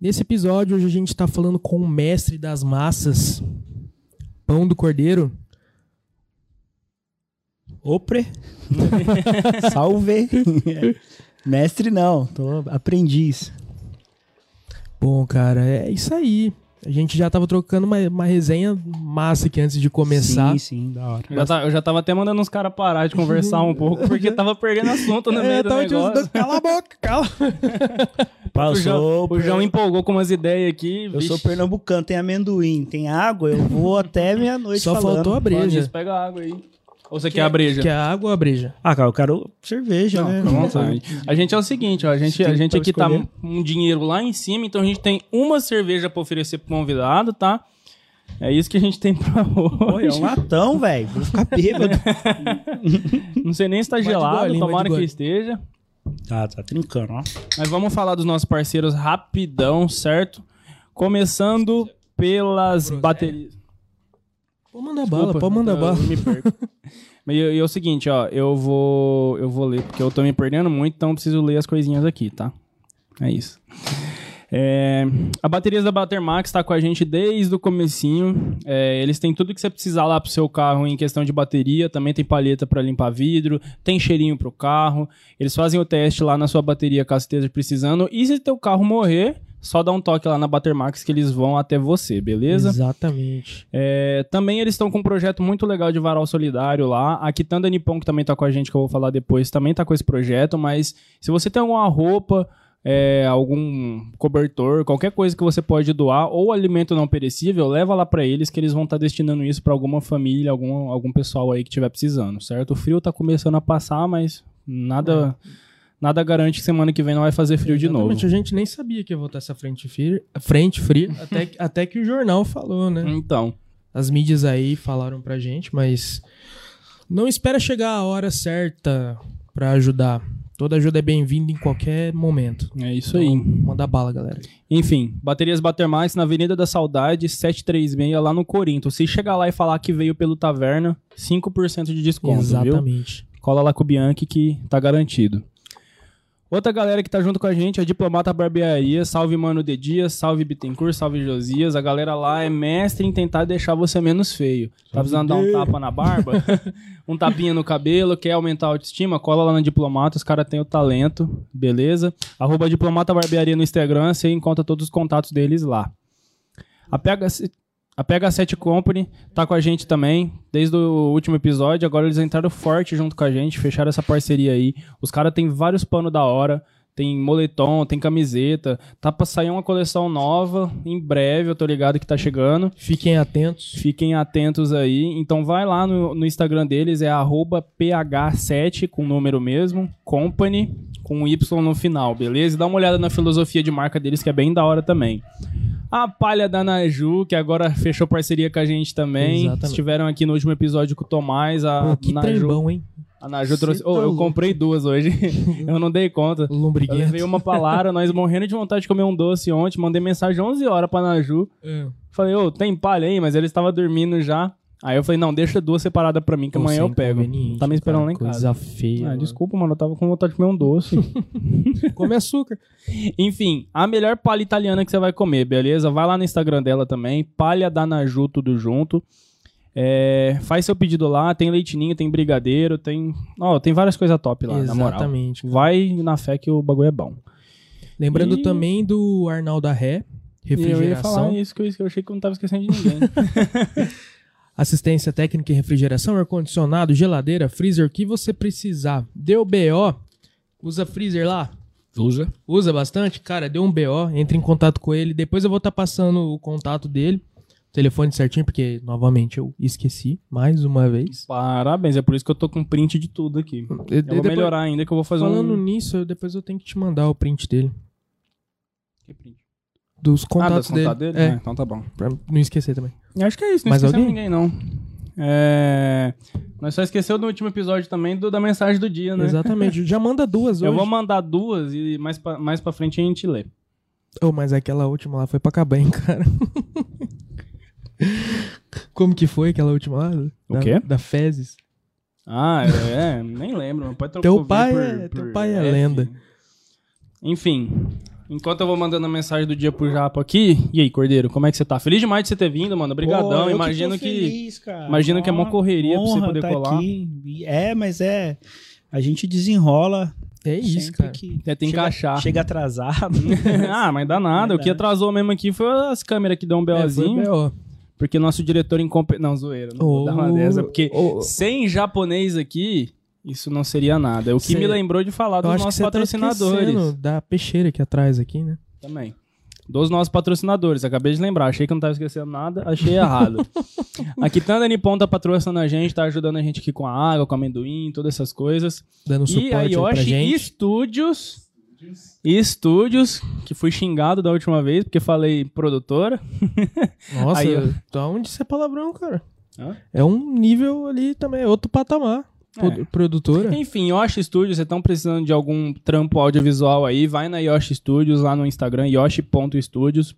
Nesse episódio, hoje a gente tá falando com o mestre das massas, Pão do Cordeiro. Opre. Salve. Mestre não, tô aprendiz. Bom, cara, é isso aí. A gente já tava trocando uma, uma resenha massa aqui antes de começar. Sim, sim, da hora. Eu já, tá- eu já tava até mandando os caras parar de conversar um pouco, porque tava perdendo assunto no meio É, do tava negócio. cala a boca, cala. Pá, eu O João, sou, o João empolgou com umas ideias aqui. eu vixe. sou pernambucano, tem amendoim, tem água, eu vou até meia-noite Só falando. faltou a breja. disso, pega a água aí. Ou você quer a breja? Que é água ou a breja? Ah, cara, eu quero cerveja, Não, né? A gente é o seguinte, ó, a gente, a gente aqui tá escolher. um dinheiro lá em cima, então a gente tem uma cerveja pra oferecer pro convidado, tá? É isso que a gente tem pra Pô, é hoje. um latão, velho. Vou ficar bêbado. Não sei nem se tá gelado, tomara que esteja. Tá, tá trincando, ó. Mas vamos falar dos nossos parceiros rapidão, certo? Começando pelas baterias. Pode mandar bala, pode mandar eu bala. me perco. Mas e, e é o seguinte, ó, eu vou eu vou ler porque eu tô me perdendo muito, então eu preciso ler as coisinhas aqui, tá? É isso. É, a baterias da Batermax está com a gente desde o comecinho. É, eles têm tudo que você precisar lá pro seu carro em questão de bateria. Também tem palheta para limpar vidro, tem cheirinho pro carro. Eles fazem o teste lá na sua bateria caso esteja precisando. E se teu carro morrer, só dá um toque lá na Batermax que eles vão até você, beleza? Exatamente. É, também eles estão com um projeto muito legal de varal solidário lá. A Kitanda Nippon, que também tá com a gente, que eu vou falar depois, também tá com esse projeto. Mas se você tem alguma roupa, é, algum cobertor, qualquer coisa que você pode doar, ou alimento não perecível, leva lá pra eles, que eles vão estar destinando isso pra alguma família, algum, algum pessoal aí que estiver precisando, certo? O frio tá começando a passar, mas nada, nada garante que semana que vem não vai fazer frio de novo. Exatamente, A gente nem sabia que ia voltar essa frente fria, frente fria até, que- até que o jornal falou, né? Então, As mídias aí falaram pra gente, mas não espera chegar a hora certa pra ajudar. Toda ajuda é bem-vinda em qualquer momento. é isso aí. Então, manda bala, galera. Enfim, baterias Batermax na Avenida da Saudade, 736, lá no Corinto. Se chegar lá e falar que veio pelo Taverna, 5% de desconto, viu? Exatamente. Cola lá com o Bianchi que tá garantido. Outra galera que tá junto com a gente é Diplomata Barbearia. Salve Mano de Dias, salve Bittencourt, salve Josias. A galera lá é mestre em tentar deixar você menos feio. Tá precisando dar um tapa na barba? um tapinha no cabelo, quer aumentar a autoestima? Cola lá na Diplomata, os caras têm o talento, beleza? Arroba Diplomata Barbearia no Instagram, você encontra todos os contatos deles lá. A PH, a PH7 Company tá com a gente também, desde o último episódio. Agora eles entraram forte junto com a gente, fecharam essa parceria aí. Os caras têm vários panos da hora. Tem moletom, tem camiseta. Tá pra sair uma coleção nova em breve, eu tô ligado que tá chegando. Fiquem atentos. Fiquem atentos aí. Então vai lá no, no Instagram deles, é arroba ph7 com número mesmo, company com Y no final, beleza? E dá uma olhada na filosofia de marca deles, que é bem da hora também. A palha da Naju, que agora fechou parceria com a gente também. Exatamente. Estiveram aqui no último episódio com o Tomás. A Pô, que Naju, trembão, hein? A Naju trouxe. Tá eu louco. comprei duas hoje. eu não dei conta. Eu Lombriguento. levei uma pra Lara, nós morrendo de vontade de comer um doce ontem. Mandei mensagem 11 horas pra Naju. É. Falei, ô, tem palha aí? Mas ele estava dormindo já. Aí eu falei, não, deixa duas separadas pra mim, que Pô, amanhã eu pego. Tá me esperando cara, lá em Coisa casa. feia. Ah, desculpa, mano, eu tava com vontade de comer um doce. Come açúcar. Enfim, a melhor palha italiana que você vai comer, beleza? Vai lá no Instagram dela também, palha da Naju, tudo junto. É, faz seu pedido lá, tem leitinho, tem brigadeiro, tem... Ó, tem várias coisas top lá, na moral. Exatamente. cara. Vai na fé que o bagulho é bom. Lembrando E- também do Arnaldo Ré, E eu ia refrigeração, falar isso, que eu achei que eu não tava esquecendo de ninguém. assistência técnica em refrigeração, ar-condicionado, geladeira, freezer, o que você precisar. Deu BO, usa freezer lá, Usa. usa bastante, cara, deu um BO, entre em contato com ele, depois eu vou estar passando o contato dele, telefone certinho, porque, novamente, eu esqueci, mais uma vez. Parabéns, é por isso que eu tô com print de tudo aqui. E- Eu vou depois- melhorar ainda que eu vou fazer Falando um... nisso, eu- depois eu tenho que te mandar o print dele, Que print? dos Ah, contatos do dele, contato dele? É, Ah, então tá bom. pra não esquecer também. Acho que é isso, não Mais alguém? ninguém, não. É... Nós só esqueceu no último episódio também do, da mensagem do dia, né? Exatamente, já manda duas Eu hoje. vou mandar duas e mais pra, mais pra frente a gente lê. Oh, mas aquela última lá foi pra acabar, hein, cara. Como que foi aquela última lá? O Da- quê? Da Fezes. Ah, é, nem lembro. Meu pai trocou Teu pai por- é- por teu pai é F. lenda. Enfim, Enquanto eu vou mandando a mensagem do dia pro Japa aqui. E aí, Cordeiro, como é que você tá? Feliz demais de você ter vindo, mano. Obrigadão. Pô, Imagino que. feliz, cara. imagino que é mó Ó, correria pra você poder tá colar. aqui. É, mas é. A gente desenrola. É isso, sempre cara. Que É, tem que chega, achar. Chega atrasado. ah, mas dá nada. O que atrasou mesmo aqui foi as câmeras que deu um É, foi BOzinho. B.O. porque nosso diretor incompetente. Não, zoeira. Não vou Ô, dar uma dessa. Porque ô. sem japonês aqui, isso não seria nada. É o que Cê- me lembrou de falar dos nossos tá patrocinadores. esquecendo da peixeira aqui atrás aqui, né? Também. Dos nossos patrocinadores. Acabei de lembrar. Achei que não tava esquecendo nada. Achei errado. a Quitanda Nippon tá patrocinando a gente, tá ajudando a gente aqui com a água, com amendoim, todas essas coisas. Dando e suporte a Yoshi gente. Studios. Estúdios, que fui xingado da última vez, porque falei produtora. Nossa, Aí, ó. tá onde isso é palavrão, cara? Hã? É um nível ali também, é outro patamar. É. Produtora. Enfim, Yoshi Studios, vocês estão precisando de algum trampo audiovisual aí, vai na Yoshi Studios, lá no Instagram, yoshi.studios.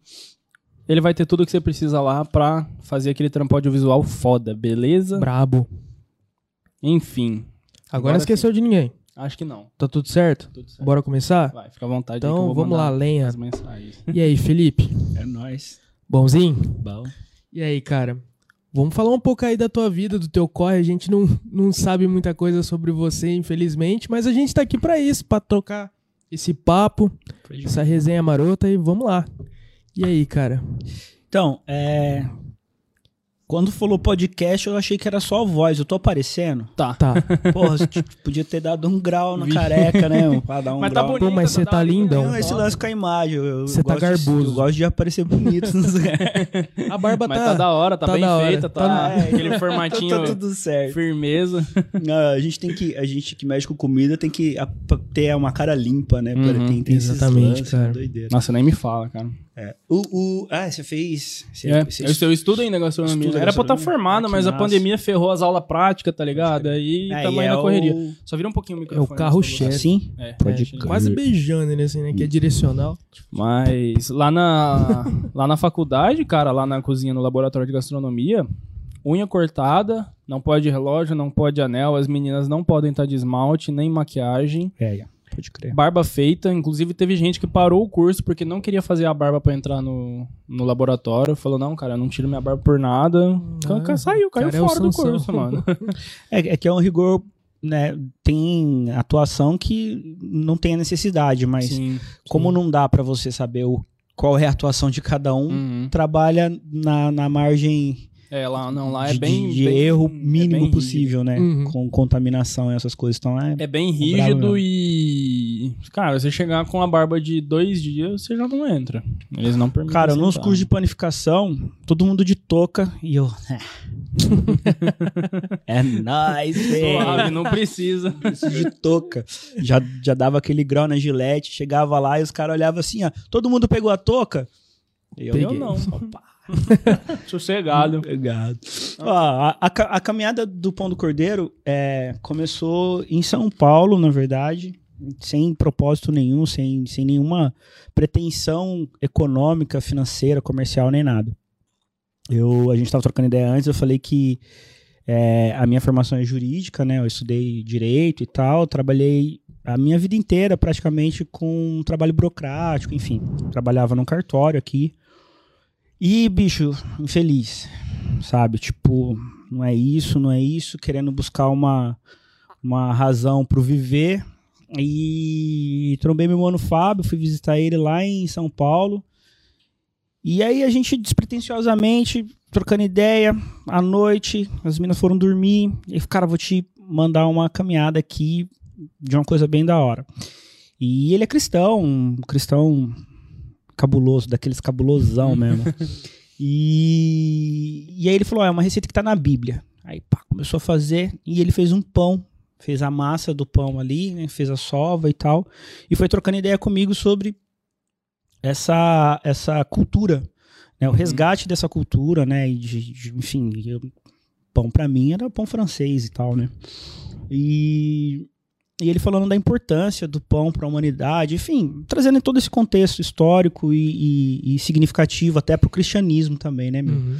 Ele vai ter tudo que você precisa lá pra fazer aquele trampo audiovisual foda, beleza? Brabo. Enfim, Agora, esqueceu de ninguém. Acho que não. Tá tudo certo? Tudo certo. Bora começar? Vai, fica à vontade aí que eu Então vou vamos lá, lenha. as mensagens. E aí, Felipe? é nóis. Bonzinho? Bom. E aí, cara? Vamos falar um pouco aí da tua vida, do teu corre. A gente não, não sabe muita coisa sobre você, infelizmente, mas a gente tá aqui pra isso, pra trocar esse papo, essa resenha marota e vamos lá. E aí, cara? Então, é. Quando falou podcast, eu achei que era só a voz. Eu tô aparecendo? Tá. Tá. Porra, podia ter dado um grau na careca, né? Pra dar um Mas tá grau. bonito. Pô, mas você tá lindão. Não, esse lance com a imagem. Você tá gosto de- garboso. Eu gosto de aparecer bonito. A barba Mas tá... tá da hora, tá, tá bem hora. feita, tá, Tá- aquele formatinho tá tudo certo. firmeza. Não, a gente tem que. A gente que mexe com comida tem que ter uma cara limpa, né? Uhum, tem, tem exatamente, lances, cara. Doideira. Nossa, nem me fala, cara. É. O, o, ah, você fez. Você, É, você- eu, eu estudo ainda gastronomia. Era pra estar gastronomia? formado, Ah, mas a pandemia ferrou as aulas práticas, tá ligado? Aí É, aí é na correria. o- Só vira um pouquinho o microfone. carro-chefe. Assim? É, Pode é. Quase beijando ele assim, né? Que é direcional. Mas lá na, lá na faculdade, cara, lá na cozinha, no laboratório de gastronomia, unha cortada, não pode relógio, não pode anel, as meninas não podem estar de esmalte, nem maquiagem. É, é. Pode crer. Barba feita, inclusive teve gente que parou o curso porque não queria fazer a barba pra entrar no, no laboratório. Falou, não, cara, eu não tiro minha barba por nada. Ah, saiu, caiu cara é fora do Sansão. curso, mano. É, é que é um rigor, né? Tem atuação que não tem a necessidade, mas Sim. como não dá pra você saber o, qual é a atuação de cada um, Uhum. trabalha na, na margem É, lá, não, lá é de, bem. de bem- erro é mínimo rígido. possível, né? Uhum. Com contaminação e essas coisas. Então é. É bem bravo rígido mesmo. e. Cara, você chegar com a barba de dois dias, você já não entra. Eles não permitem. Cara, nos sentar. cursos de panificação, todo mundo de touca e eu. é nóis, Suave, velho. não precisa. De touca. Já, já dava aquele grau na gilete, chegava lá e os caras olhavam assim, ó. Todo mundo pegou a touca? Eu, Eu não. Sossegado. Ó, a, a a caminhada do Pão do Cordeiro é, começou em São Paulo, na verdade, sem propósito nenhum, sem, sem nenhuma pretensão econômica, financeira, comercial, nem nada. Eu, a gente estava trocando ideia antes, eu falei que é, a minha formação é jurídica, né? Eu estudei direito e tal, trabalhei a minha vida inteira praticamente com um trabalho burocrático, enfim. Trabalhava num cartório aqui. E, bicho, infeliz, sabe? Tipo, não é isso, não é isso, querendo buscar uma, uma razão pro viver. E trombei meu mano Fábio, fui visitar ele lá em São Paulo. E aí a gente despretensiosamente, trocando ideia, à noite, as meninas foram dormir. E, cara, vou te mandar uma caminhada aqui de uma coisa bem da hora. E ele é cristão, um cristão cabuloso, daqueles cabulosão mesmo. E, e aí ele falou: é uma receita que tá na Bíblia. Aí pá, começou a fazer e ele fez um pão, fez a massa do pão ali, né, fez a sova e tal, e foi trocando ideia comigo sobre essa essa cultura, né, o Uhum. resgate dessa cultura, né, de, de- enfim, eu- pão pra mim era pão francês e tal, né. E e ele falando da importância do pão para a humanidade, enfim, trazendo todo esse contexto histórico e, e- e significativo até para o cristianismo também, né, meu? Uhum.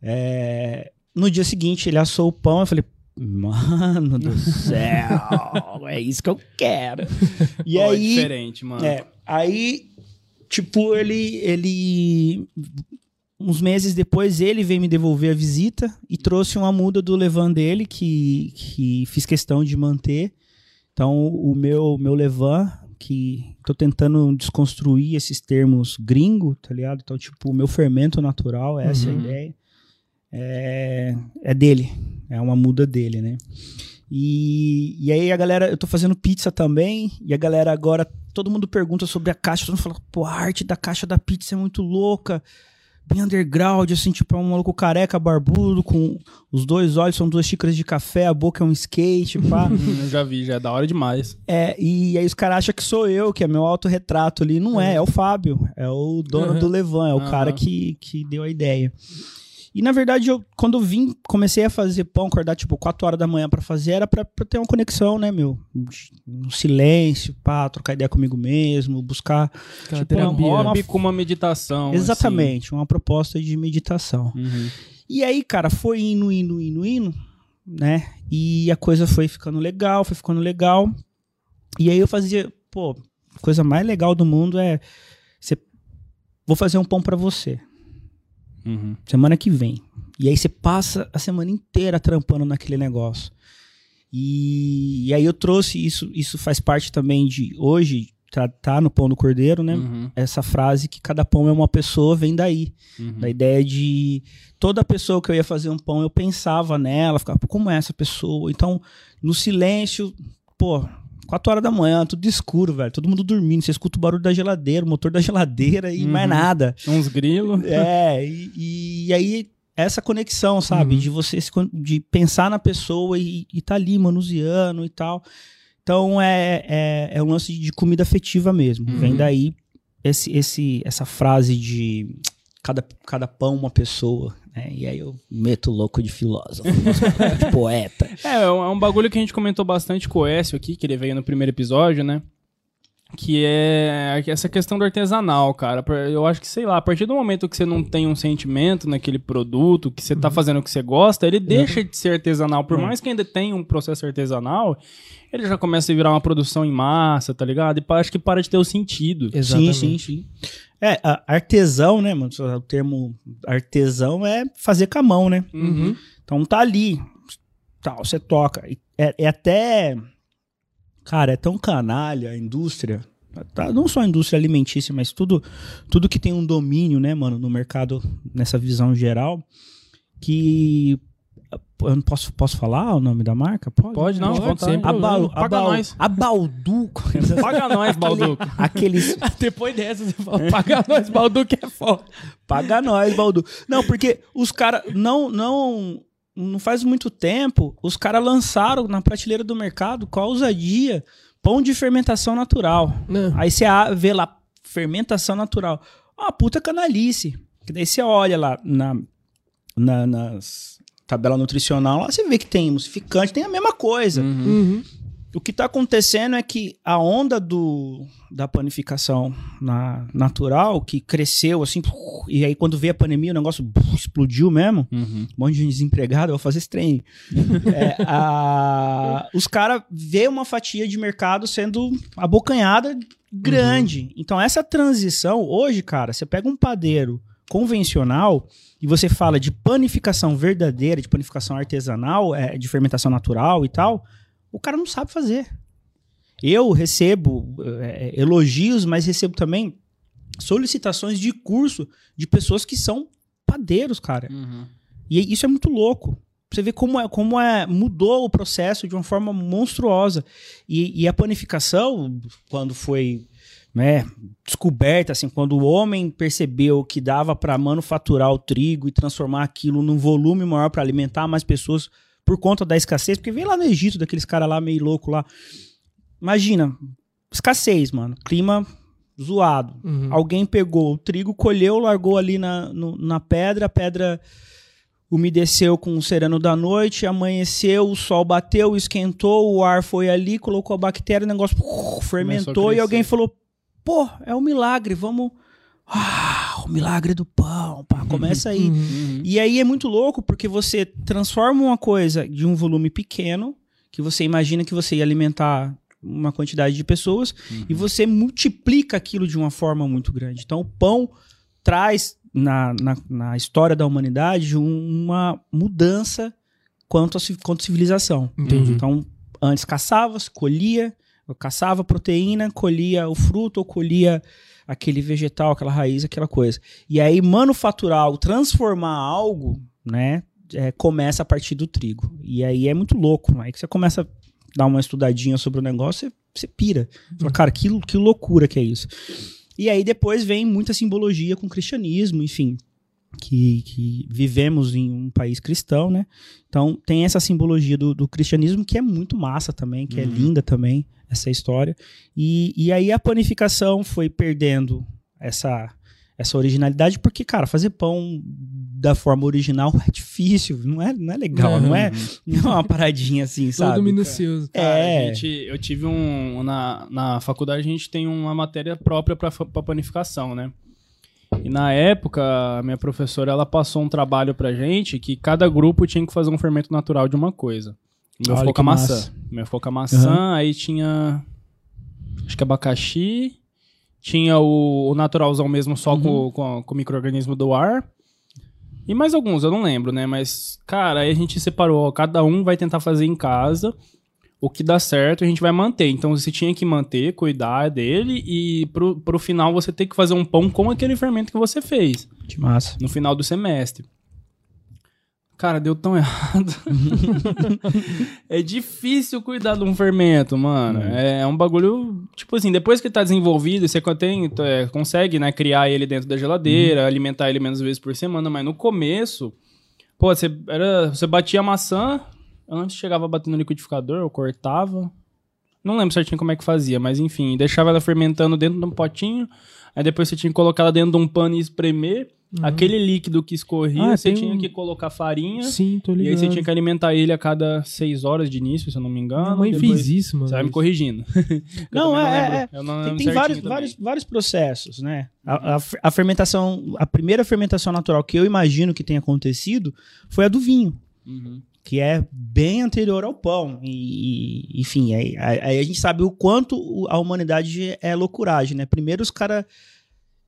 É, no dia seguinte ele assou o pão, eu falei, mano do céu, é isso que eu quero. E Pô, é aí, diferente, mano. é, aí tipo, ele, ele. Uns meses depois, ele veio me devolver a visita e trouxe uma muda do Levan dele, que, que fiz questão de manter. Então, o meu, meu Levan, que tô tentando desconstruir esses termos gringo, tá ligado? Então, tipo, o meu fermento natural, essa é a Uhum. ideia. É, é dele. É uma muda dele, né? E, e aí a galera, eu tô fazendo pizza também, e a galera agora, todo mundo pergunta sobre a caixa, todo mundo fala, pô, a arte da caixa da pizza é muito louca, bem underground, assim, tipo, é um maluco careca, barbudo, com os dois olhos são duas xícaras de café, a boca é um skate, pá. Hum, eu já vi, já é da hora demais. É, e aí os caras acham que sou eu, que é meu autorretrato ali. Não é, é o Fábio. É o dono Uhum. do Levan, é o Aham. cara que, que deu a ideia. E na verdade, eu, quando eu vim, comecei a fazer pão, acordar tipo 4 horas da manhã pra fazer, era pra, pra ter uma conexão, né, meu? Um silêncio, pá, trocar ideia comigo mesmo, buscar. Aquela Tipo, terapia. uma- Hobby com uma meditação. Exatamente, uma proposta de meditação. assim. Uhum. E aí, cara, foi indo, indo, indo, indo, né? E a coisa foi ficando legal, foi ficando legal. E aí eu fazia, pô, coisa mais legal do mundo é você vou fazer um pão pra você Uhum. semana que vem. E aí você passa a semana inteira trampando naquele negócio. E, e aí eu trouxe isso, isso faz parte também de hoje tá, tá no pão do cordeiro, né? Uhum. Essa frase que cada pão é uma pessoa vem daí. Uhum. Da ideia de toda pessoa que eu ia fazer um pão, eu pensava nela, ficava, como é essa pessoa? Então, no silêncio, pô, 4 horas da manhã, tudo escuro, velho, todo mundo dormindo, você escuta o barulho da geladeira, o motor da geladeira e Uhum. mais nada. Uns grilos. É, e, e aí essa conexão, sabe, Uhum. de você se de pensar na pessoa e, e tá ali manuseando e tal. Então é, é, é um lance de comida afetiva mesmo. Uhum. Vem daí esse, esse, essa frase de cada, cada pão uma pessoa. Né? E aí eu meto louco de filósofo, de poeta. É, é um é um bagulho que a gente comentou bastante com o Écio aqui, que ele veio no primeiro episódio, né? Que é essa questão do artesanal, cara. Eu acho que, sei lá, a partir do momento que você não tem um sentimento naquele produto, que você tá fazendo o que você gosta, ele deixa de ser artesanal. Por mais que ainda tenha um processo artesanal, ele já começa a virar uma produção em massa, tá ligado? E acho que para de ter o sentido. Exatamente. Sim, sim, sim. É, artesão, né, mano? O termo artesão é fazer com a mão, né? Uhum. Então tá ali, tal, você toca. É, é até. Cara, é tão canalha a indústria. tá? Não só a indústria alimentícia, mas tudo, tudo que tem um domínio, né, mano, no mercado, nessa visão geral, que. Eu não posso, posso falar o nome da marca? Pode, Pode, não, Pode, vontade. sem A. Balu, a, Paga Bal, nós. a Balduco. Paga nós, Balduco. Aqueles. Depois dessa, você fala, paga nós, Baldu, que é foda. Paga nós, Baldu. Não, porque os caras. Não, não. Não faz muito tempo, os caras lançaram na prateleira do mercado, com a ousadia, pão de fermentação natural. Não. Aí você vê lá, fermentação natural. Uma puta canalice. Que daí você olha lá na, na, nas tabela nutricional, lá você vê que tem emulsificante, tem a mesma coisa. Uhum. O que está acontecendo é que a onda do, da panificação na, natural, que cresceu assim, e aí quando veio a pandemia o negócio explodiu mesmo, Uhum. um monte de desempregado, eu vou fazer esse trem. É, a- os caras vê uma fatia de mercado sendo abocanhada grande. Então essa transição, hoje, cara, você pega um padeiro convencional e você fala de panificação verdadeira, de panificação artesanal, é, de fermentação natural e tal, o cara não sabe fazer. Eu recebo é, elogios, mas recebo também solicitações de curso de pessoas que são padeiros, cara. Uhum. E isso é muito louco. Você vê como é, como é mudou o processo de uma forma monstruosa. E, e a panificação, quando foi né, descoberta, assim, quando o homem percebeu que dava para manufaturar o trigo e transformar aquilo num volume maior para alimentar mais pessoas por conta da escassez, porque veio lá no Egito, daqueles caras lá meio louco lá. Imagina, escassez, mano. Clima zoado. Uhum. Alguém pegou o trigo, colheu, largou ali na, no- na pedra, a pedra umedeceu com o sereno da noite, amanheceu, o sol bateu, esquentou, o ar foi ali, colocou a bactéria, o negócio fermentou e alguém falou: pô, é um milagre, vamos. Ah, o milagre do pão, pá, começa aí. Uhum. Uhum. E aí é muito louco porque você transforma uma coisa de um volume pequeno, que você imagina que você ia alimentar uma quantidade de pessoas Uhum. e você multiplica aquilo de uma forma muito grande. Então, o pão traz na, na, na história da humanidade um- uma mudança quanto à quanto à civilização. Entendi. Então, antes caçava, colhia, eu caçava proteína, colhia o fruto ou colhia aquele vegetal, aquela raiz, aquela coisa. E aí, manufaturar algo, transformar algo, né, é, começa a partir do trigo. E aí é muito louco. Aí que você começa a dar uma estudadinha sobre o negócio, você, você pira. Fala, cara, que, que loucura que é isso. E aí depois vem muita simbologia com o cristianismo, enfim. Que, que vivemos em um país cristão, né? Então tem essa simbologia do, do cristianismo que é muito massa também, que é Uhum. linda também, essa história. E, e aí a panificação foi perdendo essa, essa originalidade, porque, cara, fazer pão da forma original é difícil, não é, não é legal, não, é, não é uma paradinha assim, sabe? Todo minucioso. Cara, É. a gente, eu tive um. Na, na faculdade a gente tem uma matéria própria pra panificação, né? E na época, a minha professora ela passou um trabalho pra gente que cada grupo tinha que fazer um fermento natural de uma coisa. O meu Olha ficou que com a maçã. massa. O meu ficou com a maçã, aí tinha. Acho que abacaxi. Tinha o, o naturalzão mesmo, só Uhum. com, com, com o micro-organismo do ar. E mais alguns, eu não lembro, né? Mas, cara, aí a gente separou, cada um vai tentar fazer em casa. O que dá certo, a gente vai manter. Então você tinha que manter, cuidar dele e pro, pro final você tem que fazer um pão com aquele fermento que você fez Que massa. no final do semestre. Cara, deu tão errado. é difícil cuidar de um fermento, mano. É, um bagulho, tipo assim, depois que tá desenvolvido, você tem, é, consegue, né, criar ele dentro da geladeira, alimentar ele menos vezes por semana, mas no começo, pô, você, era, você batia a maçã, antes chegava a bater no liquidificador, eu cortava. Não lembro certinho como é que fazia, mas enfim, deixava ela fermentando dentro de um potinho, aí depois você tinha que colocar ela dentro de um pano e espremer. Aquele líquido que escorria, Ah, você tinha um- que colocar farinha. Sim, tô E ligado. aí você tinha que alimentar ele a cada seis horas de início, se eu não me engano. Minha mãe Depois- fez isso, mano. Você vai me corrigindo. Não, é- é- Eu não Tem, tem vários, também. vários, vários processos, né? A, a fer- a fermentação, a primeira fermentação natural que eu imagino que tenha acontecido foi a do vinho, Uhum. Que é bem anterior ao pão. E, e, enfim, aí, aí- a gente sabe o quanto a humanidade é loucuragem, né? Primeiro os caras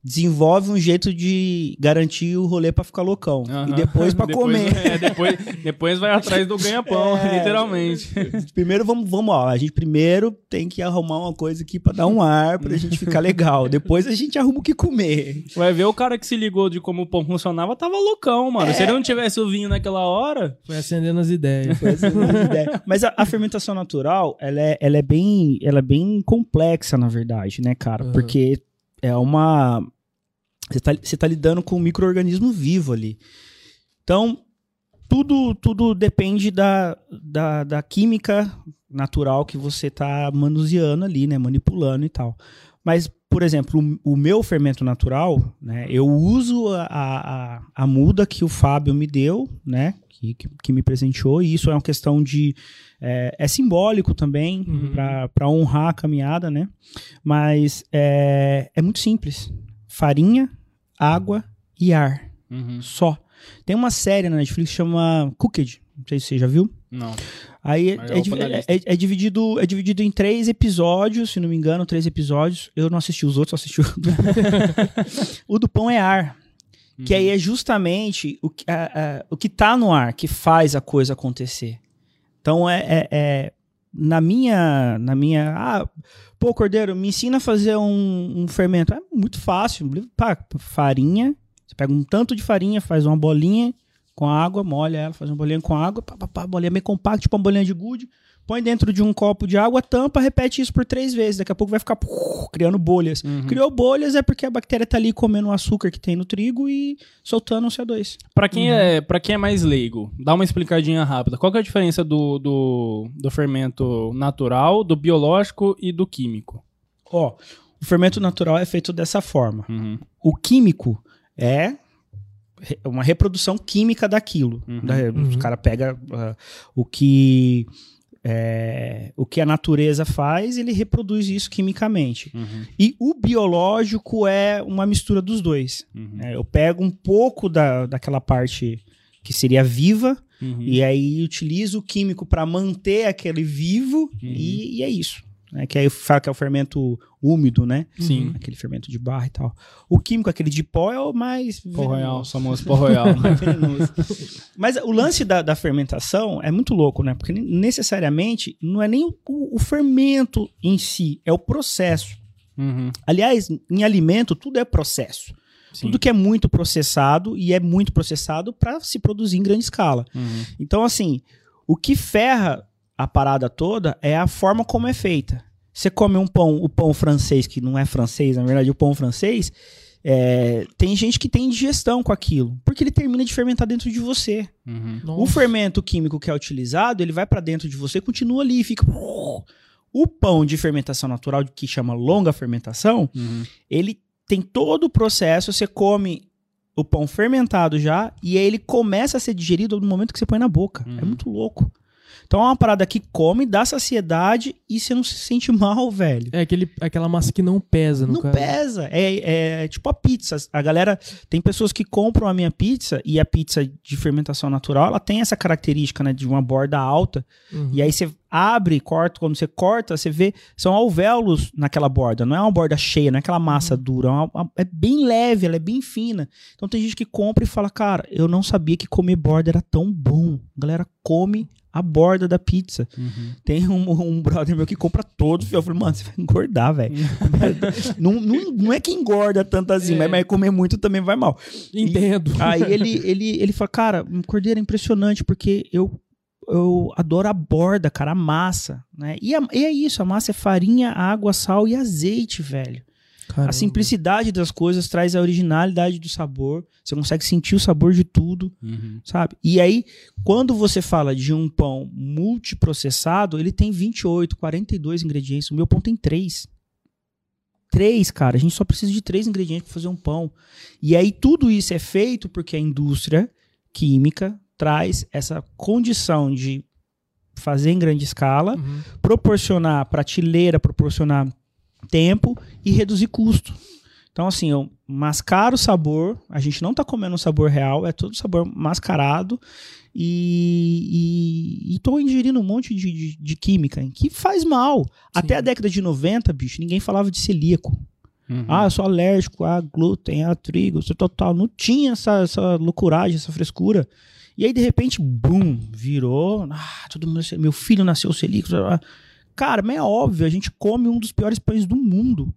desenvolvem um jeito de garantir o rolê pra ficar loucão. E depois pra comer. É, depois, depois vai atrás do ganha-pão, É. literalmente. Primeiro vamos, vamos, ó, a gente primeiro tem que arrumar uma coisa aqui pra dar um ar, pra gente ficar legal. Depois a gente arruma o que comer. Vai ver o cara que se ligou de como o pão funcionava, tava loucão, mano. É. Se ele não tivesse o vinho naquela hora, Foi acendendo as ideias. Essa é a minha ideia. Mas a, a fermentação natural, ela é, ela, é bem, ela é bem complexa, na verdade, né, cara? Uhum. Porque é uma... Você tá, você tá lidando com um micro-organismo vivo ali. Então, tudo, tudo depende da, da, da química natural que você tá manuseando ali, né? Manipulando e tal. Mas, por exemplo, o, o meu fermento natural, né? Eu uso a, a, a muda que o Fábio me deu, né? Que, que, que me presenteou, e isso é uma questão de. É, é simbólico também, Uhum. para honrar a caminhada, né? Mas é, é muito simples: farinha, água e ar. Só. Tem uma série na Netflix que chama Cooked. Não sei se você já viu. não. Aí é, é- é- é dividido, é dividido em três episódios, se não me engano, três episódios. Eu não assisti os outros, só assisti o do O do pão é ar. Que aí é justamente o que, a- a- o que tá no ar que faz a coisa acontecer. Então é, é- é- na minha na minha ah, pô Cordeiro, me ensina a fazer um, um fermento. É muito fácil. Pá, farinha, você pega um tanto de farinha, faz uma bolinha com água, molha ela, faz uma bolinha com água, pá, pá, pá, bolinha bem compacta, tipo uma bolinha de gude, põe dentro de um copo de água, tampa, repete isso por três vezes. Daqui a pouco vai ficar puf, criando bolhas. Uhum. Criou bolhas é porque a bactéria tá ali comendo o açúcar que tem no trigo e soltando um CO2. Pra quem, é, pra quem é mais leigo, dá uma explicadinha rápida. Qual que é a diferença do, do, do fermento natural, do biológico e do químico? Ó, o fermento natural é feito dessa forma. Uhum. O químico é uma reprodução química daquilo. Uhum. Da- Uhum. Os cara pega ah, o que é, o que a natureza faz, ele reproduz isso quimicamente. Uhum. E o biológico é uma mistura dos dois. Uhum. né? Eu pego um pouco da, daquela parte que seria viva Uhum. e aí utilizo o químico para manter aquele vivo Uhum. e, e é isso. Né? Que aí fala que é o fermento úmido, né? Sim. Aquele fermento de barra e tal. O químico, aquele de pó, é o mais. Pó Royal, famoso Pó Royal. Mas o lance da, da fermentação é muito louco, né? Porque necessariamente não é nem o, o fermento em si, é o processo. Uhum. Aliás, em alimento, tudo é processo. Sim. Tudo que é muito processado e é muito processado para se produzir em grande escala. Uhum. Então, assim, o que ferra a parada toda é a forma como é feita. Você come um pão, o pão francês, que não é francês, na verdade, o pão francês, é, tem gente que tem indigestão com aquilo, porque ele termina de fermentar dentro de você. Uhum. O fermento químico que é utilizado, ele vai para dentro de você, continua ali, fica. O pão de fermentação natural, que chama longa fermentação, Uhum. ele tem todo o processo, você come o pão fermentado já, e aí ele começa a ser digerido no momento que você põe na boca. É Uhum. muito louco. Então é uma parada que come, dá saciedade e você não se sente mal, velho. É aquele, aquela massa que não pesa, no Não caso. pesa. É, é tipo a pizza. A galera. Tem pessoas que compram a minha pizza e a pizza de fermentação natural, ela tem essa característica, né? De uma borda alta. Uhum. E aí você abre, corta. Quando você corta, você vê. São alvéolos naquela borda. Não é uma borda cheia, não é aquela massa dura. É, uma- é bem leve, ela é bem fina. Então tem gente que compra e fala, cara, eu não sabia que comer borda era tão bom. A galera come a borda da pizza. Uhum. Tem um, um brother meu que compra todos. Eu falei, mano, você vai engordar, velho. não, não, não é que engorda tanto assim, É. mas, mas comer muito também vai mal. Entendo. Aí ele, ele, ele fala, cara, um cordeiro é impressionante porque eu, eu adoro a borda, cara, a massa, né? E, a- e é isso, a massa é farinha, água, sal e azeite, velho. Caramba. A simplicidade das coisas traz a originalidade do sabor. Você consegue sentir o sabor de tudo, Uhum. sabe? E aí, quando você fala de um pão multiprocessado, ele tem 28, 42 ingredientes. O meu pão tem 3. Três, cara. A gente só precisa de três ingredientes para fazer um pão. E aí, tudo isso é feito porque a indústria química traz essa condição de fazer em grande escala, Uhum. proporcionar prateleira, proporcionar tempo e reduzir custo. Então, assim, eu mascaro o sabor, a gente não tá comendo um sabor real, é todo sabor mascarado e, e, e tô ingerindo um monte de, de, de química que faz mal. Até a década de 90, bicho, ninguém falava de celíaco. Uhum. Ah, eu sou alérgico a glúten, a trigo, sou total. Não tinha essa, essa loucuragem, essa frescura. E aí, de repente, bum, virou. Ah, todo mundo. Meu filho nasceu celíaco. ah. Cara, mas é óbvio, a gente come um dos piores pães do mundo.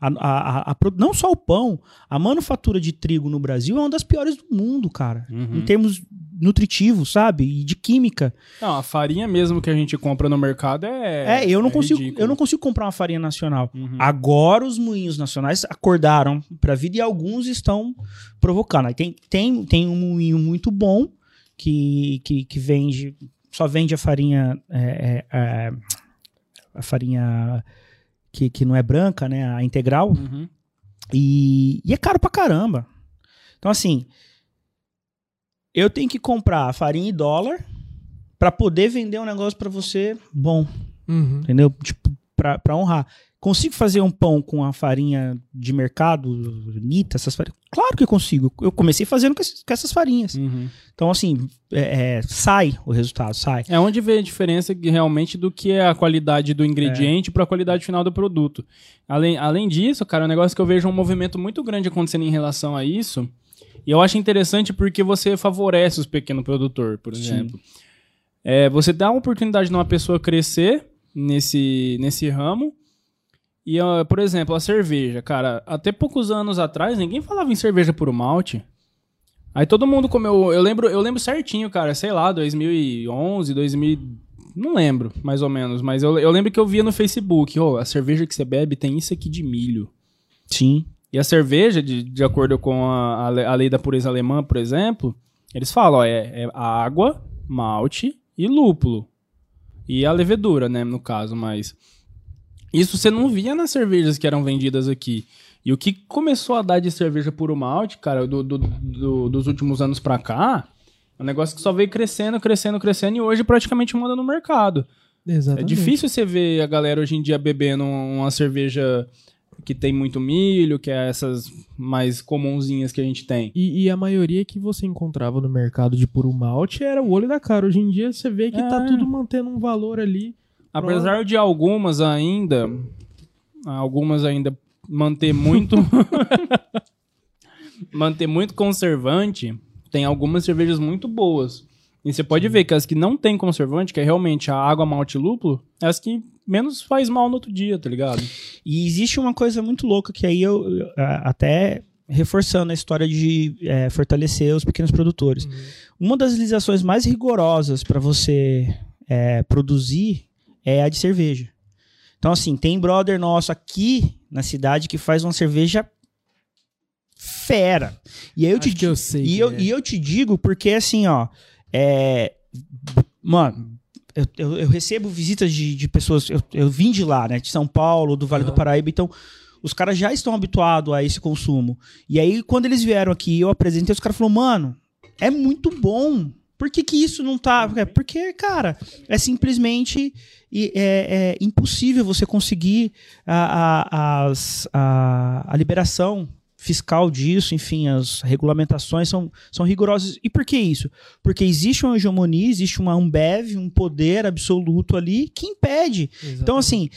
A- a- a- não só o pão, a manufatura de trigo no Brasil é uma das piores do mundo, cara. Uhum. Em termos nutritivos, sabe? E de química. Não, a farinha mesmo que a gente compra no mercado é. É, eu não consigo, ridículo. eu não consigo comprar uma farinha nacional. Uhum. Agora os moinhos nacionais acordaram para a vida e alguns estão provocando. Aí tem, tem, tem um moinho muito bom que, que, que vende, só vende a farinha, é, é, é, a farinha que, que não é branca, né, a integral, Uhum. e, e é caro pra caramba. Então assim, eu tenho que comprar farinha em dólar para poder vender um negócio para você bom. Uhum. Entendeu? Tipo, pra, pra honrar. Consigo fazer um pão com a farinha de mercado, Nita, essas farinhas? Claro que eu consigo. Eu comecei fazendo com, esses- com essas farinhas. Uhum. Então, assim, é, é, sai o resultado, sai. É onde vê a diferença realmente do que é a qualidade do ingrediente para a qualidade final do produto. Além, além disso, cara, é um negócio que eu vejo um movimento muito grande acontecendo em relação a isso. E eu acho interessante porque você favorece os pequenos produtores, por exemplo. É, você dá a oportunidade de uma pessoa crescer nesse, nesse ramo. E, ó, por exemplo, a cerveja, cara, até poucos anos atrás ninguém falava em cerveja por malte. Aí todo mundo comeu. Eu lembro, eu lembro certinho, cara, sei lá, 2011, 2000. Não lembro, mais ou menos. Mas eu, eu lembro que eu via no Facebook: ó, a cerveja que você bebe tem isso aqui de milho. Sim. E a cerveja, de, de acordo com a, a lei da pureza alemã, por exemplo, eles falam: ó, é, é água, malte e lúpulo. E a levedura, né, no caso, mas. Isso você não via nas cervejas que eram vendidas aqui. E o que começou a dar de cerveja puro malte, cara, do- do- do- dos últimos anos pra cá, é um negócio que só veio crescendo, crescendo, crescendo e hoje praticamente manda no mercado. É Exatamente. difícil você ver a galera hoje em dia bebendo uma cerveja que tem muito milho, que é essas mais comunzinhas que a gente tem. E, e a maioria que você encontrava no mercado de puro malte era o olho da cara. Hoje em dia você vê que tá É. tudo mantendo um valor ali Apesar de algumas ainda. Algumas ainda manter muito. manter muito conservante, tem algumas cervejas muito boas. E você pode ver que as que não tem conservante, que é realmente a água, malte lúpulo, é as que menos faz mal no outro dia, tá ligado? E existe uma coisa muito louca que aí eu, eu até reforçando a história de é, fortalecer os pequenos produtores. Uhum. Uma das legislações mais rigorosas para você é, produzir é a de cerveja. Então, assim, tem brother nosso aqui na cidade que faz uma cerveja fera. E aí eu Acho te eu sei e eu, é. e eu te digo porque assim, ó, é, mano, eu, eu, eu, recebo visitas de, de pessoas, eu, eu vim de lá, né, de São Paulo, do Vale uhum. do Paraíba, então os caras já estão habituados a esse consumo. E aí, quando eles vieram aqui eu apresentei, os caras falaram, mano, é muito bom. Por que, que isso não tá? Porque, cara, é simplesmente é, é impossível você conseguir a, a, a, a liberação fiscal disso, enfim, as regulamentações são, são rigorosas. E por que isso? Porque existe uma hegemonia, existe uma Ambev, um poder absoluto ali que impede. Exatamente. Então, assim,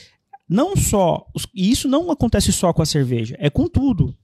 não só. E isso não acontece só com a cerveja, é com tudo.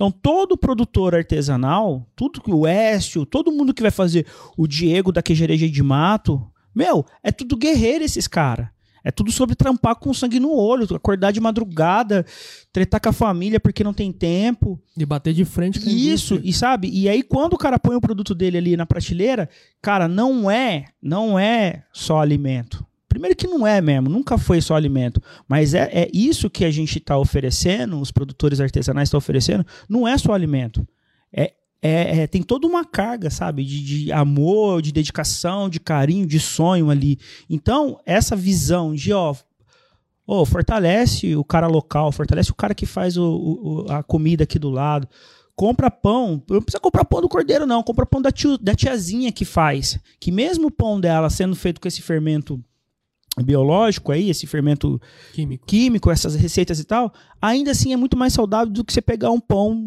Então, todo produtor artesanal, tudo que o Écio, todo mundo que vai fazer o Diego da Queijareja de Mato, meu, é tudo guerreiro esses caras. É tudo sobre trampar com sangue no olho, acordar de madrugada, tretar com a família porque não tem tempo. E bater de frente com Isso, indústria. e sabe? E aí quando o cara põe o produto dele ali na prateleira, cara, não é, não é só alimento. Primeiro que não é mesmo, nunca foi só alimento. Mas é, é isso que a gente está oferecendo, os produtores artesanais estão oferecendo, não é só alimento. É, é, é, tem toda uma carga, sabe? De, de, amor, de dedicação, de carinho, de sonho ali. Então, essa visão de, ó, oh, fortalece o cara local, fortalece o cara que faz o, o, a comida aqui do lado. Compra pão, não precisa comprar pão do cordeiro, não. Compra pão da, tio, da tiazinha que faz. Que mesmo o pão dela sendo feito com esse fermento biológico aí, esse fermento químico. químico, essas receitas e tal, ainda assim é muito mais saudável do que você pegar um pão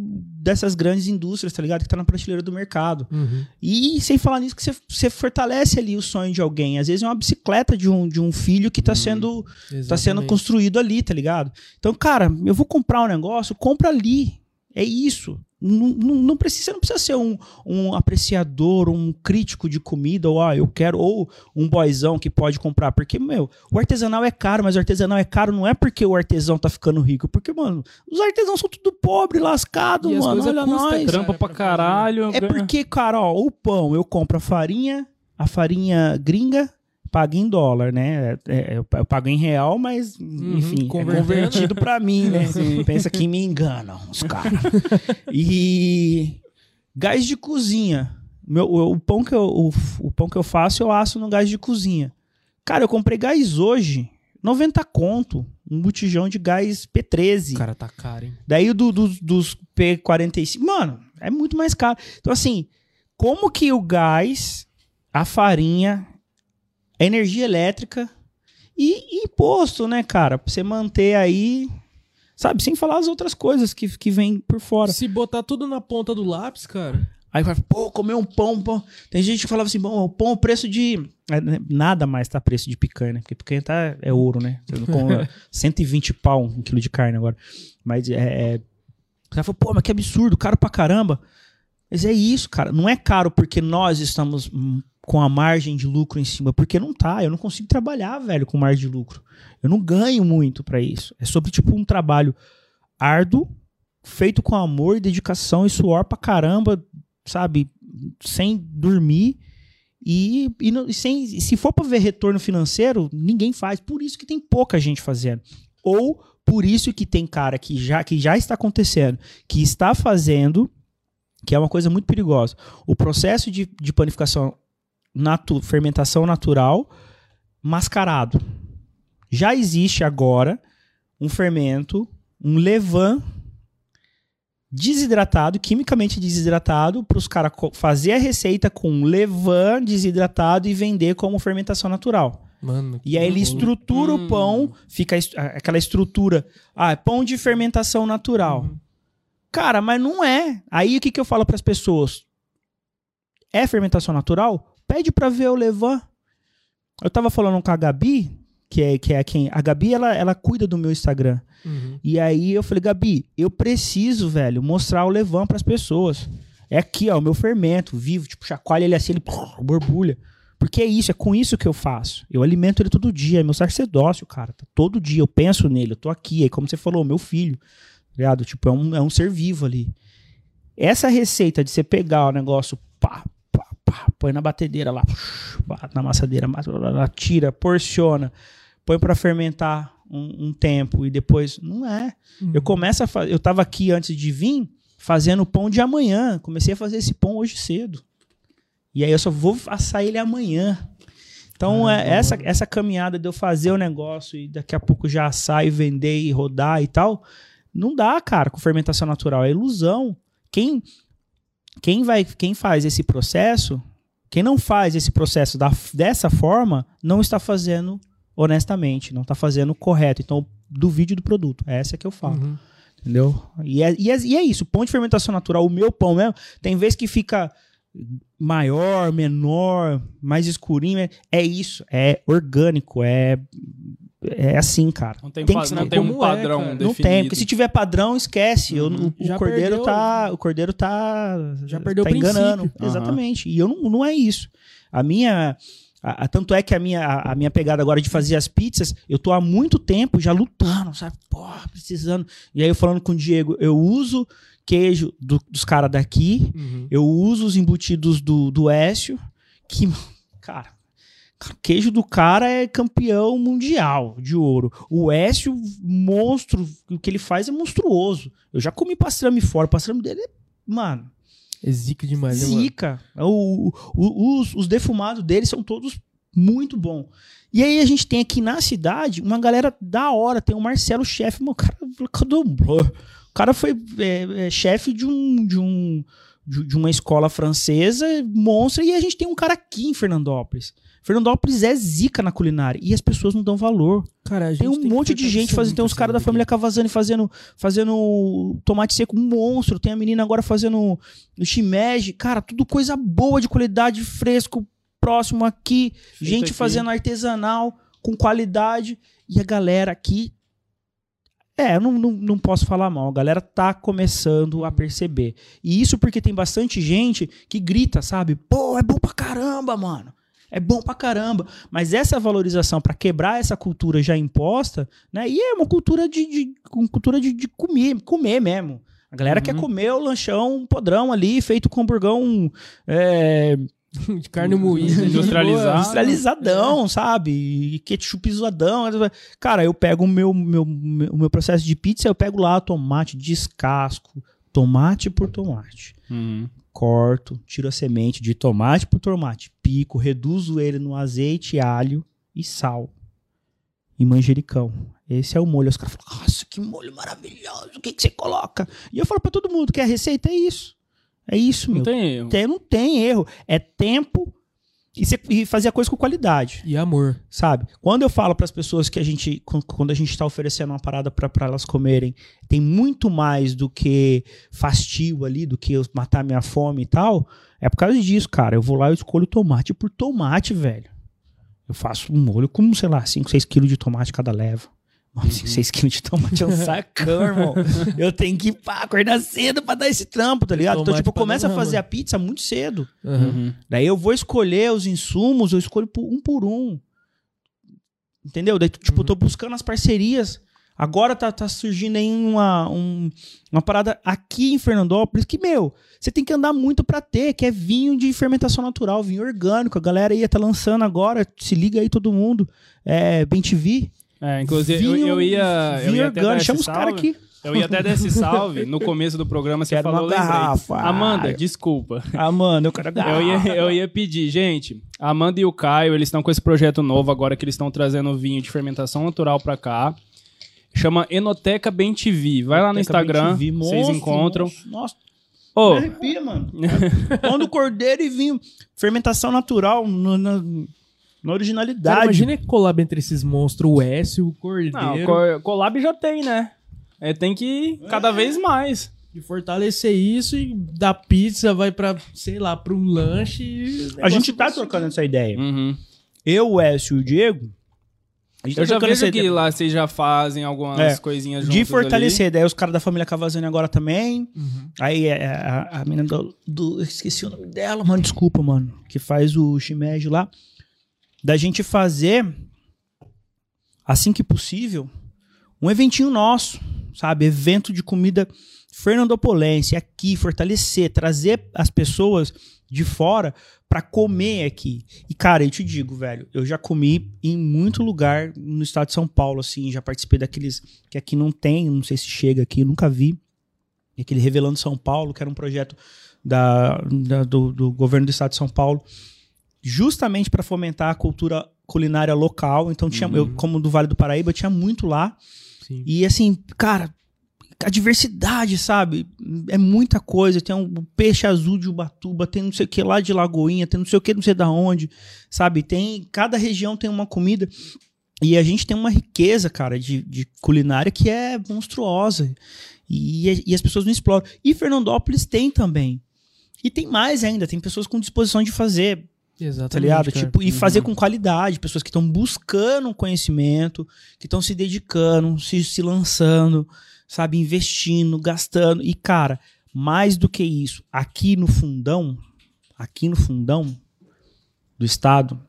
dessas grandes indústrias, tá ligado? Que tá na prateleira do mercado. Uhum. E sem falar nisso, que você, você, fortalece ali o sonho de alguém. Às vezes é uma bicicleta de um, de um filho que tá uhum. sendo, tá sendo construído ali, tá ligado? Então, cara, eu vou comprar um negócio, compra ali. É isso. Não, não, não, precisa, você não precisa ser um, um apreciador, um crítico de comida, ou ah, eu quero, ou um boizão que pode comprar. Porque, meu, o artesanal é caro, mas o artesanal é caro não é porque o artesão tá ficando rico. Porque, mano, os artesãos são tudo pobre, lascado, e mano. Olha nós. Trampa pra caralho. É porque, cara, ó, o pão, eu compro a farinha, a farinha gringa, paga em dólar, né? É, é, eu pago em real, mas, uhum, enfim, é convertido para mim, né? Pensa que me enganam os caras. e gás de cozinha. Meu, o, o, pão que eu, o, o, pão que eu faço, eu asso no gás de cozinha. Cara, eu comprei gás hoje, 90 conto. Um botijão de gás P13. Cara, tá caro, hein? Daí do, do, dos P45. Mano, é muito mais caro. Então, assim, como que o gás, a farinha energia elétrica e imposto, né, cara? Pra você manter aí, sabe? Sem falar as outras coisas que, que vêm por fora. Se botar tudo na ponta do lápis, cara. Aí vai, pô, comer um pão, pão. Tem gente que falava assim, bom, o pão, o preço de. É, né, nada mais tá preço de picanha, né? Porque picanha tá, é ouro, né? Você não come 120 pau um quilo de carne agora. Mas é. é... O cara falou, pô, mas que absurdo, caro pra caramba. Mas é isso, cara. Não é caro porque nós estamos com a margem de lucro em cima, porque não tá, eu não consigo trabalhar, velho, com margem de lucro. Eu não ganho muito para isso. É sobre tipo um trabalho árduo, feito com amor, dedicação e suor pra caramba, sabe, sem dormir e, e, e sem se for para ver retorno financeiro, ninguém faz. Por isso que tem pouca gente fazendo. Ou por isso que tem cara que já que já está acontecendo, que está fazendo que é uma coisa muito perigosa. O processo de, de panificação natu fermentação natural mascarado. Já existe agora um fermento, um levain desidratado, quimicamente desidratado, para os caras fazer a receita com levain desidratado e vender como fermentação natural. Mano, e aí ele estrutura hum. o pão, fica aquela estrutura, ah, é pão de fermentação natural. Hum. Cara, mas não é. Aí o que, que eu falo para as pessoas? É fermentação natural? Pede para ver o Levan. Eu tava falando com a Gabi, que é, que é quem. A Gabi, ela, ela cuida do meu Instagram. Uhum. E aí eu falei, Gabi, eu preciso, velho, mostrar o Levan pras pessoas. É aqui, ó, o meu fermento, vivo, tipo, chacoalha ele assim, ele borbulha. Porque é isso, é com isso que eu faço. Eu alimento ele todo dia, é meu sacerdócio, cara. Tá Todo dia eu penso nele, eu tô aqui. Aí, como você falou, meu filho, tá ligado? Tipo, é um, é um ser vivo ali. Essa receita de você pegar o negócio, pá, pá, põe na batedeira lá, pá, na amassadeira, mas- blá, blá, blá, tira, porciona, põe pra fermentar um, um tempo e depois. Não é. Eu começo a fazer. Eu tava aqui antes de vir fazendo pão de amanhã. Comecei a fazer esse pão hoje cedo. E aí eu só vou assar ele amanhã. Então, é, Caramba, essa, essa caminhada de eu fazer o negócio e daqui a pouco já assar e vender e rodar e tal, não dá, cara, com fermentação natural. É ilusão. Quem, quem, vai, quem faz esse processo, quem não faz esse processo da, dessa forma, não está fazendo honestamente, não está fazendo correto. Então, duvide do produto. É essa que eu falo. Uhum. Entendeu? E é, e, é, e é isso. Pão de fermentação natural, o meu pão mesmo, tem vezes que fica maior, menor, mais escurinho. É, é isso. É orgânico. É, é assim, cara. Não tem, Tem que ser não tem um é, padrão. Não definido. Não tem, porque se tiver padrão, esquece. Eu- Uhum. o, o Já cordeiro perdeu- tá, o cordeiro tá Já perdeu tá o enganando. Exatamente. E eu não, não é isso. A minha a- a- tanto é que a minha, a, a minha pegada agora de fazer as pizzas, eu tô há muito tempo já lutando, sabe? Porra, precisando. E aí eu falando com o Diego, eu uso queijo do- dos caras daqui, Uhum. eu uso os embutidos do, do Écio, que, cara, queijo do cara é campeão mundial de ouro. O Écio, monstro, o que ele faz é monstruoso. Eu já comi pastrame fora, o pastrame dele é, mano, É zica demais, né, zica. O, o- os, os defumados dele são todos muito bons. E aí a gente tem aqui na cidade uma galera da hora. Tem o Marcelo, chefe, o cara, o cara foi é, é, chefe de um, de um de uma escola francesa, monstra, e a gente tem um cara aqui em Fernandópolis. Fernandópolis é zica na culinária e as pessoas não dão valor. Cara, Tem um que monte de gente fazendo. Tem uns caras da família Cavazani fazendo, fazendo tomate seco, um monstro. Tem a menina agora fazendo shimeji. Cara, tudo coisa boa, de qualidade, fresco, próximo aqui. Feito gente aqui. fazendo artesanal, com qualidade. E a galera aqui. É, eu não, não, não posso falar mal. A galera tá começando a perceber. E isso porque tem bastante gente que grita, sabe? Pô, é bom pra caramba, mano. É bom pra caramba. Mas essa valorização pra quebrar essa cultura já imposta, né? E é uma cultura de, de uma cultura de, de comer, comer mesmo. A galera Uhum. quer comer o lanchão podrão ali, feito com hamburgão é, de carne moída. Industrializado. industrializadão, sabe? E ketchup zoadão. Cara, eu pego o meu, meu, meu, meu processo de pizza, eu pego lá tomate, descasco, tomate por tomate. Uhum. Corto, tiro a semente de tomate por tomate, pico, reduzo ele no azeite, alho e sal. E manjericão. Esse é o molho. Os caras falam, nossa, que molho maravilhoso, o que, que você coloca? E eu falo pra todo mundo que a receita é isso. É isso, meu. Não tem erro. Tem- não tem erro. É tempo e, você- e fazer a coisa com qualidade, E amor. sabe? Quando eu falo para as pessoas que a gente, quan- quando a gente está oferecendo uma parada para elas comerem, tem muito mais do que fastio ali, do que eu matar minha fome e tal. É por causa disso, cara. Eu vou lá e escolho tomate por tomate, velho. Eu faço um molho com, sei lá, 5, 6 quilos de tomate cada leva. Mano, 6 quilos de tomate é um sacão, irmão. Eu tenho que pá, acordar cedo pra dar esse trampo, tá ligado? Então, tipo, começo a fazer a pizza muito cedo. Uhum. Daí eu vou escolher os insumos, eu escolho um por um. Entendeu? Daí, tipo, eu tô buscando as parcerias. Agora tá, tá surgindo aí uma, um- uma parada aqui em Fernandópolis que, meu, você tem que andar muito pra ter, que é vinho de fermentação natural, vinho orgânico. A galera aí tá lançando agora, se liga aí todo mundo. É, Bem TV. É, inclusive, eu, Vinho- eu ia. Eu vinho ia até dar orgânico. esse Chama os caras aqui. Eu ia até dar esse salve. No começo do programa você Quero falou, uma eu garrafa. Amanda, desculpa. Mano, eu quero Eu ia, eu ia pedir, gente, Amanda e o Caio, eles estão com esse projeto novo agora que eles estão trazendo vinho de fermentação natural pra cá. Chama Enoteca Bem TV. Vai lá no Instagram, vocês encontram. monstro. Nossa, Me arrepia, mano. Pão do cordeiro e vinho. Fermentação natural no- na, na Cara, originalidade. imagina que collab entre esses monstros, o Écio, o Cordeiro. não, co- collab já tem, né? É, tem que ir cada vez mais. E fortalecer isso e da pizza vai pra, sei lá, pra um lanche. a gente tá trocando essa ideia. Uhum. Eu, o Écio e o Diego, Eu tá já vejo que lá vocês já fazem algumas É, coisinhas juntos De fortalecer, daí os caras da família Cavazani agora também. Uhum. Aí é, a, a menina do, do- eu Esqueci o nome dela, mano. Desculpa, mano. Que faz o shimeji lá. Da gente fazer, assim que possível, um eventinho nosso, sabe? Evento de comida fernandopolense, aqui, fortalecer, trazer as pessoas de fora pra comer aqui. E, cara, eu te digo, velho, eu já comi em muito lugar no estado de São Paulo, assim, já participei daqueles que aqui não tem, não sei se chega aqui, nunca vi. Aquele Revelando São Paulo, que era um projeto da, da- do, do governo do estado de São Paulo, justamente para fomentar a cultura culinária local. Então, tinha, eu, como do Vale do Paraíba, tinha muito lá. Sim. E assim, cara, a diversidade, sabe? É muita coisa. Tem um peixe azul de Ubatuba, tem não sei o que lá de Lagoinha, tem não sei o que, não sei da onde, sabe? Tem. Cada região tem uma comida. E a gente tem uma riqueza, cara, de, de culinária que é monstruosa. E, e as pessoas não exploram. E Fernandópolis tem também. E tem mais ainda, tem pessoas com disposição de fazer, Exatamente. tá ligado? cara. Tipo, e fazer Uhum. com qualidade, pessoas que estão buscando conhecimento, que estão se dedicando, se, se lançando, sabe, investindo, gastando. E, cara, mais do que isso, aqui no fundão, aqui no fundão do estado,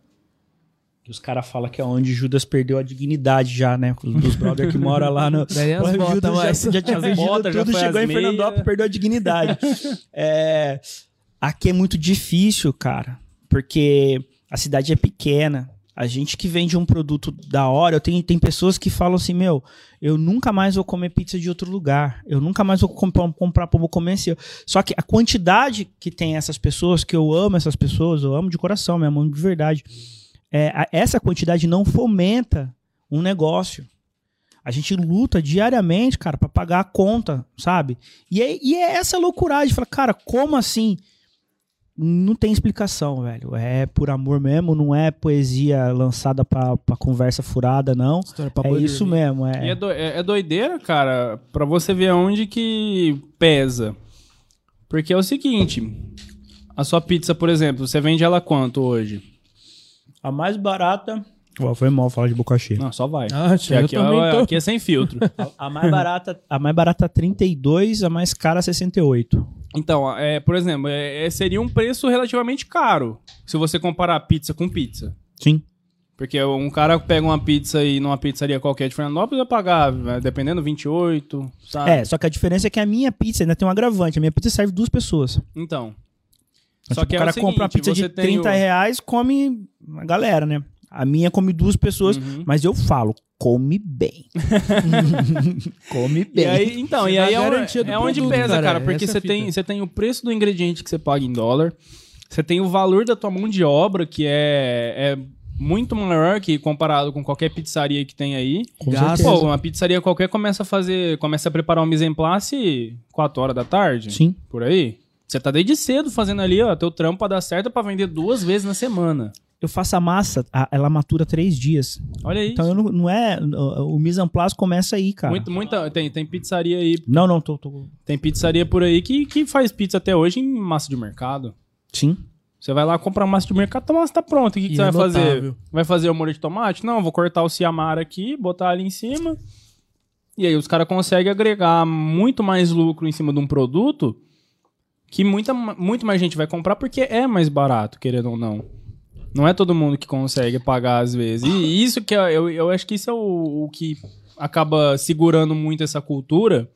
que os caras falam que é onde Judas perdeu a dignidade já, né? Os dos brothers que moram lá no. Daí as botas Judas mais. já, já tinha As botas, já tudo, foi chegou em Fernandópolis, perdeu a dignidade. É, aqui é muito difícil, cara, porque a cidade é pequena. A gente que vende um produto da hora, eu tenho, tem pessoas que falam assim, meu, eu nunca mais vou comer pizza de outro lugar. Eu nunca mais vou comprar, comprar vou comer seu. Só que a quantidade que tem essas pessoas, que eu amo essas pessoas, eu amo de coração, me amo de verdade. É, a- essa quantidade não fomenta um negócio. A gente luta diariamente, cara, pra pagar a conta, sabe? E é, e é essa loucuragem. Cara, como assim? Não tem explicação, velho. É por amor mesmo, não é poesia lançada pra, pra conversa furada, não. É isso dormir. mesmo. E é, É, do- é- é doideira, cara, pra você ver onde que pesa. Porque é o seguinte, a sua pizza, por exemplo, você vende ela quanto hoje? A mais barata. Ó, foi mal falar de boca cheia. Não, só vai. Ah, eu aqui, também é, tô. aqui é sem filtro. A mais barata, a mais barata 32, a mais cara 68. Então, é, por exemplo, é- é- seria um preço relativamente caro se você comparar pizza com pizza. Sim. Porque um cara pega uma pizza e numa pizzaria qualquer de Fernandópolis vai pagar, né, dependendo, 28, sabe? É, só que a diferença é que a minha pizza ainda tem um agravante. A minha pizza serve duas pessoas. Então. Só Só que o é cara o seguinte, compra uma pizza de você tem 30 o- reais, come a galera, né? A minha come duas pessoas, Uhum. mas eu falo, come bem. come bem. E aí, então, Você e aí é, é onde produto, pesa, cara, cara, porque você é fita. tem, você tem o preço do ingrediente que você paga em dólar, você tem o valor da tua mão de obra, que é, é muito maior que comparado com qualquer pizzaria que tem aí. Com. Pô, uma pizzaria qualquer começa a fazer, começa a preparar um mise en place 4 horas da tarde, Sim. por aí. Você tá desde cedo fazendo ali, ó, teu trampo pra dar certo é pra vender duas vezes na semana. Eu faço a massa, a- ela matura três dias. Olha isso. Então eu não, não é. O o mise en place começa aí, cara. Muito, muita, tem, tem pizzaria aí, Não, não, tô. tô... tem pizzaria por aí que, que faz pizza até hoje em massa de mercado. Sim. Você vai lá comprar massa de mercado, a massa tá pronta. O que, que você vai fazer? Vai fazer o molho de tomate? Não, vou cortar o ciamara aqui, botar ali em cima. E aí os caras conseguem agregar muito mais lucro em cima de um produto que muita, muito mais gente vai comprar porque é mais barato, querendo ou não. Não é todo mundo que consegue pagar às vezes. E isso que eu, eu acho que isso é o, o que acaba segurando muito essa cultura.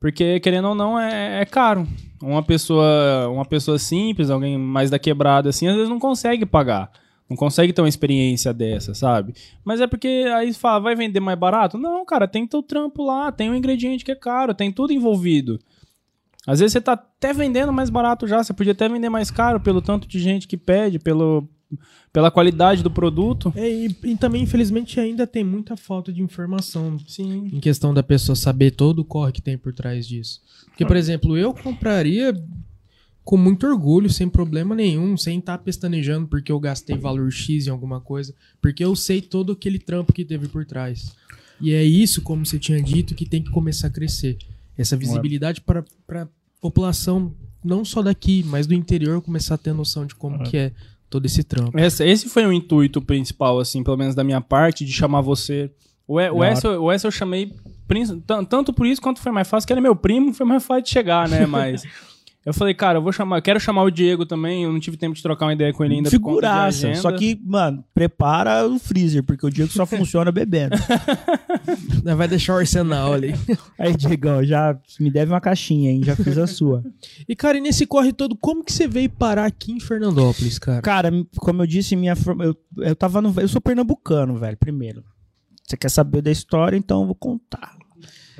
Porque, querendo ou não, é, é caro. Uma pessoa, uma pessoa simples, alguém mais da quebrada, assim, às vezes não consegue pagar. Não consegue ter uma experiência dessa, sabe? Mas é porque aí fala, vai vender mais barato? Não, cara, tem teu trampo lá, tem um ingrediente que é caro, tem tudo envolvido. Às vezes você tá até vendendo mais barato já, você podia até vender mais caro pelo tanto de gente que pede, pelo, pela qualidade do produto. É, e, e também, infelizmente, ainda tem muita falta de informação Sim. em questão da pessoa saber todo o corre que tem por trás disso. Porque, por exemplo, eu compraria com muito orgulho, sem problema nenhum, sem estar pestanejando porque eu gastei valor X em alguma coisa, porque eu sei todo aquele trampo que teve por trás. E é isso, como você tinha dito, que tem que começar a crescer. Essa visibilidade para a população, não só daqui, mas do interior, começar a ter noção de como que é todo esse trampo. Esse, esse foi o intuito principal, assim, pelo menos da minha parte, de chamar você. O, e, o, S, o S eu chamei tanto por isso quanto foi mais fácil, que ele é meu primo, foi mais fácil de chegar, né? Mas. Eu falei, cara, eu vou chamar, eu quero chamar o Diego também, eu não tive tempo de trocar uma ideia com ele ainda. Figuraça, só que, mano, prepara o freezer, porque o Diego só funciona bebendo. Vai deixar o arsenal ali. Aí, Diego, já me deve uma caixinha, hein, já fiz a sua. E, cara, e nesse corre todo, como que você veio parar aqui em Fernandópolis, cara? Cara, como eu disse, minha eu, eu tava no, eu sou pernambucano, velho, primeiro. Você quer saber da história, então eu vou contar.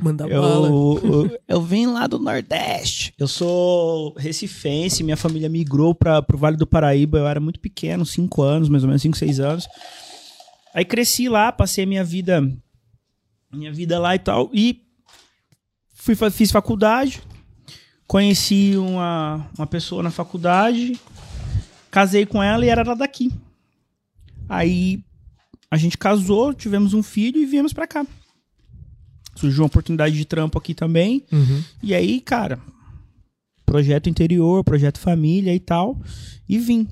Manda eu, bala. Eu, eu vim lá do Nordeste. Eu sou recifense, minha família migrou para o Vale do Paraíba. Eu era muito pequeno, 5 anos, mais ou menos 5, 6 anos. Aí cresci lá, passei minha vida minha vida lá e tal. E fui, fiz faculdade. Conheci uma, uma pessoa na faculdade. Casei com ela e era lá daqui. Aí a gente casou, tivemos um filho e viemos para cá surgiu uma oportunidade de trampo aqui também. Uhum. E aí, cara, projeto interior, projeto família e tal, e vim.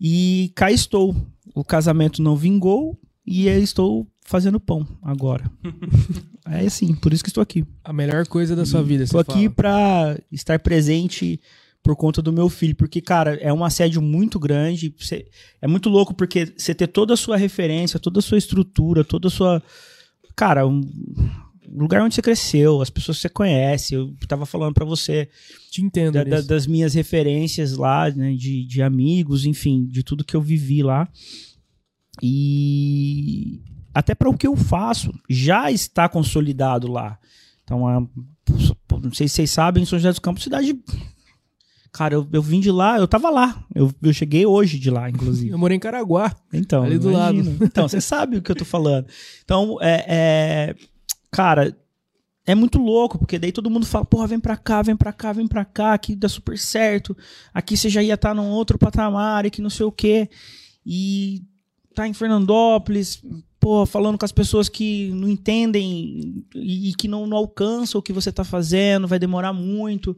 E cá estou. O casamento não vingou e eu estou fazendo pão agora. é assim, por isso que estou aqui. A melhor coisa da sua vida, Estou aqui para estar presente por conta do meu filho, porque, cara, é um assédio muito grande. é muito louco porque você ter toda a sua referência, toda a sua estrutura, toda a sua. Cara, um, lugar onde você cresceu, as pessoas que você conhece. Eu tava falando para você. Te entendo. Da, da, das minhas referências lá, né, de, de amigos, enfim, de tudo que eu vivi lá. E até para o que eu faço, já está consolidado lá. Então, a, não sei se vocês sabem, São José dos Campos, cidade. Cara, eu, eu vim de lá, eu tava lá. Eu, eu cheguei hoje de lá, inclusive. Eu morei em Caraguá. Então, ali do imagino. lado. Então, você sabe o que eu tô falando. Então, é, é cara, é muito louco, porque daí todo mundo fala, porra, vem pra cá, vem pra cá, vem pra cá, aqui dá super certo, aqui você já ia estar tá num outro patamar, e que não sei o quê. E tá em Fernandópolis, pô, falando com as pessoas que não entendem e, e que não, não alcançam o que você tá fazendo, vai demorar muito.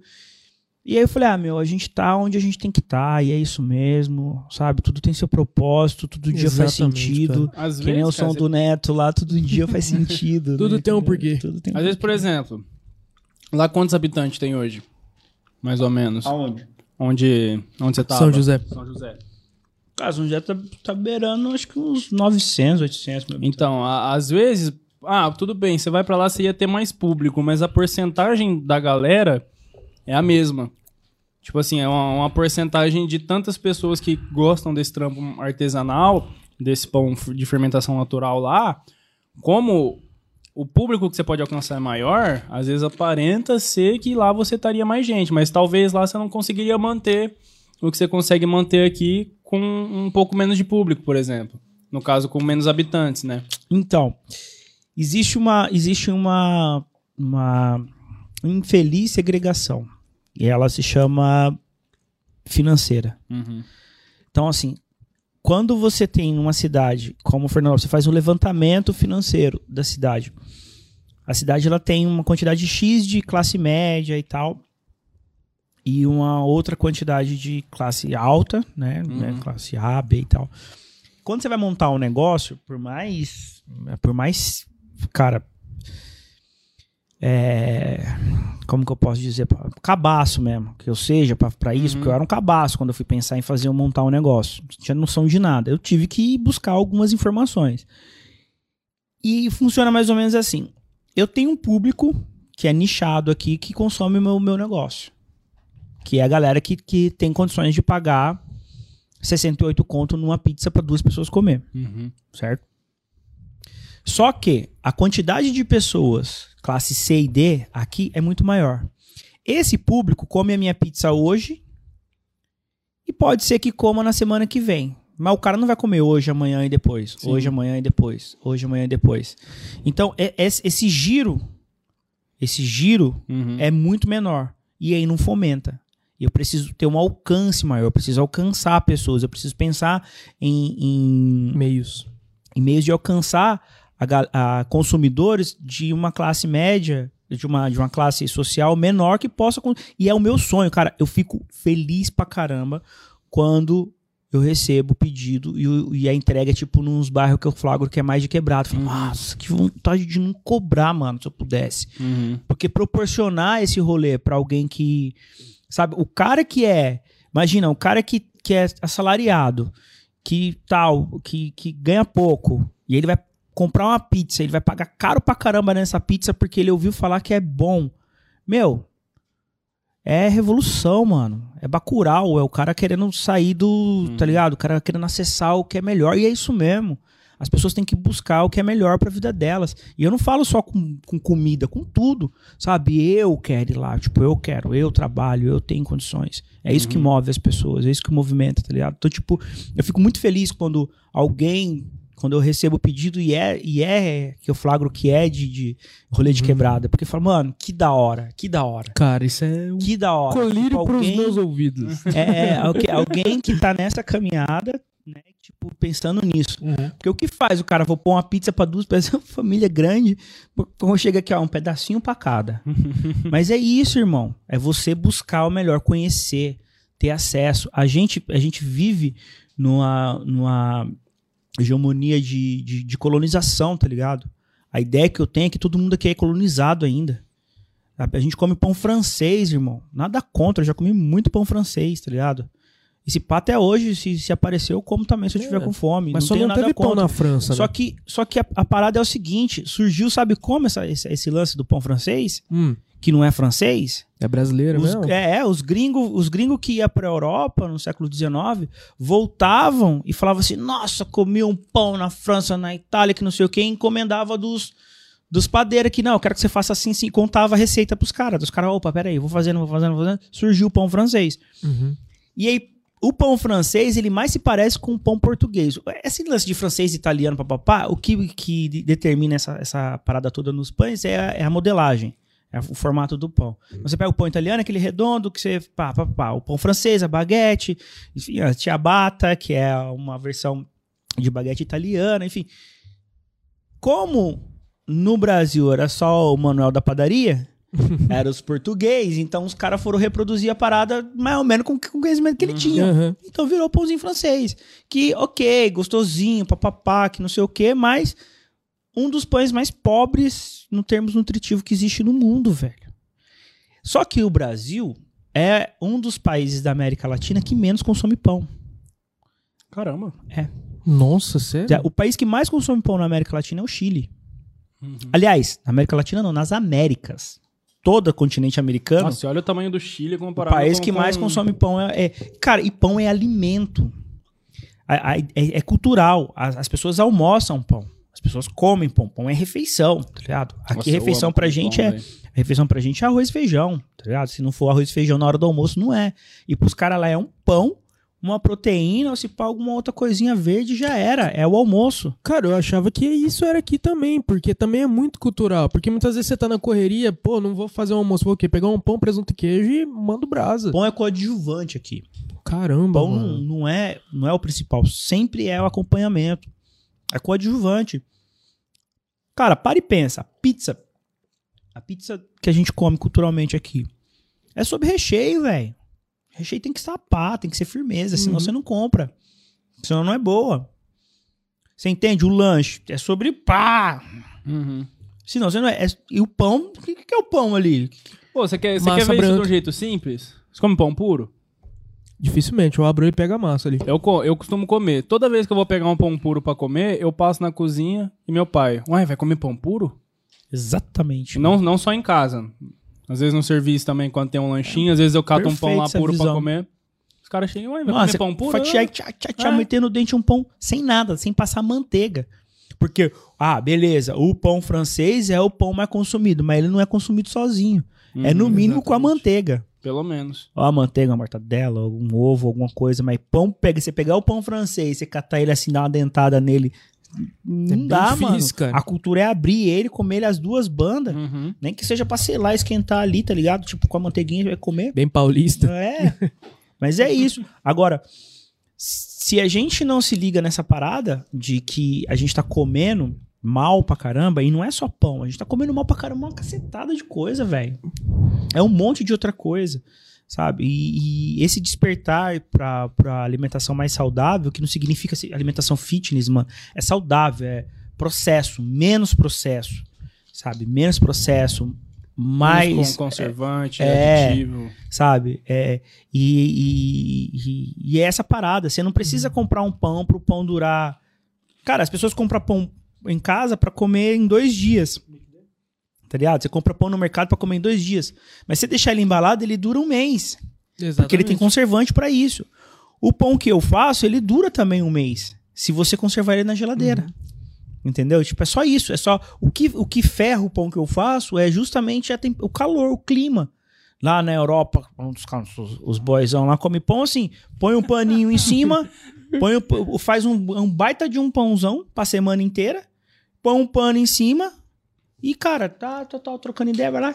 E aí eu falei, ah, meu, a gente tá onde a gente tem que estar, tá, e é isso mesmo, sabe? Tudo tem seu propósito, todo dia Exatamente, faz sentido. Às que vezes, nem o som cara, do Neto lá, todo dia faz sentido. tudo né? tem um porquê. Tudo tem um Às vezes, por exemplo, lá quantos habitantes tem hoje? Mais ou menos. Aonde? Onde, onde você tá? São José. São José. Cara, São José tá, tá beirando, acho que uns 900, 800. Então, a, às vezes, ah, tudo bem, você vai para lá, você ia ter mais público, mas a porcentagem da galera é a mesma. Tipo assim, é uma, uma porcentagem de tantas pessoas que gostam desse trampo artesanal, desse pão de fermentação natural lá, como o público que você pode alcançar é maior, às vezes aparenta ser que lá você estaria mais gente, mas talvez lá você não conseguiria manter o que você consegue manter aqui com um pouco menos de público, por exemplo. No caso, com menos habitantes, né? Então, existe uma, existe uma, uma infeliz segregação. E ela se chama financeira. Uhum. Então, assim, quando você tem uma cidade como Fernando, você faz um levantamento financeiro da cidade. A cidade ela tem uma quantidade X de classe média e tal. E uma outra quantidade de classe alta, né? Uhum. né? Classe A, B e tal. Quando você vai montar um negócio, por mais. Por mais. Cara, é, como que eu posso dizer, cabaço mesmo, que eu seja para isso, uhum. porque eu era um cabaço quando eu fui pensar em fazer montar um negócio. Não tinha noção de nada. Eu tive que buscar algumas informações. E funciona mais ou menos assim. Eu tenho um público que é nichado aqui que consome o meu, meu negócio. Que é a galera que, que tem condições de pagar 68 conto numa pizza para duas pessoas comer. Uhum. Certo? Só que a quantidade de pessoas classe C e D aqui é muito maior. Esse público come a minha pizza hoje e pode ser que coma na semana que vem. Mas o cara não vai comer hoje, amanhã e depois. Sim. Hoje, amanhã e depois. Hoje, amanhã e depois. Então, é, é, esse giro, esse giro uhum. é muito menor. E aí não fomenta. Eu preciso ter um alcance maior, eu preciso alcançar pessoas, eu preciso pensar em, em meios. Em meios de alcançar a, a consumidores de uma classe média, de uma, de uma classe social menor que possa. E é o meu sonho, cara. Eu fico feliz pra caramba quando eu recebo o pedido e, e a entrega é tipo nos bairros que eu flagro que é mais de quebrado. Uhum. falo, Nossa, que vontade de não cobrar, mano, se eu pudesse. Uhum. Porque proporcionar esse rolê pra alguém que. Sabe, o cara que é. Imagina, o cara que, que é assalariado, que tal, que, que ganha pouco, e ele vai comprar uma pizza, ele vai pagar caro pra caramba nessa pizza porque ele ouviu falar que é bom. Meu. É revolução, mano. É bacural. É o cara querendo sair do. Tá ligado? O cara querendo acessar o que é melhor. E é isso mesmo. As pessoas têm que buscar o que é melhor pra vida delas. E eu não falo só com, com comida, com tudo. Sabe? Eu quero ir lá. Tipo, eu quero, eu trabalho, eu tenho condições. É isso que move as pessoas, é isso que movimenta, tá ligado? Então, tipo, eu fico muito feliz quando alguém. Quando eu recebo o pedido e é, e é que eu flagro que é de, de rolê de quebrada. Porque eu falo, mano, que da hora, que da hora. Cara, isso é um Que da hora. colírio Tipo, pros alguém- meus ouvidos. é, é, algu- alguém que tá nessa caminhada, né, tipo, pensando nisso. Porque o que faz o cara, vou pôr uma pizza pra duas pessoas, uma família grande, quando chega aqui, ó, um pedacinho pra cada. Mas é isso, irmão. É você buscar o melhor, conhecer, ter acesso. A gente, a gente vive numa, numa hegemonia de, de, de colonização, tá ligado? A ideia que eu tenho é que todo mundo aqui é colonizado ainda. A gente come pão francês, irmão. Nada contra, eu já comi muito pão francês, tá ligado? Esse pá até hoje, se, se aparecer, eu como também se eu tiver É, com fome. Mas não só tenho não nada teve pão contra. na França, Só né? que, só que a, a parada é o seguinte: surgiu, sabe como essa- esse, esse lance do pão francês? Hum, Que não é francês? é brasileira Os, mesmo? é, é, os gringos os gringo que iam pra Europa no século XIX voltavam e falavam assim: nossa, comi um pão na França, na Itália, que não sei o que, e encomendava dos, dos padeiros que não, eu quero que você faça assim, assim, contava a receita pros caras. Os caras, opa, peraí, vou fazendo, vou fazendo, vou fazendo. Surgiu o pão francês. Uhum. E aí, o pão francês, ele mais se parece com o pão português. Esse lance de francês e italiano, papapá, o que, que de- determina essa, essa parada toda nos pães é a, é a modelagem. É o formato do pão. Você pega o pão italiano, aquele redondo que você. Pá, pá, pá. O pão francês, a baguete, enfim, a ciabatta, que é uma versão de baguete italiana, enfim. Como no Brasil era só o manual da padaria, era os português, então os caras foram reproduzir a parada mais ou menos com, com o conhecimento que ele tinha. Aham. Então virou pãozinho francês. Que, ok, gostosinho, papapá, que não sei o quê, mas um dos pães mais pobres no termos nutritivo que existe no mundo, velho. Só que o Brasil é um dos países da América Latina que menos consome pão. Caramba. Nossa, sério? O país que mais consome pão na América Latina é o Chile. Aliás, na América Latina não, nas Américas. Todo o continente americano, Nossa, olha o tamanho do Chile o comparado país com- que mais consome pão é, é- Cara, e pão é alimento. A- é, é cultural. As, as pessoas almoçam pão. As pessoas comem pão. Pão é refeição, tá ligado? Aqui Nossa, refeição pra pão, gente é. velho. Refeição pra gente é arroz e feijão, tá ligado? Se não for arroz e feijão na hora do almoço, não é. E pros caras lá é um pão, uma proteína, ou se pá, alguma outra coisinha verde, já era. É o almoço. Cara, eu achava que isso era aqui também, porque também é muito cultural. Porque muitas vezes você tá na correria, pô, não vou fazer um almoço, vou o quê? Pegar um pão, presunto e queijo e mando brasa. Pão é coadjuvante aqui. Caramba, Pão mano. não é, não é o principal, sempre é o acompanhamento. É coadjuvante. Cara, para e pensa. A pizza. A pizza que a gente come culturalmente aqui é sobre recheio, velho. Recheio tem que sapar, tem que ser firmeza, senão Uhum. você não compra. Senão não é boa. Você entende? O lanche é sobre pá. Uhum. Senão você não é. é- e o pão, o que, que é o pão ali? Pô, você quer, você quer ver isso de branca. um jeito simples? Você come pão puro? Dificilmente, eu abro e pego a massa ali. Eu, co- eu costumo comer. Toda vez que eu vou pegar um pão puro pra comer, eu passo na cozinha e meu pai, ué, vai comer pão puro? Exatamente. Não, não só em casa. Às vezes no serviço também, quando tem um lanchinho, às vezes eu cato um pão lá essa puro pra visão. comer. Os caras chegam, ué, vai comer pão puro? fatiar, Eu- tchá, tchá, tchá, É. meter no dente um pão sem nada, sem passar manteiga. Porque, ah, beleza, o pão francês é o pão mais consumido, mas ele não é consumido sozinho. é no mínimo com a exatamente. manteiga. Pelo menos. Ó, a manteiga, uma mortadela, algum ovo, alguma coisa, mas pão, pega, você pegar o pão francês, você catar ele assim, dar uma dentada nele, não É dá, difícil, mano. cara. A cultura é abrir ele, comer ele as duas bandas, Uhum. nem que seja pra, lá, esquentar ali, tá ligado? Tipo, com a manteiguinha vai comer. Bem paulista. É. Mas é isso. Agora, se a gente não se liga nessa parada de que a gente tá comendo mal pra caramba, e não é só pão, a gente tá comendo mal pra caramba uma cacetada de coisa, velho. É um monte de outra coisa. sabe? E, e esse despertar pra, pra alimentação mais saudável, que não significa alimentação fitness, mano, é saudável, é processo, menos processo, sabe? Menos processo, mais com conservante, é. aditivo. sabe? É, e, e, e- e é essa parada. Você não precisa comprar um pão pro pão durar. Cara, as pessoas compram pão em casa pra comer em dois dias. Tá ligado? Você compra pão no mercado pra comer em dois dias. Mas se você deixar ele embalado, ele dura um mês. Porque ele tem conservante pra isso. O pão que eu faço, ele dura também um mês. Se você conservar ele na geladeira. Entendeu? Tipo, é só isso. É só. O que, o que ferra o pão que eu faço é justamente a o calor, o clima. Lá na Europa, os, os, os boyzão lá comem pão assim, põe um paninho em cima, põe o- faz um, um baita de um pãozão pra semana inteira, põe um pano em cima e, cara, tá, tá, tá trocando ideia, vai lá,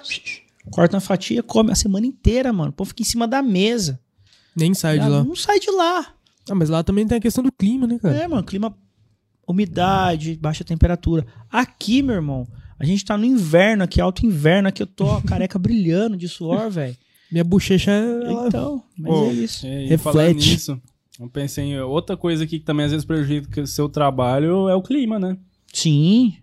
corta uma fatia, come a semana inteira, mano. O pão fica em cima da mesa. Nem sai de Ah, lá. Não sai de lá. Ah, mas lá também tem a questão do clima, né, cara? É, mano, clima, umidade, baixa temperatura. Aqui, meu irmão, a gente tá no inverno aqui, alto inverno, aqui eu tô a careca brilhando de suor, velho. Minha bochecha, ela... Então, mas Pô, é isso. É, Reflete. nisso, eu pensei em outra coisa aqui que também às vezes prejudica o seu trabalho é o clima, né? Sim.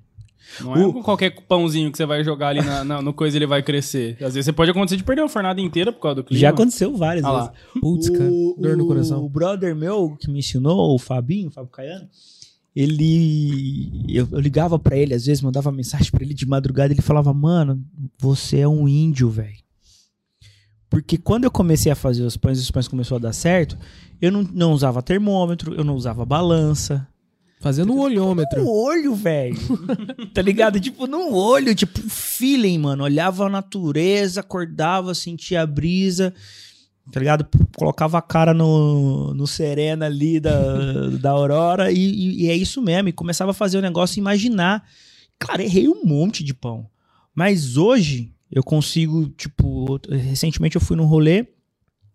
Não é O- com qualquer pãozinho que você vai jogar ali na, na- no coisa ele vai crescer. Às vezes você pode acontecer de perder a fornada inteira por causa do clima. Já aconteceu várias Ah vezes. lá. Putz, cara, dor no coração. O brother meu que me ensinou, o Fabinho, o Fábio Caiano, ele. Eu, eu ligava pra ele, às vezes, mandava mensagem pra ele de madrugada, ele falava, mano, você é um índio, velho. Porque quando eu comecei a fazer os pães e os pães começou a dar certo, eu não, não usava termômetro, eu não usava balança. Fazendo um olhômetro. No olho, velho. tá ligado? Tipo, no olho, tipo, feeling, mano. Olhava a natureza, acordava, sentia a brisa. Tá ligado? Colocava a cara no, no serena ali da, da aurora e, e- e é isso mesmo. E começava a fazer o negócio e imaginar. Cara, errei um monte de pão. Mas hoje eu consigo, tipo, recentemente eu fui num rolê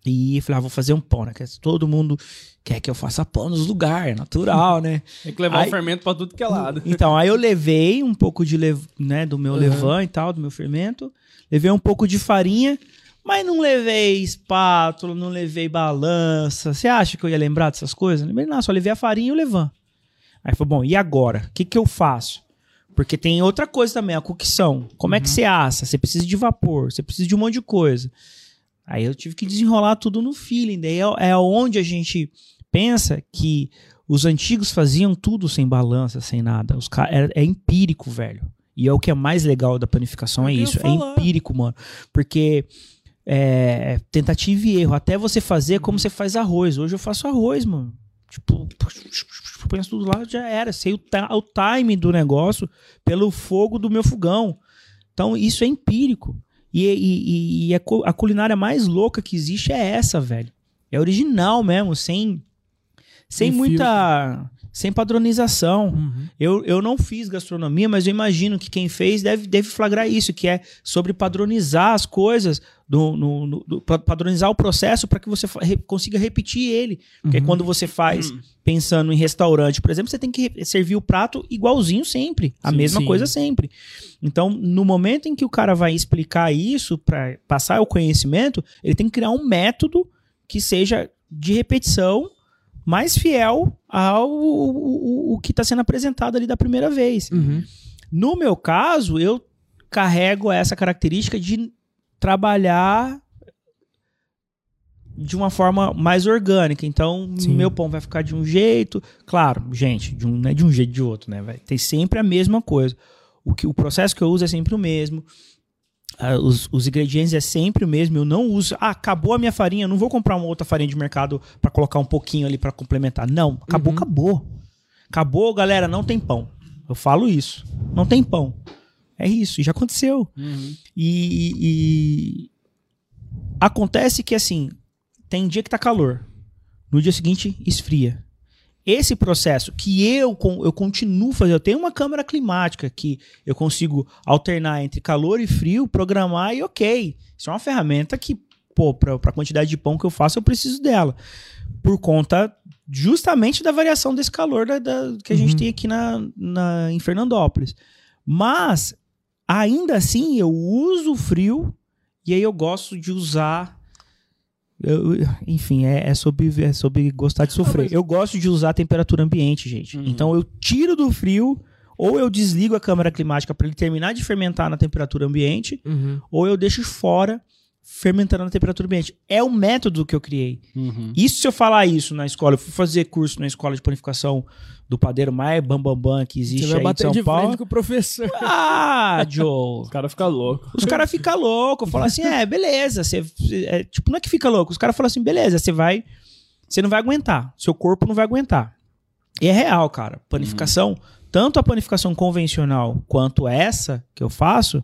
e falei, ah, vou fazer um pão, né? Que Todo mundo quer que eu faça pão nos lugares, natural, né? Tem que levar Ai. o fermento pra tudo que é lado. Então, aí eu levei um pouco de lev... né, do meu Uhum. levan e tal, do meu fermento. Levei um pouco de farinha, mas não levei espátula, não levei balança. Você acha que eu ia lembrar dessas coisas? Não nada, só levei a farinha e o levan. Aí foi bom, e agora? O que, que eu faço? Porque tem outra coisa também, a cocção. Como é que você assa? Você precisa de vapor, você precisa de um monte de coisa. Aí eu tive que desenrolar tudo no feeling. Daí é, é onde a gente pensa que os antigos faziam tudo sem balança, sem nada. Os é, é empírico, velho. E é o que é mais legal da panificação, É é isso. É empírico, mano. Porque é tentativa e erro. Até você fazer como você faz arroz. Hoje eu faço arroz, mano. Tipo, põe tudo lá, já era. Sei o, o time do negócio pelo fogo do meu fogão. Então, isso é empírico. E, e- e- a, a culinária mais louca que existe é essa, velho. É original mesmo, sem, sem Sem muita. Sem padronização. Uhum. Eu, eu não fiz gastronomia, mas eu imagino que quem fez deve, deve flagrar isso, que é sobre padronizar as coisas, do, no, no- do- pa- padronizar o processo para que você re- consiga repetir ele. Porque Uhum. quando você faz pensando em restaurante, por exemplo, você tem que servir o prato igualzinho sempre, a Sim, mesma sim. coisa sempre. Então, no momento em que o cara vai explicar isso para passar o conhecimento, ele tem que criar um método que seja de repetição mais fiel ao o, o- que está sendo apresentado ali da primeira vez. Uhum. No meu caso, eu carrego essa característica de trabalhar de uma forma mais orgânica. Então, Sim. meu pão vai ficar de um jeito. Claro, gente, de um, não é de um jeito de outro, né? Vai ter sempre a mesma coisa. O, que, o processo que eu uso é sempre o mesmo. Ah, os, os ingredientes é sempre o mesmo. Eu não uso. Ah, acabou a minha farinha. Não vou comprar uma outra farinha de mercado para colocar um pouquinho ali para complementar. Não, acabou, Uhum. acabou. Acabou, galera. Não tem pão. Eu falo isso. Não tem pão. É isso. E já aconteceu. Uhum. E, e- acontece que assim, tem dia que tá calor. No dia seguinte esfria. Esse processo que eu eu continuo fazendo, eu tenho uma câmera climática que eu consigo alternar entre calor e frio, programar e ok. Isso é uma ferramenta que, pô, para a quantidade de pão que eu faço, eu preciso dela. Por conta justamente da variação desse calor da, da- que a gente Uhum. tem aqui na, na, em Fernandópolis. Mas ainda assim eu uso o frio e aí eu gosto de usar Eu- enfim, é, é sobre, é sobre gostar de sofrer. Eu gosto de usar a temperatura ambiente, gente. Uhum. Então eu tiro do frio, ou eu desligo a câmara climática para ele terminar de fermentar na temperatura ambiente, Uhum. ou eu deixo fora fermentando na temperatura ambiente. É o método que eu criei. Uhum. Isso se eu falar isso na escola, eu fui fazer curso na escola de panificação do padeiro mais bambambam bam, que existe Você vai aí em bater São de Paulo. frente com o professor. Ah, Joe. Os caras ficam loucos. Os caras ficam loucos, falam assim, é, beleza. Você, é, tipo, não é que fica louco. Os caras falam assim, beleza, você vai. Você não vai aguentar. Seu corpo não vai aguentar. E é real, cara. Panificação, tanto a panificação convencional quanto essa que eu faço,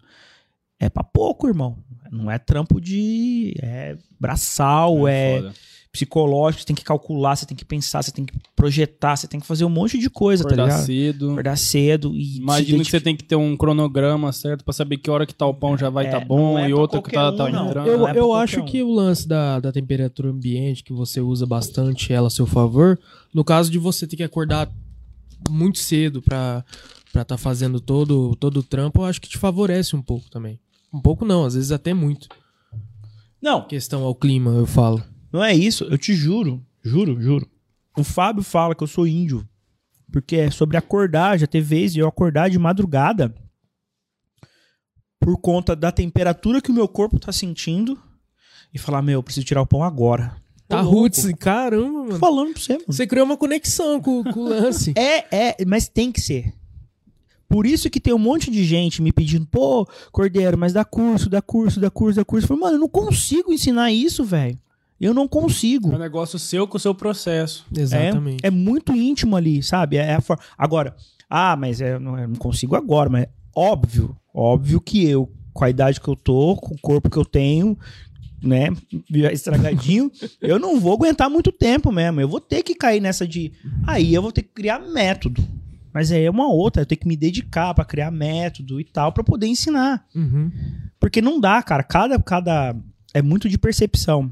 é pra pouco, irmão. Não é trampo de. É braçal, é, foda. psicológico, você tem que calcular, você tem que pensar, você tem que projetar, você tem que fazer um monte de coisa, tá Acordar ligado? cedo. Acordar cedo e. Imagino que você tem que ter um cronograma certo pra saber que hora que tal pão já vai É, estar bom é e outra que tá, tá um, não. entrando. Eu, é eu acho um. que o lance da, da temperatura ambiente, que você usa bastante ela a seu favor, no caso de você ter que acordar muito cedo pra estar tá fazendo todo, todo o trampo, eu acho que te favorece um pouco também. Um pouco não, às vezes até muito. Não, Questão ao clima, eu falo. Não é isso, eu te juro, juro, juro. O Fábio fala que eu sou índio. Porque é sobre acordar, já teve vezes eu acordar de madrugada por conta da temperatura que o meu corpo tá sentindo e falar, meu, eu preciso tirar o pão agora. Tá roots, caramba, Tô mano. falando pra você, mano. Você criou uma conexão com, com o lance. É, é, mas tem que ser. Por isso que tem um monte de gente me pedindo, pô, Cordeiro, mas dá curso, dá curso, dá curso, dá curso. Eu falei, mano, eu não consigo ensinar isso, velho. Eu não consigo. É um negócio seu com o seu processo. Exatamente. É, é muito íntimo ali, sabe? É a for... Agora, ah, mas é, não, eu não consigo agora, mas óbvio, óbvio que eu, com a idade que eu tô, com o corpo que eu tenho, né, estragadinho, eu não vou aguentar muito tempo mesmo. Eu vou ter que cair nessa de. Aí eu vou ter que criar método. Mas aí é uma outra, eu tenho que me dedicar pra criar método e tal, pra poder ensinar. Uhum. Porque não dá, cara. Cada, cada. É muito de percepção.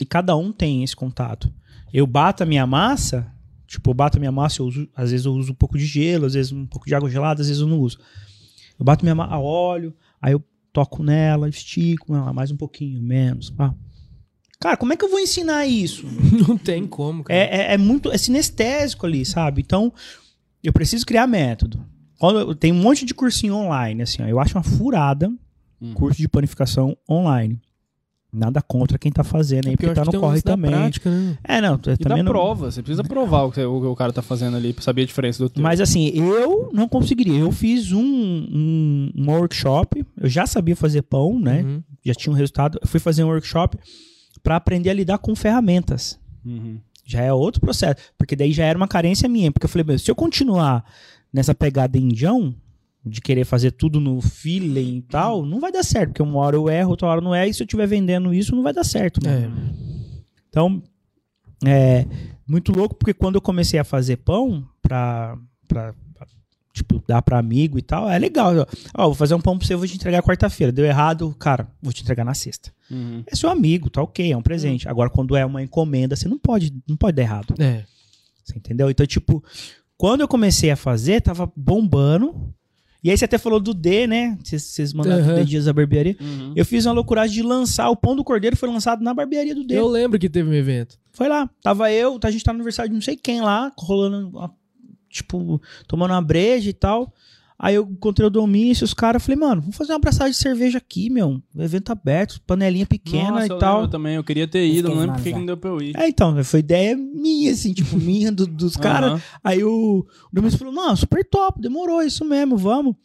E cada um tem esse contato. Eu bato a minha massa, tipo, eu bato a minha massa, eu uso, às vezes eu uso um pouco de gelo, às vezes um pouco de água gelada, às vezes eu não uso. Eu bato minha massa, óleo, aí eu toco nela, estico ela mais um pouquinho, menos. pá. Cara, como é que eu vou ensinar isso? Não tem como, cara. É, é, é muito. É sinestésico ali, sabe? Então, eu preciso criar método. Quando eu- tem um monte de cursinho online, assim, ó, eu acho uma furada Uhum. curso de panificação online. Nada contra quem tá fazendo aí, Porque eu porque tá no um corre também. prática, né? É, não, E também da não. prova, você precisa provar o que o, o cara tá fazendo ali pra saber a diferença do teu. Mas assim, eu não conseguiria. Eu fiz um, um, um workshop, eu já sabia fazer pão, né? Uhum. Já tinha um resultado. Eu fui fazer um workshop para aprender a lidar com ferramentas. Uhum. Já é outro processo. Porque daí já era uma carência minha. Porque eu falei, meu, se eu continuar nessa pegada indião, de querer fazer tudo no feeling e tal, não vai dar certo. Porque uma hora eu erro, outra hora não é. E se eu estiver vendendo isso, não vai dar certo. mano. É. Então, é muito louco porque quando eu comecei a fazer pão pra, pra, tipo, dar pra amigo e tal, é legal. Ó, vou fazer um pão pra você, eu vou te entregar quarta-feira. Deu errado, cara, vou te entregar na sexta. Uhum. É seu amigo, tá ok, é um presente. Agora, quando é uma encomenda, você não pode, não pode dar errado. É. Você entendeu? Então, tipo, quando eu comecei a fazer, tava bombando. E aí você até falou do D, né? Vocês- mandaram Aham. do D Dias da barbearia. Uhum. Eu fiz uma loucuragem de lançar o pão do cordeiro, foi lançado na barbearia do D. Eu lembro que teve um evento. Foi lá. Tava eu, a gente tá no aniversário de não sei quem lá, rolando, uma- tipo, tomando uma breja e tal. Aí eu encontrei o Domício, os caras, falei, mano, vamos fazer uma abraçada de cerveja aqui, meu. Evento aberto, panelinha pequena Nossa, e eu tal. lembro também, eu queria ter ido, não lembro por que não deu pra eu ir. É, então, foi ideia minha, assim, tipo, minha, do- dos caras. Aham. Aí o, o Domício falou, não, super top, demorou, isso mesmo, vamos.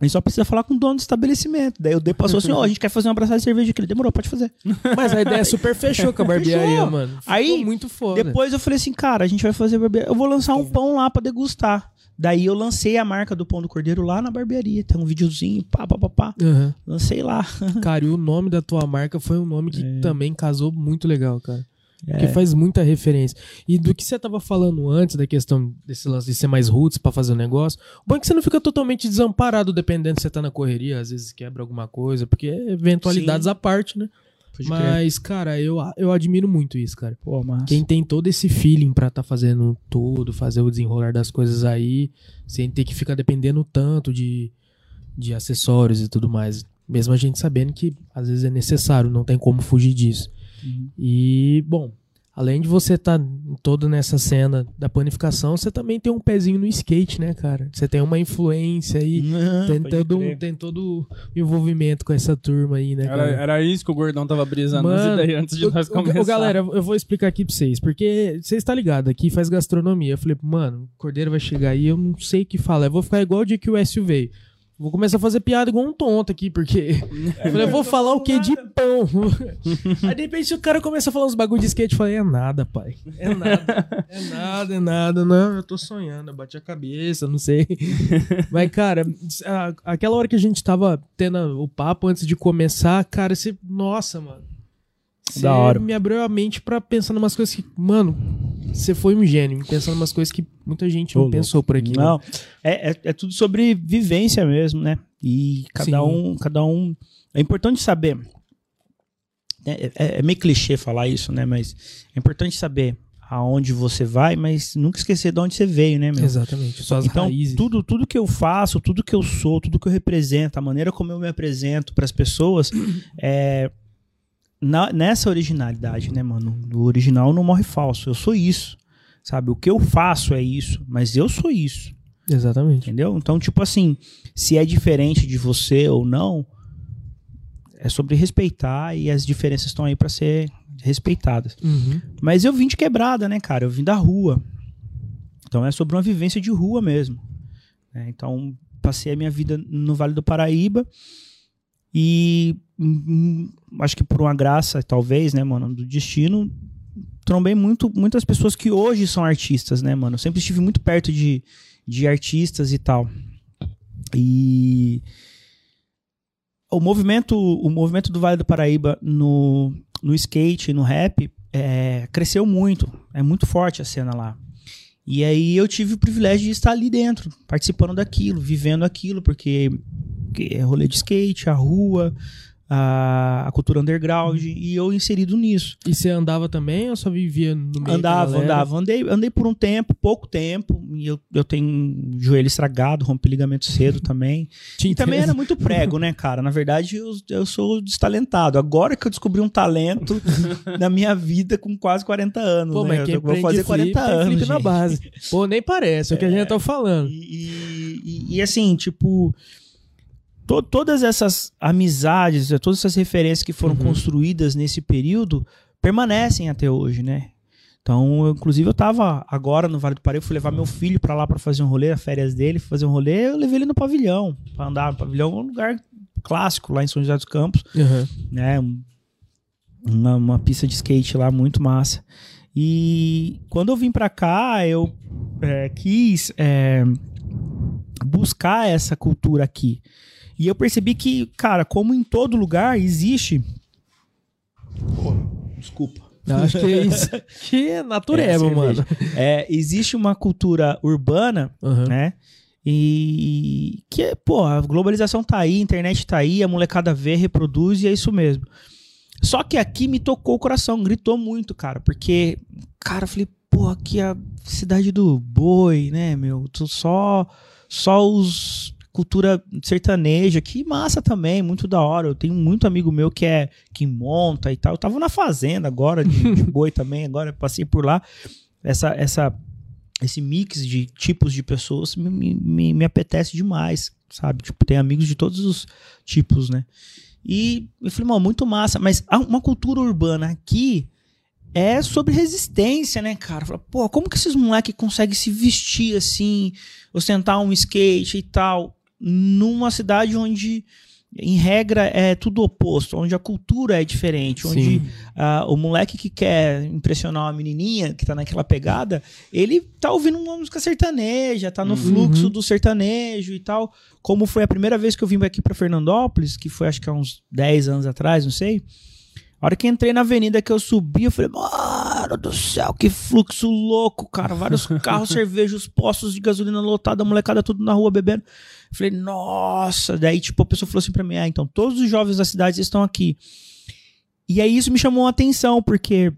A gente só precisa falar com o dono do estabelecimento. Daí o D passou assim, ó, a gente quer fazer uma abraçada de cerveja aqui. Ele demorou, pode fazer. Mas a ideia super fechou com a barbearia, Fechou. mano. Ficou Aí, muito foda. Depois eu falei assim, cara, a gente vai fazer barbearia. Eu vou lançar um pão lá pra degustar. Daí eu lancei a marca do pão do cordeiro lá na barbearia. Tem um videozinho, pá, pá, pá, pá. Aham. Lancei lá. Cara, e o nome da tua marca foi um nome que também casou muito legal, cara. É. Porque faz muita referência. E do que você tava falando antes, da questão desse lance de ser mais roots pra fazer o negócio, o bom é que você não fica totalmente desamparado dependendo se você tá na correria, às vezes quebra alguma coisa, porque é eventualidades Sim. à parte, né? Pode crer. Mas, cara, eu, eu admiro muito isso, cara. Pô, mas... Quem tem todo esse feeling pra tá fazendo tudo, fazer o desenrolar das coisas aí, sem ter que ficar dependendo tanto de, de acessórios e tudo mais. Mesmo a gente sabendo que às vezes é necessário, não tem como fugir disso. Uhum. E, bom, além de você estar todo nessa cena da panificação, você também tem um pezinho no skate, né, cara? Você tem uma influência aí. Não, Tem todo, um, tem todo o envolvimento com essa turma aí, né, Era, cara? era isso que o Gordão tava brisando Mano, ideias antes de Ô, nós começar. ô, galera, eu vou explicar aqui pra vocês, porque vocês estão ligados, aqui faz gastronomia. Eu falei, mano, o Cordeiro vai chegar aí, eu não sei o que falar. Eu vou ficar igual o dia que o S veio. Vou começar a fazer piada igual um tonto aqui, porque. Eu falei, eu vou falar o quê? De pão. Aí de repente o cara começa a falar uns bagulho de skate. Eu falei, é nada, pai. É nada. É nada, é nada. Não, eu tô sonhando. Eu bati a cabeça, não sei. Mas, cara, a- aquela hora que a gente tava tendo o papo antes de começar, cara, você. Nossa, mano. Você Da hora. me abriu a mente pra pensar em umas coisas que. Mano, você foi um gênio. Pensando em umas coisas que muita gente não Ô, pensou por aqui. né? Não, é, é, é tudo sobre vivência mesmo, né? E cada Sim. um, cada um. É importante saber. É, é- é meio clichê falar isso, né? Mas é importante saber aonde você vai, mas nunca esquecer de onde você veio, né, meu? Exatamente. Suas Então, raízes. tudo, tudo que eu faço, tudo que eu sou, tudo que eu represento, a maneira como eu me apresento para as pessoas, é na- nessa originalidade, né, mano? O original não morre falso. Eu sou isso, sabe? O que eu faço é isso, mas eu sou isso, Exatamente. entendeu? Então, tipo assim, se é diferente de você ou não, é sobre respeitar e as diferenças estão aí para ser respeitadas. Uhum. Mas eu vim de quebrada, né, cara? Eu vim da rua. Então é sobre uma vivência de rua mesmo. né? Então passei a minha vida no Vale do Paraíba e hum, hum, acho que por uma graça, talvez, né, mano, do destino, trombei muito, muitas pessoas que hoje são artistas, né, mano? Sempre estive muito perto de, de artistas e tal. E o movimento, o movimento do Vale do Paraíba no, no skate, no rap, é, cresceu muito. É muito forte a cena lá. E aí eu tive o privilégio de estar ali dentro, participando daquilo, vivendo aquilo, porque que é rolê de skate, a rua, a, a cultura underground, e eu inserido nisso. E você andava também ou só vivia no meio da Andava, andava. Andei, andei por um tempo, pouco tempo, e eu, eu tenho um joelho estragado, rompi ligamento cedo também. Te E também era muito prego, né, cara? Na verdade, eu, eu sou destalentado. Agora que eu descobri um talento na minha vida com quase 40 anos. Pô, né? mas quem eu vou fazer flip, 40 tem anos. flip na base. Pô, nem parece, é o que a gente tá falando. E, e- e- e, assim, tipo, to- todas essas amizades, todas essas referências que foram Uhum. construídas nesse período permanecem até hoje, né? Então, eu, inclusive, eu tava agora no Vale do Paraíba, fui levar meu filho pra lá pra fazer um rolê, as férias dele, fazer um rolê, eu levei ele no pavilhão, pra andar no pavilhão, é um lugar clássico lá em São José dos Campos Uhum. né? um- Uma, uma pista de skate lá muito massa. E quando eu vim pra cá, eu é, quis é, buscar essa cultura aqui. E eu percebi que, cara, como em todo lugar existe. Pô, desculpa. Eu Acho que é isso. Que é natureba, É, mano. É, existe uma cultura urbana Uhum. né? E que, pô, a globalização tá aí, a internet tá aí, a molecada vê, reproduz e é isso mesmo. Só que aqui me tocou o coração, gritou muito, cara, porque, cara, eu falei, pô, aqui é a cidade do boi, né, meu? Tu Só, só os cultura sertaneja, que massa também, muito da hora. Eu tenho muito amigo meu que é que monta e tal. Eu tava na fazenda agora de, de boi também, agora passei por lá. Essa essa esse mix de tipos de pessoas me, me- me, apetece demais, sabe? Tipo, tem amigos de todos os tipos, né? E eu falei, mano, muito massa, mas há uma cultura urbana aqui é sobre resistência, né, cara? Fala, Pô, como que esses moleques conseguem se vestir assim, ostentar um skate e tal, numa cidade onde, em regra, é tudo oposto, onde a cultura é diferente, onde ah, o moleque que quer impressionar uma menininha que tá naquela pegada, ele tá ouvindo uma música sertaneja, tá no Uhum. fluxo do sertanejo e tal. Como foi a primeira vez que eu vim aqui pra Fernandópolis, que foi acho que há uns 10 anos atrás, não sei. A hora que entrei na avenida que eu subi, eu falei, mano do céu, que fluxo louco, cara. Vários carros, cerveja, os postos de gasolina lotados, a molecada tudo na rua bebendo. Eu falei, nossa. Daí, tipo, a pessoa falou assim pra mim, ah, então todos os jovens da cidade estão aqui. E aí isso me chamou a atenção, porque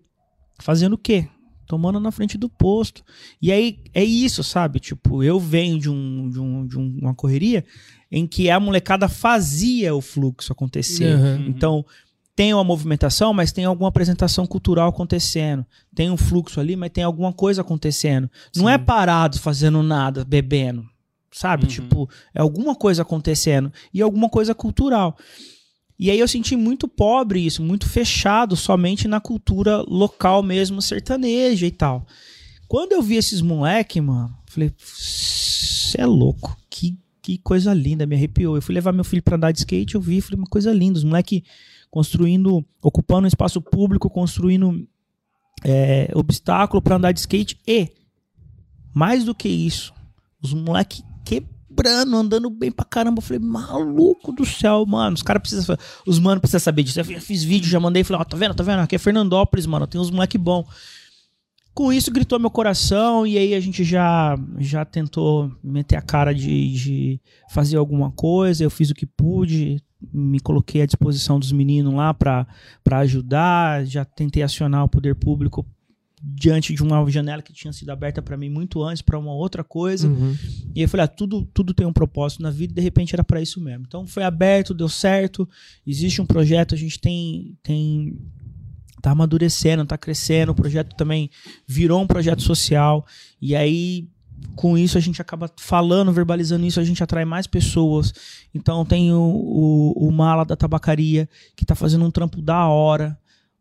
fazendo o quê? Tomando na frente do posto. E aí é isso, sabe? Tipo, eu venho de, um, de, um, de um- uma correria em que a molecada fazia o fluxo acontecer. Uhum. Então, tem uma movimentação, mas tem alguma apresentação cultural acontecendo. Tem um fluxo ali, mas tem alguma coisa acontecendo. Não é parado fazendo nada, bebendo. Sabe? Uhum. Tipo, é alguma coisa acontecendo. E alguma coisa cultural. E aí eu senti muito pobre isso, muito fechado somente na cultura local mesmo, sertaneja e tal. Quando eu vi esses moleque, mano, falei, você é louco, que, que coisa linda, me arrepiou. Eu fui levar meu filho pra andar de skate, eu vi, falei, uma coisa linda, os moleque construindo, ocupando um espaço público, construindo é, obstáculo pra andar de skate e, mais do que isso, os moleque quebrando, andando bem pra caramba. Eu falei, maluco do céu, mano. Os caras precisam. Os mano precisam saber disso. Eu fiz vídeo, já mandei, falei, ó, tá vendo, tá vendo? Aqui é Fernandópolis, mano. Tem uns moleque bom. Com isso gritou meu coração e aí a gente já já tentou meter a cara de, de fazer alguma coisa. Eu fiz o que pude, me coloquei à disposição dos meninos lá para ajudar. Já tentei acionar o poder público diante de uma janela que tinha sido aberta para mim muito antes para uma outra coisa. Uhum. E eu falei, ah, tudo, tudo tem um propósito na vida, e de repente era para isso mesmo. Então foi aberto, deu certo. Existe um projeto, a gente tem tem tá amadurecendo, tá crescendo, o projeto também virou um projeto social. E aí com isso a gente acaba falando, verbalizando isso, a gente atrai mais pessoas. Então tem o, o, o Mala da Tabacaria, que tá fazendo um trampo da hora.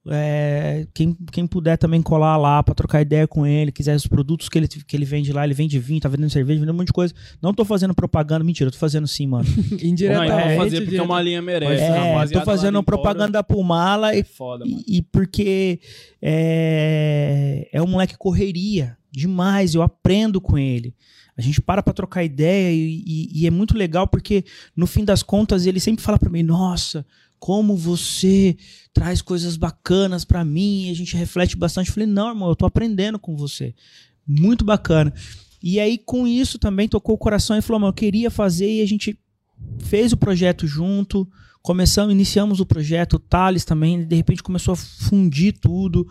É, quem, quem puder também colar lá para trocar ideia com ele, quiser os produtos que ele, que ele vende lá, ele vende vinho, tá vendendo cerveja, vendendo um monte de coisa. Não tô fazendo propaganda, mentira, eu tô fazendo sim, mano. Não, Indiretamente. eu vou fazer porque direto. uma linha merece. É, tô fazendo propaganda pro Mala fora e, É foda, mano. e, e porque é, é um moleque correria demais, eu aprendo com ele. A gente para pra trocar ideia e, e- e é muito legal porque no fim das contas ele sempre fala pra mim: Nossa, como você traz coisas bacanas pra mim, e a gente reflete bastante. Eu falei: Não, irmão, eu tô aprendendo com você. Muito bacana. E aí com isso também tocou o coração e falou: Mano, eu queria fazer e a gente fez o projeto junto. Começamos, iniciamos o projeto, o Thales também, de repente começou a fundir tudo.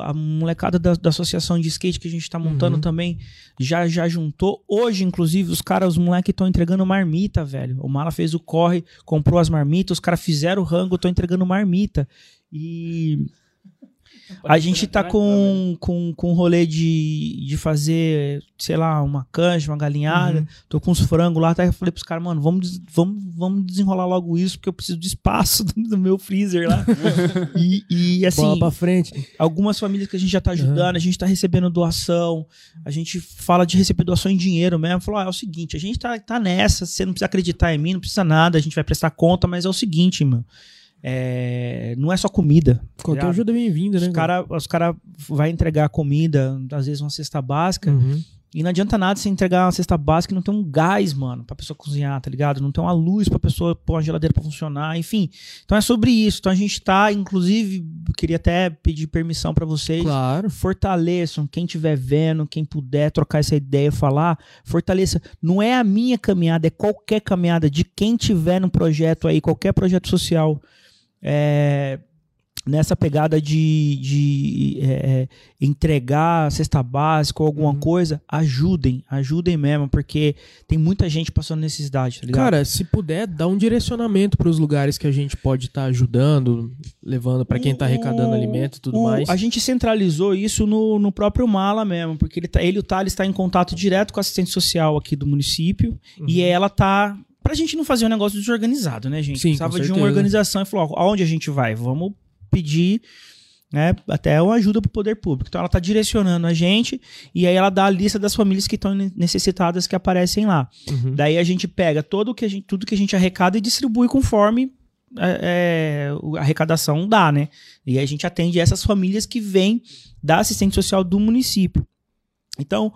A molecada da, da associação de skate que a gente tá montando Uhum. também já já juntou. Hoje, inclusive, os caras, os moleques estão entregando marmita, velho. O Mala fez o corre, comprou as marmitas, os caras fizeram o rango, estão entregando marmita. E a gente tá com, com, com um rolê de, de fazer, sei lá, uma canja, uma galinhada. Uhum. Tô com uns frangos lá, até falei pros caras, mano, vamos, vamos, vamos desenrolar logo isso, porque eu preciso de espaço do, do meu freezer lá. e, e, assim, Bola pra frente. algumas famílias que a gente já tá ajudando, a gente tá recebendo doação, a gente fala de receber doação em dinheiro mesmo. Falou, ah, é o seguinte, a gente tá, tá nessa, você não precisa acreditar em mim, não precisa nada, a gente vai prestar conta, mas é o seguinte, mano. É, não é só comida. Qualquer ajuda é bem-vinda, né? Os caras cara vai entregar comida, às vezes uma cesta básica, Uhum. e não adianta nada você entregar uma cesta básica e não ter um gás, mano, pra pessoa cozinhar, tá ligado? Não ter uma luz pra pessoa pôr uma geladeira pra funcionar, enfim. Então é sobre isso. Então a gente tá, inclusive, queria até pedir permissão pra vocês. Claro. Fortaleçam, quem estiver vendo, quem puder trocar essa ideia, falar, fortaleça. Não é a minha caminhada, é qualquer caminhada de quem tiver num projeto aí, qualquer projeto social, é, nessa pegada de, de é, é, entregar cesta básica ou alguma Uhum. coisa, ajudem, ajudem mesmo, porque tem muita gente passando necessidade, tá ligado? Cara, se puder, dá um direcionamento pros lugares que a gente pode estar ajudando, levando pra quem tá arrecadando O- alimento e tudo o- mais. A gente centralizou isso no, no próprio Mala mesmo, porque ele, tá, ele o Thales está em contato direto com a assistente social aqui do município Uhum. e ela tá. Pra gente não fazer um negócio desorganizado, né, gente? Sim, Precisava de uma organização e falou: ó, aonde a gente vai? Vamos pedir. Né, até uma ajuda pro poder público. Então ela tá direcionando a gente e aí ela dá a lista das famílias que estão necessitadas que aparecem lá. Uhum. Daí a gente pega todo o que a gente, tudo que a gente arrecada e distribui conforme é, é, o- a arrecadação dá, né? E aí a gente atende essas famílias que vêm da assistente social do município. Então,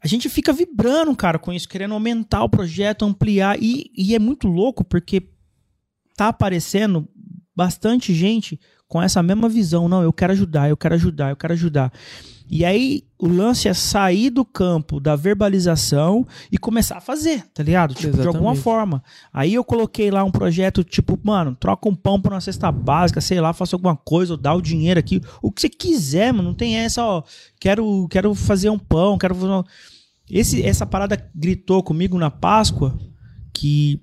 a gente fica vibrando, cara, com isso, querendo aumentar o projeto, ampliar. E, e é muito louco porque tá aparecendo bastante gente com essa mesma visão. Não, eu quero ajudar, eu quero ajudar, eu quero ajudar. E aí o lance é sair do campo da verbalização e começar a fazer, tá ligado? Tipo, de alguma forma. Aí eu coloquei lá um projeto tipo, mano, troca um pão por uma cesta básica, sei lá, faça alguma coisa, ou dá o dinheiro aqui. O que você quiser, mano. Não tem essa, ó. Quero, quero fazer um pão, quero fazer um... Esse, essa parada gritou comigo na Páscoa que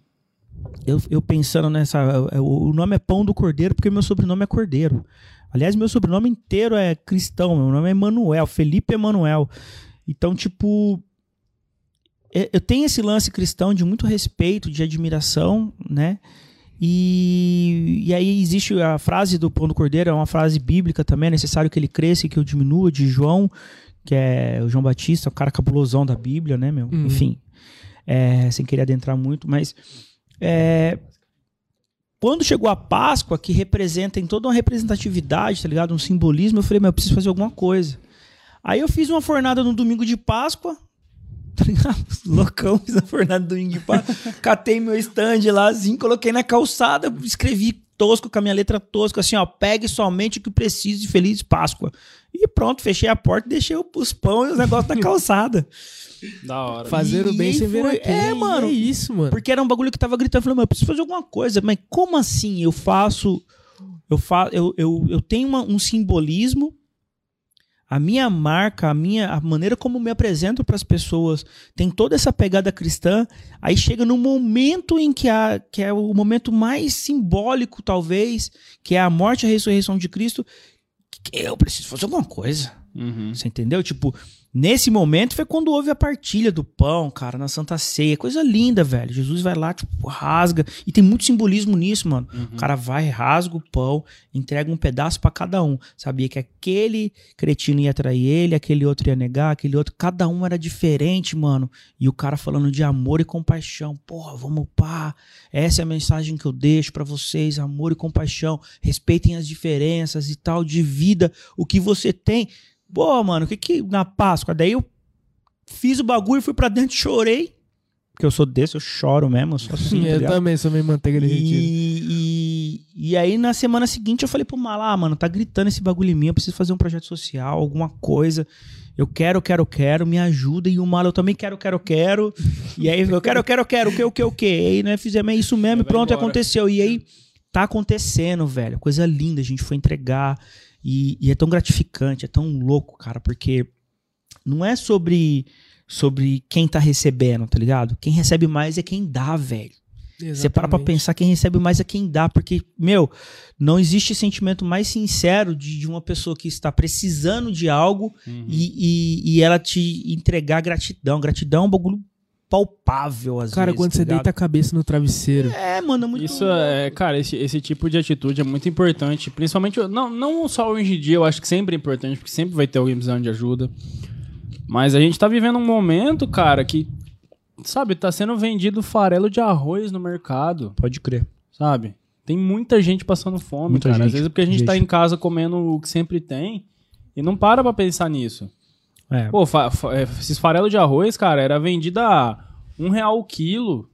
eu, eu pensando nessa. O nome é Pão do Cordeiro porque meu sobrenome é Cordeiro. Aliás, meu sobrenome inteiro é cristão. Meu nome é Emanuel, Felipe Emanuel. Então, tipo. é- Eu tenho esse lance cristão de muito respeito, de admiração, né? E, e aí existe a frase do Pão do Cordeiro, é uma frase bíblica também, é necessário que ele cresça e que eu diminua, de João, que é o João Batista, o cara cabulosão da Bíblia, né, meu? Uhum. Enfim, é, sem querer adentrar muito, mas é, quando chegou a Páscoa, que representa em toda uma representatividade, tá ligado? Um simbolismo, eu falei, meu, eu preciso fazer alguma coisa. Aí eu fiz uma fornada no domingo de Páscoa, tá ligado? Loucão, fiz a fornada no domingo de Páscoa, catei meu stand lá, assim, coloquei na calçada, escrevi tosco com a minha letra tosca, assim, ó, pegue somente o que precisa de Feliz Páscoa. E pronto, fechei a porta deixei os pão e os negócios na calçada. Da hora. Fazer o E bem aí sem ver a quem. é, mano. É isso, mano. Porque era um bagulho que tava gritando, eu falei, mano, eu preciso fazer alguma coisa, mas como assim eu faço, eu fa eu, eu, eu tenho uma- um simbolismo, a minha marca, a minha a maneira como me apresento para as pessoas tem toda essa pegada cristã, aí chega no momento em que, a, que é o momento mais simbólico, talvez, que é a morte e a ressurreição de Cristo, que eu preciso fazer alguma coisa. Uhum. Você entendeu? Tipo, nesse momento foi quando houve a partilha do pão, cara, na Santa Ceia. Coisa linda, velho. Jesus vai lá, tipo, rasga. E tem muito simbolismo nisso, mano. O cara vai, rasga o pão, entrega um pedaço pra cada um. Sabia que aquele cretino ia trair ele, aquele outro ia negar, aquele outro. Cada um era diferente, mano. E o cara falando de amor e compaixão. Porra, vamos pá. Essa é a mensagem que eu deixo pra vocês: amor e compaixão. Respeitem as diferenças e tal, de vida. O que você tem. Pô, mano, o que que na Páscoa? Daí eu fiz o bagulho, fui pra dentro, chorei. Porque eu sou desse, eu choro mesmo, eu sou assim, tá eu também sou meio manteiga derretida. E, e, e aí, na semana seguinte, eu falei pro Malá, ah, mano, tá gritando esse bagulho em mim, eu preciso fazer um projeto social, alguma coisa. Eu quero, quero, quero, me ajuda. E o Malá, eu também quero, quero, quero. E aí, eu quero, quero, quero, o que, o que, o que? E aí, né, fizemos é isso mesmo, e pronto, embora. aconteceu. E aí, tá acontecendo, velho. Coisa linda, a gente foi entregar. E, e é tão gratificante, é tão louco, cara, porque não é sobre, sobre quem tá recebendo, tá ligado? Quem recebe mais é quem dá, velho. Você para pra pensar, quem recebe mais é quem dá, porque, meu, não existe sentimento mais sincero de, de uma pessoa que está precisando de algo Uhum. e, e, e ela te entregar gratidão. Gratidão é um bagulho palpável, às Cara, vezes. quando tá você ligado? deita a cabeça no travesseiro. É, mano, é muito. Isso é, cara, esse, esse tipo de atitude é muito importante. Principalmente, não, não só hoje em dia, eu acho que sempre é importante, porque sempre vai ter alguém precisando de ajuda. Mas a gente tá vivendo um momento, cara, que, sabe, tá sendo vendido farelo de arroz no mercado, Pode crer. sabe? Tem muita gente passando fome, Muita cara. Às gente, vezes é porque a gente tá gente. em casa comendo o que sempre tem e não para pra pensar nisso. É. Pô, fa- fa- é, esses farelos de arroz, cara, era vendido a um real o quilo.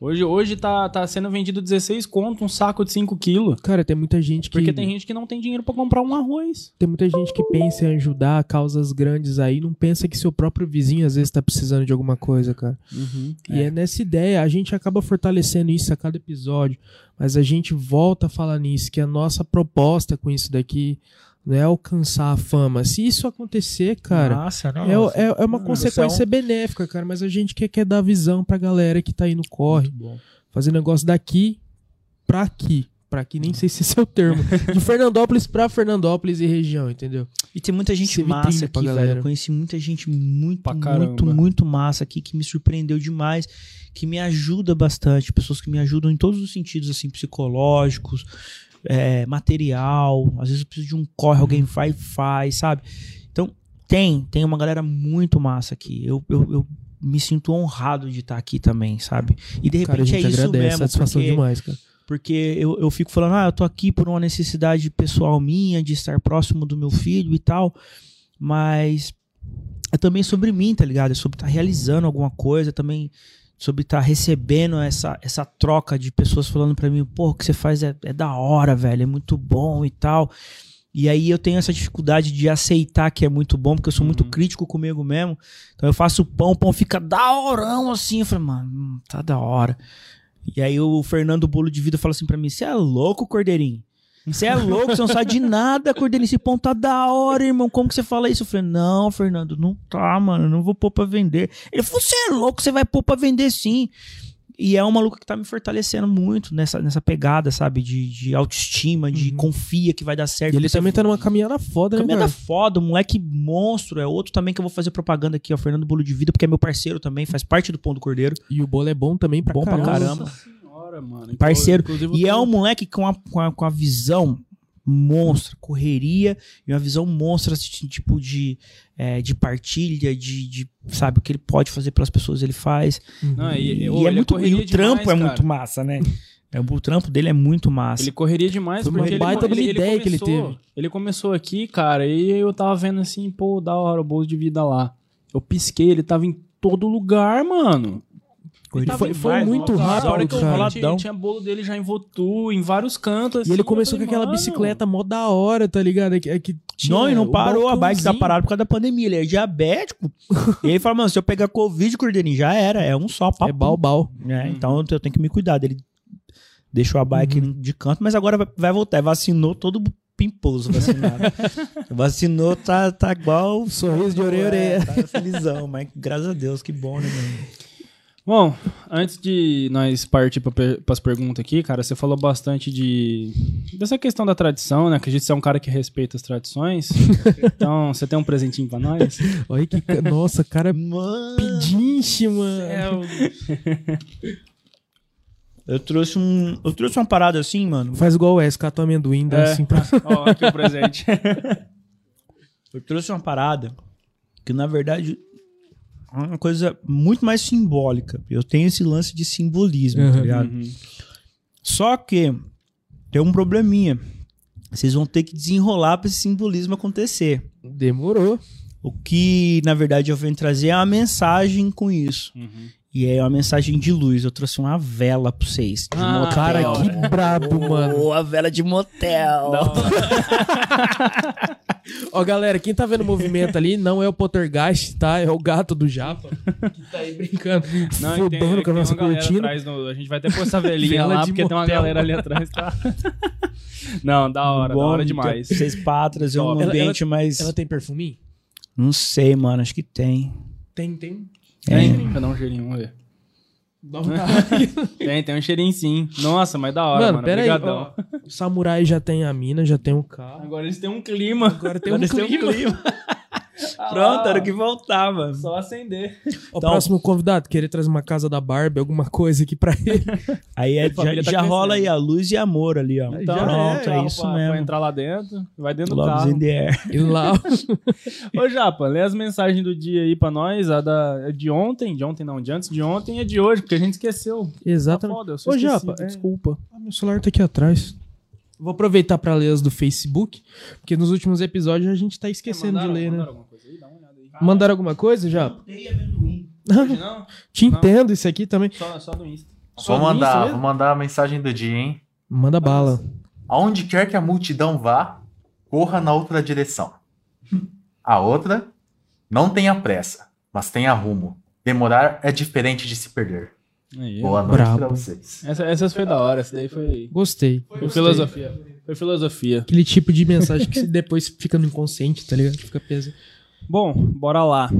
Hoje, hoje tá, tá sendo vendido 16 conto, um saco de 5 quilos. Cara, tem muita gente que. Porque tem gente que não tem dinheiro pra comprar um arroz. Tem muita gente que pensa em ajudar causas grandes aí, não pensa que seu próprio vizinho às vezes tá precisando de alguma coisa, cara. E é. nessa ideia, a gente acaba fortalecendo isso a cada episódio, mas a gente volta a falar nisso, que a nossa proposta com isso daqui não é alcançar a fama. Se isso acontecer, cara, Nossa, não. é, é, é uma Mano, consequência é benéfica, cara, mas a gente quer, quer dar visão pra galera que tá aí no corre, Muito bom. fazer negócio daqui pra aqui. Pra aqui, nem sei se esse é o termo. De Fernandópolis pra Fernandópolis e região, entendeu? E tem muita gente massa aqui, galera. velho. Eu conheci muita gente muito, Pra muito, caramba. muito massa aqui que me surpreendeu demais, que me ajuda bastante. Pessoas que me ajudam em todos os sentidos, assim, psicológicos, é, material. Às vezes eu preciso de um corre, alguém vai e faz, sabe? Então, tem, tem uma galera muito massa aqui. Eu, eu, eu me sinto honrado de estar aqui também, sabe? E de Cara, a repente gente é isso agradece, mesmo. satisfação porque- demais, cara. porque eu, eu fico falando, ah, eu tô aqui por uma necessidade pessoal minha, de estar próximo do meu filho e tal, mas é também sobre mim, tá ligado? É sobre estar realizando alguma coisa, também sobre estar recebendo essa, essa troca de pessoas falando pra mim, pô, o que você faz é, é da hora, velho, é muito bom e tal. E aí eu tenho essa dificuldade de aceitar que é muito bom, porque eu sou muito Uhum. crítico comigo mesmo. Então eu faço pão, o pão fica da horão assim. Eu falei, mano, hum, tá da hora. E aí o Fernando Bolo de Vida fala assim pra mim: Você é louco, Cordeirinho? Você é louco, você não sabe de nada, Cordeirinho. Esse pão tá da hora, irmão. Como que você fala isso? Eu falei, não, Fernando, não tá, mano. Não vou pôr pra vender. Ele falou, você é louco, você vai pôr pra vender sim. E é um maluco que tá me fortalecendo muito nessa, nessa pegada, sabe? De, de autoestima, de Uhum. confia que vai dar certo. E ele também tá numa caminhada foda, né, Caminhada cara? foda, um moleque monstro. É outro também que eu vou fazer propaganda aqui, ó. Fernando Bolo de Vida, porque é meu parceiro também, faz parte do Pão do Cordeiro. E o bolo é bom também pra Bom pra caramba. Nossa senhora, mano. Parceiro. Inclusive, E eu é tô- um moleque com a, com a, com a visão monstra, correria e uma visão monstra, assim, tipo, de, é, de partilha, de, de, sabe, o que ele pode fazer pelas pessoas, ele faz. Não, e, E, e, é ele muito, e o trampo demais, é muito massa, né? É, o trampo dele é muito massa. Ele correria demais Foi uma porque ele, baita de uma ele, ideia que ele começou- teve. Ele começou aqui, cara, e eu tava vendo assim, pô, da hora o bolo de vida lá. Eu pisquei, ele tava em todo lugar, mano. Ele foi- foi vários muito rápido, hora que eu cara. tinha, tinha bolo dele já em Votu, em vários cantos. E assim, ele eu começou com falei, aquela mano, bicicleta mó da hora, tá ligado? É que, é que tinha não, e não parou, a bike tá parada por causa da pandemia. Ele é diabético. e aí fala, mano, se eu pegar Covid, Cordeirinho, já era. É um só, papo. É balbal. É, então eu tenho que me cuidar dele. Deixou a bike Uhum. de canto, mas agora vai, vai voltar. Vacinou todo pimposo vacinado. Vacinou, tá, tá igual. Sorriso de orelha a orelha. É, tá felizão, mas graças a Deus, que bom, né, mano? Bom, antes de nós partir para as perguntas aqui, cara, você falou bastante de dessa questão da tradição, né? Que a gente é um cara que respeita as tradições. então, você tem um presentinho para nós? Olha que. Nossa, cara Mano, pedinche, mano. É, o- eu trouxe um. Eu trouxe uma parada assim, mano. Faz igual o S, cata o amendoim, dá É. assim pra. Ó, aqui o presente. Eu trouxe uma parada que, na verdade, é uma coisa muito mais simbólica. Eu tenho esse lance de simbolismo, tá Uhum. ligado? Uhum. Só que tem um probleminha. Vocês vão ter que desenrolar para esse simbolismo acontecer. Demorou. O que, na verdade, eu venho trazer é uma mensagem com isso. Uhum. E é uma mensagem de luz. Eu trouxe uma vela pra vocês. De Ah, motel. Cara, que brabo, mano. Oh, a vela de motel. Ó, galera, quem tá vendo o movimento ali não é o Poltergeist, tá? É o gato do Japa. Que tá aí brincando. Não, tem, fudendo com a nossa cortina. atrás no- a gente vai até pôr essa velhinha Vela lá, porque tem uma motel. galera ali atrás, tá? Não, da hora, da hora demais. Vocês pra trazer um Top. Ela- ambiente mais... Ela tem perfuminho? Não sei, mano. Acho que tem. Tem, tem. Tem, deixa eu dar um cheirinho, vamos ver. Dá uma... Tem, tem um cheirinho sim. Nossa, mas da hora, Mano, mano. pera aí. Obrigadão. ó, o samurai já tem a mina, já tem o carro. Agora eles têm um clima. Agora tem um Agora tem clima. Ah Pronto, era o que faltava. Só acender. O Então- próximo convidado, querer trazer uma casa da Barbie, alguma coisa aqui pra ele. Aí é- A já, tá já rola aí a luz e amor ali, ó. Então, Pronto, é, ó, isso pra, mesmo. Pra entrar lá dentro, vai dentro do carro. in the air. E lá. Ô, Japa, lê as mensagens do dia aí pra nós. A da, é de ontem, de ontem não, de antes de ontem e de hoje, porque a gente esqueceu. Tá Exatamente. foda, eu sou Ô, esquecido, Japa, é- desculpa. Ah, meu celular tá aqui atrás. Vou aproveitar pra ler as do Facebook, porque nos últimos episódios a gente tá esquecendo de ler, né? alguma coisa aí? Dá uma olhada aí. Mandaram alguma coisa já? Hoje não? Te entendo isso aqui também. Só, só no Insta. Só vou mandar, vou mandar a mensagem do dia, hein? Manda bala. Aonde quer que a multidão vá, corra na outra direção. A outra, não tenha pressa, mas tenha rumo. Demorar é diferente de se perder. Aí, Boa noite Brabo. pra vocês. Essa, essa foi da hora, essa daí foi, Gostei. foi filosofia. Foi filosofia. Aquele tipo de mensagem que depois fica no inconsciente, tá ligado? Fica peso. Bom, bora lá.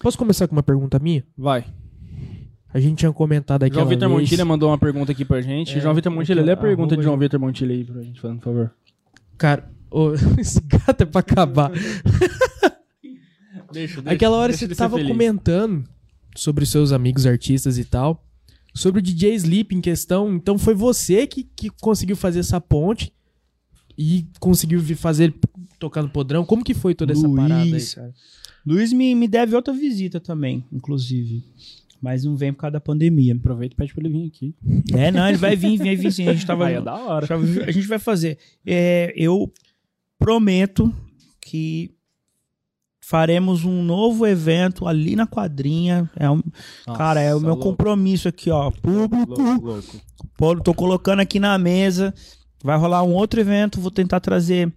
Posso começar com uma pergunta minha? Vai. A gente tinha comentado aqui. João Vitor Montilha mandou uma pergunta aqui pra gente. É, João Vitor Montilha, lê a pergunta de João Vitor Montilha aí pra gente, por favor. Cara, ô, esse gato é pra acabar. Deixa, Aquela hora você tava comentando sobre seus amigos artistas e tal. Sobre o DJ Sleep em questão. Então foi você que, que conseguiu fazer essa ponte e conseguiu fazer ele tocar no podrão. Como que foi toda essa Luiz. parada aí, cara? Luiz me, me deve outra visita também, inclusive. Mas não vem por causa da pandemia. Aproveita e pede pra ele vir aqui. É, não, ele vai vir, vai vir sim. A gente tava. Aí é da hora. A gente vai fazer. É, eu prometo que faremos um novo evento ali na quadrinha. É um, cara, é o meu louco, compromisso aqui, ó. Público. louco, louco. Pô, tô colocando aqui na mesa. Vai rolar um outro evento. Vou tentar trazer.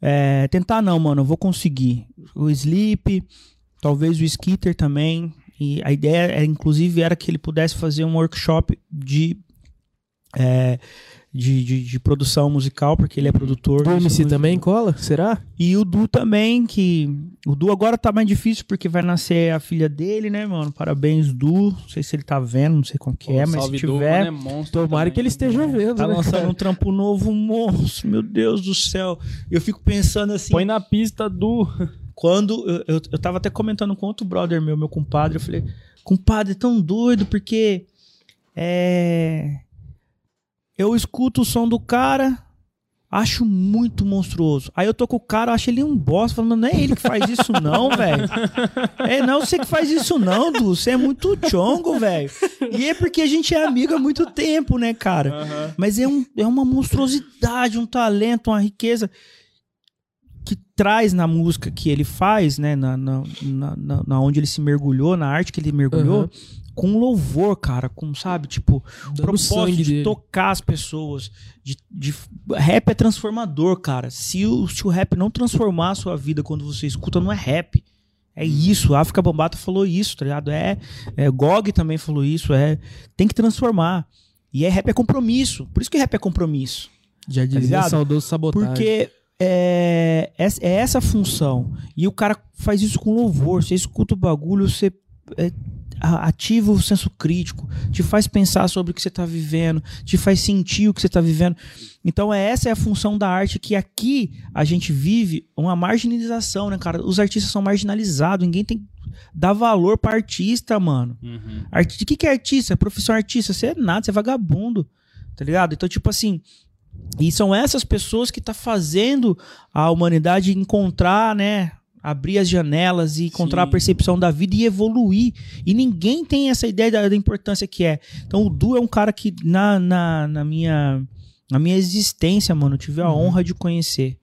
é, tentar não, mano. Vou conseguir. O Sleep, talvez o Skitter também. E a ideia, é, inclusive, era que ele pudesse fazer um workshop de. é, de, de, de produção musical, porque ele é produtor. Do MC também cola? Será? E o Du também, que. O Du agora tá mais difícil porque vai nascer a filha dele, né, mano? Parabéns, Du. Não sei se ele tá vendo, não sei como que é, Pô, mas se salve Du, tiver. mano, é monstro Tomara também. que ele esteja vendo, Tá né? lançando cara? um trampo novo, monstro, meu Deus do céu. Eu fico pensando assim, Põe na pista do. quando eu, eu, eu tava até comentando com outro brother meu, meu compadre, eu falei, compadre, é tão doido, porque é, eu escuto o som do cara, acho muito monstruoso. Aí eu tô com o cara, acho ele um bosta, falando, não é ele que faz isso não, velho. É, não é você que faz isso não, Du, você é muito chongo, velho. E é porque a gente é amigo há muito tempo, né, cara? Mas é, um, é uma monstruosidade, um talento, uma riqueza que traz na música que ele faz, né? Na, na, na, na- onde ele se mergulhou, na arte que ele mergulhou, Aham. Com louvor, cara, com, sabe, tipo, Dando propósito de dele. tocar as pessoas. De, de- Rap é transformador, cara. Se o, se o rap não transformar a sua vida quando você escuta, não é rap. É isso, a África Bambata falou isso, tá ligado? É, é Gog também falou isso, é tem que transformar. E é rap é compromisso. Por isso que rap é compromisso. Já dizia ligado? saudoso sabotagem. Porque é, é, é essa função. E o cara faz isso com louvor. Você escuta o bagulho, você é, ativa o senso crítico, te faz pensar sobre o que você está vivendo, te faz sentir o que você está vivendo. Então, é, essa é a função da arte que aqui a gente vive uma marginalização, né, cara? Os artistas são marginalizados, ninguém tem dá valor para artista, mano. Uhum. O que, que é artista? Profissão artista? Você é nada, você é vagabundo. Tá ligado? Então, tipo assim. E são essas pessoas que tá fazendo a humanidade encontrar, né? Abrir as janelas e encontrar Sim. a percepção da vida e evoluir. E ninguém tem essa ideia da, da importância que é. Então, o Du é um cara que, na, na, na minha, na minha existência, mano, eu tive a Uhum. honra de conhecer.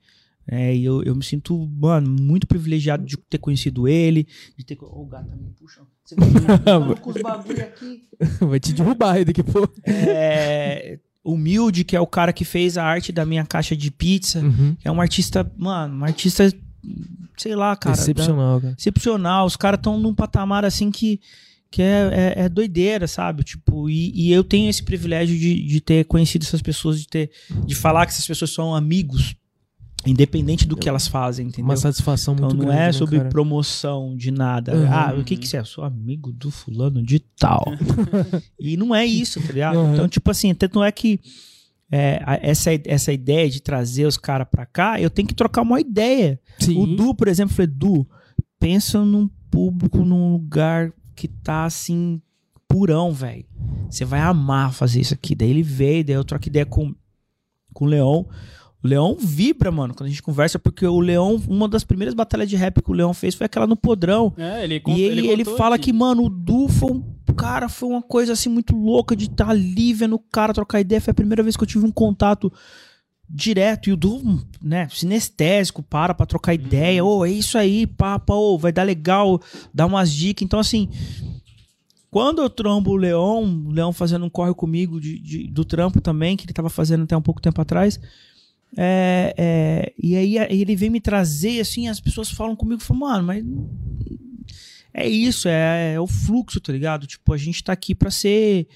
É, e eu, eu me sinto, mano, muito privilegiado de ter conhecido ele, de ter. Ô, o gato tá me puxando. Você tá com os bagulho aqui. Vai te derrubar aí daqui a pouco. É, humilde, que é o cara que fez a arte da minha caixa de pizza. Uhum. É um artista, mano, um artista, sei lá, cara. Excepcional, cara. excepcional. Os caras estão num patamar assim que, que é, é, é doideira, sabe? Tipo, e, e eu tenho esse privilégio de, de ter conhecido essas pessoas, de ter de falar que essas pessoas são amigos, independente do que elas fazem, entendeu? Uma satisfação Então muito não grande, é né, sobre cara? promoção de nada. Uhum. Ah, o que que você é? Eu sou amigo do fulano de tal. e não é isso, tá ligado? Uhum. Então, tipo assim, tanto é que é, essa, essa ideia de trazer os caras pra cá, eu tenho que trocar uma ideia. Sim. O Du, por exemplo, falei, Du, pensa num público, num lugar que tá assim, purão, velho. Você vai amar fazer isso aqui. Daí ele veio, daí eu troco ideia com, com o Leon. O Leon vibra, mano, quando a gente conversa, porque o Leon, uma das primeiras batalhas de rap que o Leon fez foi aquela no Podrão. É, ele, E ele, ele contou fala aqui. que, mano, o Du foi um cara, foi uma coisa assim muito louca de estar ali vendo o cara trocar ideia. Foi a primeira vez que eu tive um contato direto. E o Du, né, sinestésico, para pra trocar ideia. Ô, é isso aí, papa, ô, vai dar legal, dar umas dicas. Então, assim, quando eu trombo o Leon, o Leon fazendo um corre comigo de, de- do trampo também, que ele tava fazendo até um pouco tempo atrás. É, é, e aí ele vem me trazer, assim, as pessoas falam comigo, falam, mano, mas é isso, é, é o fluxo, tá ligado? Tipo, a gente tá aqui pra ser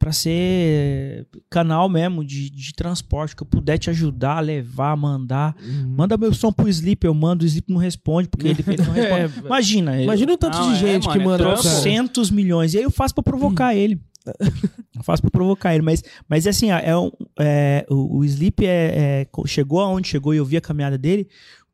para ser canal mesmo de, de transporte, que eu puder te ajudar, levar, mandar. Uhum. Manda meu som pro Sleep, eu mando, o Sleep não responde, porque ele, ele não responde. É, Imagina, Imagina o tanto Não, de é, gente mano, que é manda cara. trocentos milhões. E aí eu faço pra provocar ele. Eu faço pra provocar ele. Mas, mas assim, é é, o, o Sleep é, é, chegou aonde chegou e eu vi a caminhada dele,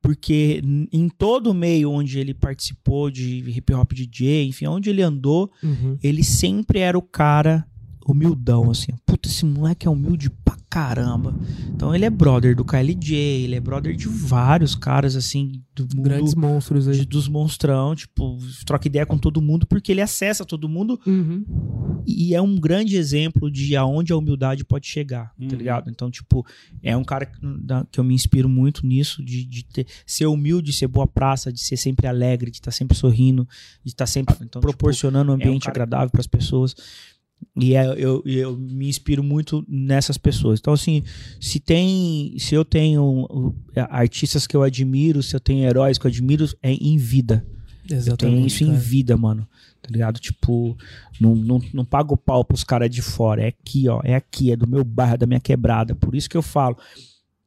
porque em todo o meio onde ele participou de hip hop DJ, enfim, onde ele andou, Uhum. ele sempre era o cara humildão, assim. Puta, esse moleque é humilde pra caramba. Então ele é brother do KLJ, ele é brother de vários caras, assim, do mundo Grandes monstros aí. de- dos monstrão, tipo, troca ideia com todo mundo, porque ele acessa todo mundo Uhum. e é um grande exemplo de aonde a humildade pode chegar, Uhum. tá ligado? Então, tipo, é um cara que, que eu me inspiro muito nisso, de, de ter, ser humilde, ser boa praça, de ser sempre alegre, de estar sempre sorrindo, de estar sempre então, proporcionando um ambiente cara- agradável para as pessoas. E é- eu, eu me inspiro muito nessas pessoas. Então, assim, se tem. Se eu tenho artistas que eu admiro, se eu tenho heróis que eu admiro, é em vida. Eu tenho isso cara. em vida, mano. Tá ligado? Tipo, não, não, não pago pau pros caras de fora. É aqui, ó. É aqui, é do meu bairro, da minha quebrada. Por isso que eu falo.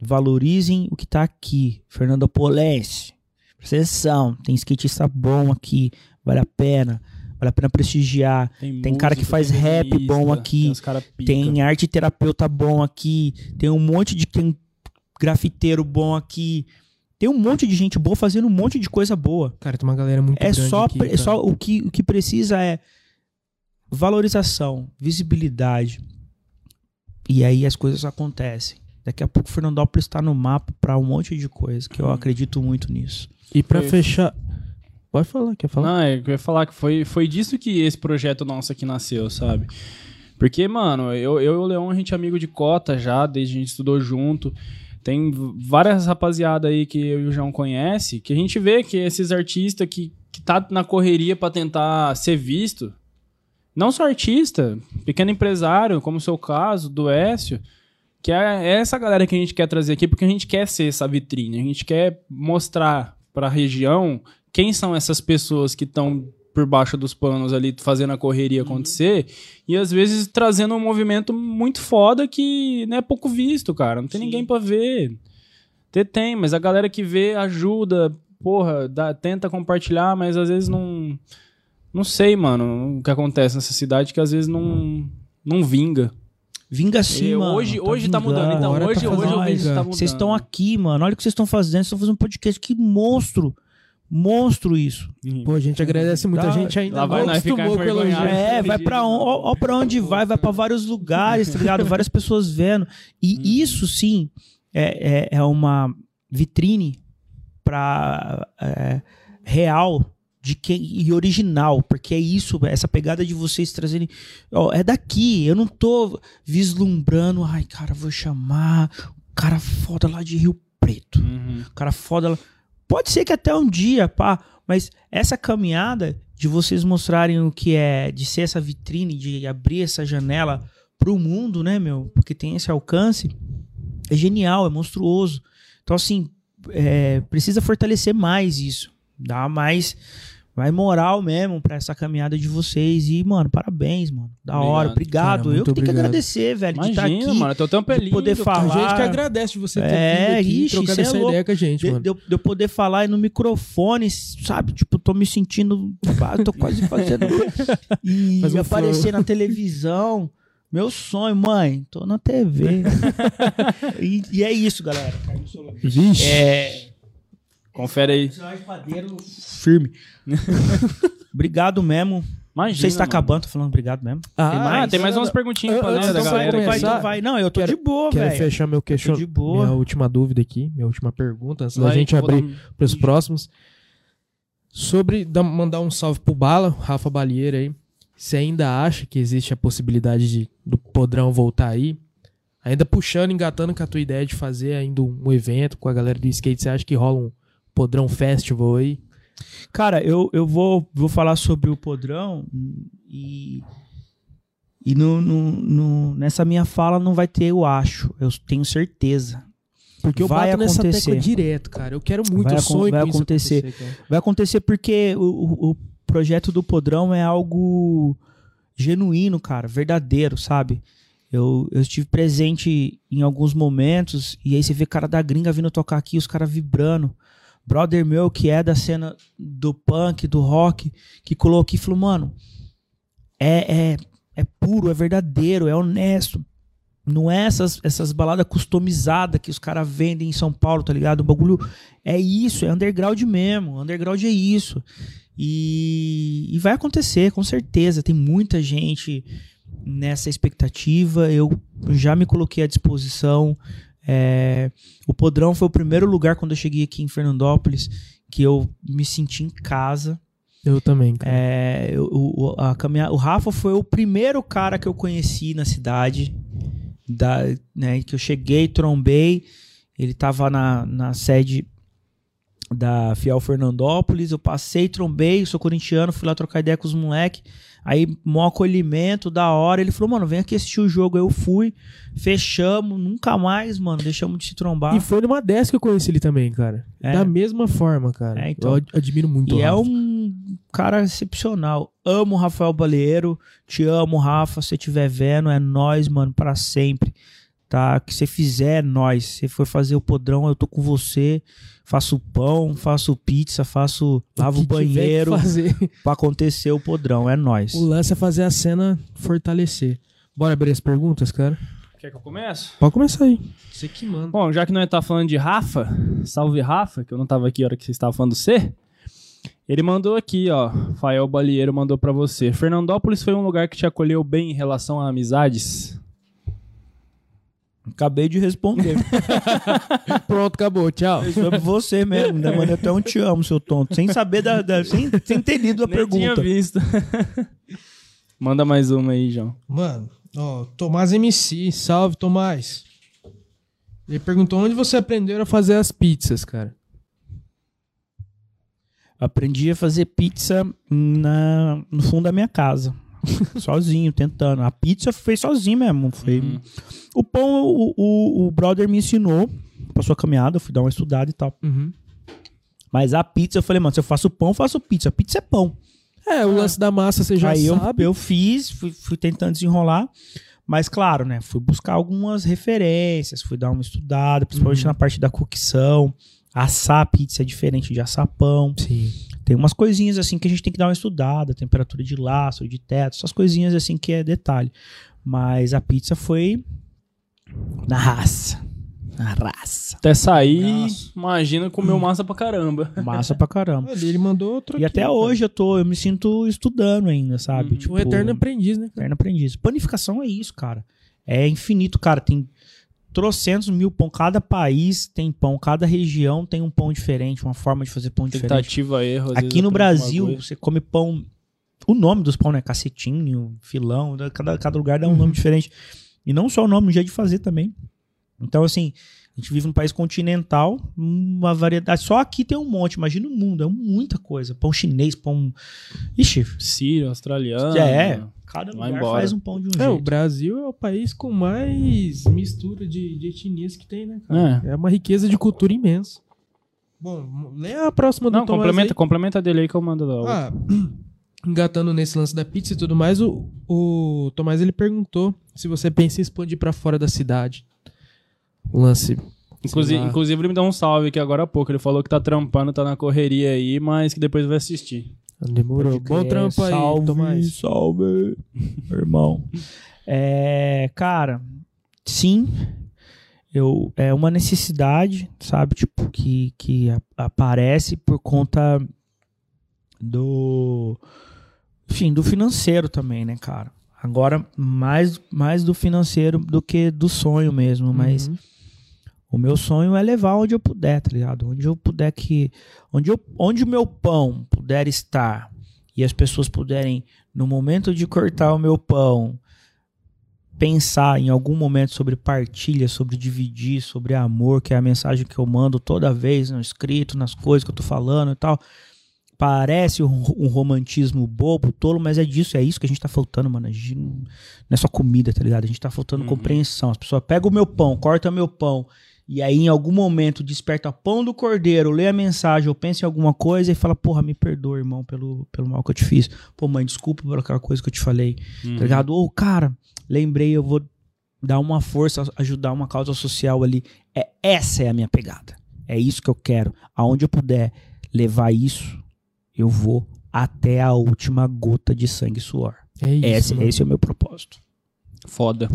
Valorizem o que tá aqui. Fernando Polense. Presta tem skatista bom aqui. Vale a pena. Vale a pena prestigiar. Tem, tem cara que faz rap bom aqui. Tem, tem arte terapeuta bom aqui. Tem um monte de tem grafiteiro bom aqui. Tem um monte de gente boa fazendo um monte de coisa boa. Cara, tem uma galera muito é só, aqui, É só o que, o que precisa é valorização, visibilidade. E aí as coisas acontecem. Daqui a pouco Fernandópolis está no mapa para um monte de coisa, que eu hum. acredito muito nisso. E para fechar, pode falar, quer falar? Não, eu ia falar que foi, foi disso que esse projeto nosso aqui nasceu, sabe? Porque, mano, eu, eu e o Leão, a gente é amigo de cota já, desde a gente estudou junto. Tem várias rapaziada aí que eu e o João conhece, que a gente vê que esses artistas que, que tá na correria para tentar ser visto, não só artista, pequeno empresário, como o seu caso, do Écio, que é, é essa galera que a gente quer trazer aqui, porque a gente quer ser essa vitrine, a gente quer mostrar para a região quem são essas pessoas que estão por baixo dos panos ali, fazendo a correria uhum. acontecer, e às vezes trazendo um movimento muito foda que não é pouco visto, cara. Não tem Sim. ninguém para ver. Tem, tem, mas a galera que vê ajuda, porra, dá, tenta compartilhar, mas às vezes não. Não sei, mano, o que acontece nessa cidade que às vezes não, não vinga. Vinga sim, mano. Hoje, tá, hoje tá mudando. Então, hoje, tá hoje eu vejo que tá mudando. Vocês estão aqui, mano. Olha o que vocês estão fazendo. Vocês estão fazendo um podcast. Que monstro. Monstro isso. Pô, a gente agradece muito. Tá. A gente ainda vai não acostumou com elogio. É, vai pra, on, ó, ó pra onde vai, vai pra vários lugares, tá ligado? Várias pessoas vendo. E hum. isso, sim, é, é, é uma vitrine pra é, real de quem e original, porque é isso, essa pegada de vocês trazerem, ó, é daqui. Eu não tô vislumbrando, ai, cara, vou chamar o cara foda lá de Rio Preto. Uhum. O cara foda lá Pode ser que até um dia, pá, mas essa caminhada de vocês mostrarem o que é, de ser essa vitrine, de abrir essa janela pro mundo, né, meu? Porque tem esse alcance, é genial, é monstruoso. Então, assim, é, precisa fortalecer mais isso, dar mais Vai moral mesmo pra essa caminhada de vocês. E, mano, parabéns, mano. Da obrigado. hora. Obrigado. Cara, eu que tenho que agradecer, velho. Imagina, de estar aqui. mano. Teu tempo é lindo. poder falar. A gente que agradece de você ter é, vindo aqui ixi, trocando essa é ideia com a gente, de, mano. De, de, eu poder falar no microfone, sabe? Tipo, tô me sentindo... tô quase fazendo... e um aparecer na televisão. Meu sonho, mãe. Tô na TV. e, e, é isso, galera. Vixe. É... Confere aí. Firme. obrigado mesmo. Imagina, Você está mano. acabando, tô falando obrigado mesmo. Ah, tem mais, tem mais umas perguntinhas pra ler da galera. Vai, então vai. Não, eu tô quero, de boa, velho. Quero fechar meu questionamento. Minha última dúvida aqui, minha última pergunta, antes vai, da gente abrir dar... para os próximos. Sobre mandar um salve pro Bala, Rafa Balieira aí. Você ainda acha que existe a possibilidade de, do Podrão voltar aí? Ainda puxando, engatando com a tua ideia de fazer ainda um evento com a galera do skate, você acha que rola um Podrão Festival aí? Cara, eu, eu vou, vou falar sobre o Podrão e, e no, no, no, nessa minha fala não vai ter eu acho, eu tenho certeza. Porque eu vai bato acontecer. nessa tecla direto, cara. Eu quero muito, vai, eu sonho vai acontecer. acontecer vai acontecer porque o, o projeto do Podrão é algo genuíno, cara, verdadeiro, sabe? Eu, eu estive presente em alguns momentos e aí você vê cara da gringa vindo tocar aqui, os caras vibrando brother meu que é da cena do punk, do rock, que colocou aqui e falou, mano, é, é, é puro, é verdadeiro, é honesto. Não é essas, essas baladas customizadas que os caras vendem em São Paulo, tá ligado? O bagulho é isso, é underground mesmo. Underground é isso. E, e vai acontecer, com certeza. Tem muita gente nessa expectativa. Eu já me coloquei à disposição. É, o Podrão foi o primeiro lugar quando eu cheguei aqui em Fernandópolis que eu me senti em casa. Eu também. É, o, a caminhar, o Rafa foi o primeiro cara que eu conheci na cidade, da, né, que eu cheguei, trombei. Ele estava na, na sede da Fiel Fernandópolis. Eu passei, trombei, sou corintiano, fui lá trocar ideia com os moleques. Aí, mó acolhimento, da hora. Ele falou, mano, vem aqui assistir o jogo. Eu fui, fechamos, nunca mais, mano, deixamos de se trombar. E foi numa dessa que eu conheci ele também, cara. É. Da mesma forma, cara. É, então. Eu admiro muito E é um cara excepcional. Amo o Rafael Baleiro. Te amo, Rafa. Se estiver vendo, é nós, mano, para sempre. Tá? Que você fizer, é nós. Se for fazer o podrão, eu tô com você. Faço pão, faço pizza, faço. lavo o que tiver que banheiro fazer. pra acontecer o podrão. É nós. O lance é fazer a cena fortalecer. Bora abrir as perguntas, cara? Quer que eu comece? Pode começar aí. Você que manda. Bom, já que nós tá falando de Rafa, salve Rafa, que eu não tava aqui a hora que você estava falando do C. Ele mandou aqui, ó. Fael Balieiro mandou pra você. Fernandópolis foi um lugar que te acolheu bem em relação a amizades? Acabei de responder. Pronto, acabou. Tchau. Isso é você mesmo. Ainda mandei até um te amo, seu tonto. Sem saber da. da- sem, sem ter lido a Nem tinha pergunta. visto. Manda mais uma aí, João. Mano, ó, Tomás MC. Salve, Tomás. Ele perguntou onde você aprendeu a fazer as pizzas, cara. Aprendi a fazer pizza na, no fundo da minha casa. sozinho, tentando. A pizza fez sozinho mesmo. Foi... Uhum. O pão, o, o, o brother me ensinou. Passou a caminhada, eu fui dar uma estudada e tal. Uhum. Mas a pizza, eu falei, mano, se eu faço pão, eu faço pizza. Pizza é pão. É, o lance da massa você já Aí eu, sabe. eu fiz, fui, fui tentando desenrolar. Mas claro, né? Fui buscar algumas referências, fui dar uma estudada, principalmente Uhum. na parte da cocção. Assar pizza é diferente de assar pão. Sim. Tem umas coisinhas assim que a gente tem que dar uma estudada, temperatura de laço, de teto, essas coisinhas assim que é detalhe. Mas a pizza foi na raça. Na raça. Até sair, Nossa. imagina comeu massa pra caramba. Massa pra caramba. Ele mandou outro E aqui, até cara. hoje eu tô, eu me sinto estudando ainda, sabe? Uhum. Tipo, O eterno aprendiz, né? Eterno aprendiz. Panificação é isso, cara. É infinito, cara. Tem trocentos mil pão. Cada país tem pão. Cada região tem um pão diferente, uma forma de fazer pão diferente. Tentativa, erro. às vezes Aqui no Brasil, você come pão. O nome dos pão, né? Cacetinho, filão. Cada, cada lugar dá um Uhum. nome diferente. E não só o nome, o jeito de fazer também. Então, assim, a gente vive num país continental, uma variedade. Só aqui tem um monte. Imagina o mundo, é muita coisa. Pão chinês, pão. Ixi, Sírio, australiano. é. Cada Vai lugar embora. faz um pão de um É, o jeito. Brasil é o país com mais mistura de, de etnias que tem, né, cara? É. É. uma riqueza de cultura imensa. Bom, lê a próxima do Não, Tomás complementa, aí. complementa dele aí que eu mando lá. Ah, engatando nesse lance da pizza e tudo mais, o, o Tomás ele perguntou se você pensa em expandir pra fora da cidade. O lance. Inclusive, inclusive, ele me deu um salve aqui agora há pouco. Ele falou que tá trampando, tá na correria aí, mas que depois vai assistir. Demorou. Bom trampo aí, salve, Tomás. Salve, irmão. É, cara, sim, eu, é uma necessidade, sabe, tipo, que, que aparece por conta do, enfim, do financeiro também, né, cara? Agora, mais, mais do financeiro do que do sonho mesmo, mas Uhum. O meu sonho é levar onde eu puder, tá ligado? Onde eu puder que. Onde, eu, onde o meu pão puder estar e as pessoas puderem, no momento de cortar o meu pão, pensar em algum momento sobre partilha, sobre dividir, sobre amor, que é a mensagem que eu mando toda vez no escrito, nas coisas que eu tô falando e tal. Parece um, um romantismo bobo, tolo, mas é disso, é isso que a gente tá faltando, mano. A gente não não é só comida, tá ligado? A gente tá faltando Uhum. compreensão. As pessoas pegam o meu pão, corta meu pão, e aí, em algum momento, desperta pão do cordeiro, lê a mensagem, ou pensa em alguma coisa e fala, porra, me perdoa, irmão, pelo, pelo mal que eu te fiz. Pô, mãe, desculpa por aquela coisa que eu te falei. Uhum. Tá ligado? Ou, cara, lembrei, eu vou dar uma força, ajudar uma causa social ali. É, essa é a minha pegada. É isso que eu quero. Aonde eu puder levar isso, eu vou até a última gota de sangue e suor. É isso. esse, esse é o meu propósito. Foda.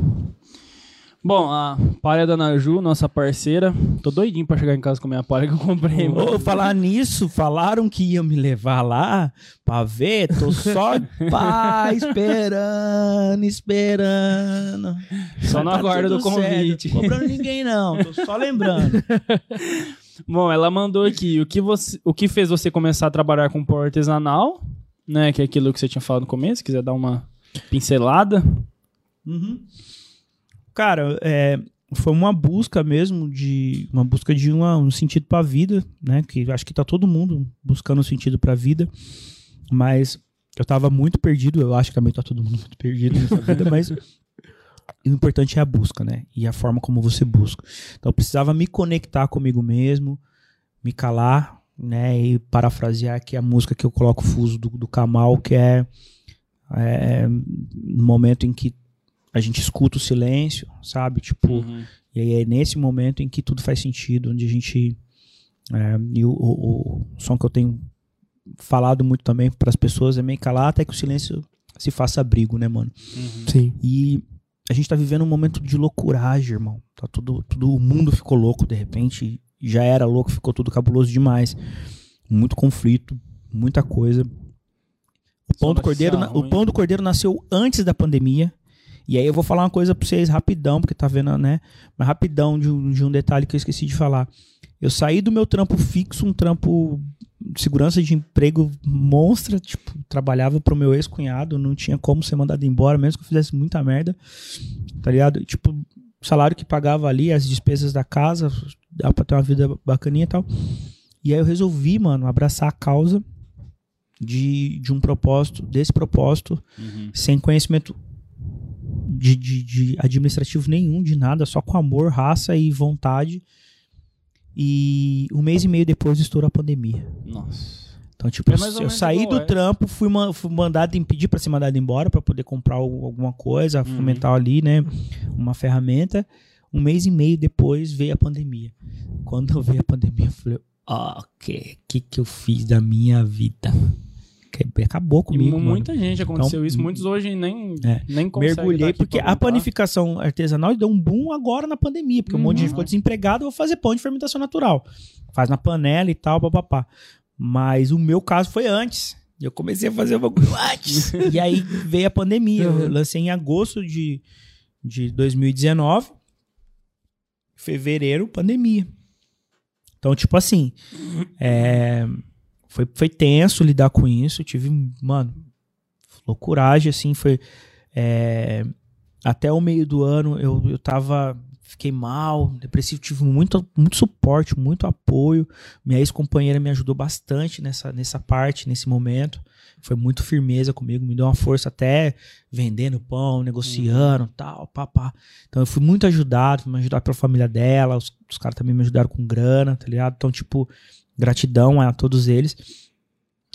Bom, a palha da Naju, nossa parceira. Tô doidinho pra chegar em casa com a minha palha que eu comprei. Ô, falar nisso, falaram que iam me levar lá pra ver, tô só pá, esperando, esperando. Só no Tá aguardo do certo, convite. Tô cobrando ninguém não, tô só lembrando. Bom, ela mandou aqui o que, você, o que fez você começar a trabalhar com pão artesanal, né? Que é aquilo que você tinha falado no começo, se quiser dar uma pincelada. Uhum. Cara, é, foi uma busca mesmo de uma busca de uma- um sentido pra vida, né? Que acho que tá todo mundo buscando um sentido pra vida, mas eu tava muito perdido. Eu acho que também tá todo mundo muito perdido nessa vida, mas o importante é a busca, né? E a forma como você busca. Então eu precisava me conectar comigo mesmo, me calar, né? E parafrasear aqui a música que eu coloco fuso do, do Kamal, que é, é no momento em que a gente escuta o silêncio, sabe? Tipo, Uhum. e aí é nesse momento em que tudo faz sentido, onde a gente. é, e o, o- o som que eu tenho falado muito também para as pessoas é meio calar até que o silêncio se faça abrigo, né, mano? Uhum. Sim. E a gente tá vivendo um momento de loucuragem, irmão. Tá tudo, tudo, o mundo ficou louco de repente. Já era louco, ficou tudo cabuloso demais. Muito conflito, muita coisa. O pão, do cordeiro, o pão do cordeiro nasceu antes da pandemia. E aí eu vou falar uma coisa pra vocês rapidão, porque tá vendo, né? Mas rapidão de um, de um detalhe que eu esqueci de falar. Eu saí do meu trampo fixo, um trampo de segurança de emprego monstra, tipo, trabalhava pro meu ex-cunhado, não tinha como ser mandado embora, mesmo que eu fizesse muita merda, tá ligado? E, Tipo, salário que pagava ali, as despesas da casa, dá pra ter uma vida bacaninha e tal. E aí eu resolvi, mano, abraçar a causa de, de um propósito, desse propósito, Uhum. sem conhecimento de, de, de administrativo nenhum, de nada, só com amor, raça e vontade. E um mês e meio depois estourou a pandemia. Nossa. Então, tipo, É eu, eu saí do essa. trampo, fui, fui mandado em pedir pra ser mandado embora pra poder comprar al- alguma coisa, Uhum. fomentar ali, né? Uma ferramenta. Um mês e meio depois veio a pandemia. Quando veio a pandemia, eu falei, ah, o que que eu fiz da minha vida? Que- Acabou E comigo, mano. muita gente aconteceu Então, isso. Muitos hoje nem, é, nem conseguem. Mergulhei, aqui porque a panificação artesanal deu um boom agora na pandemia, porque um monte de gente Uhum. ficou desempregado, vou fazer pão de fermentação natural. Faz na panela e tal, papapá. Mas o meu caso foi antes. Eu comecei a fazer o bagulho antes. e aí veio a pandemia. Eu Uhum. lancei em agosto de, de 2019. Fevereiro, pandemia. Então, tipo assim, é, foi, foi tenso lidar com isso. Tive, mano, loucuragem, assim, foi. é, até o meio do ano eu, eu tava. Fiquei mal, depressivo, tive muito, muito suporte, muito apoio. Minha ex-companheira me ajudou bastante nessa, nessa parte, nesse momento. Foi muito firmeza comigo, me deu uma força até vendendo pão, negociando, tal, papá. Então eu fui muito ajudado, fui me ajudar pela família dela, os, os caras também me ajudaram com grana, tá ligado? Então, tipo, gratidão a todos eles.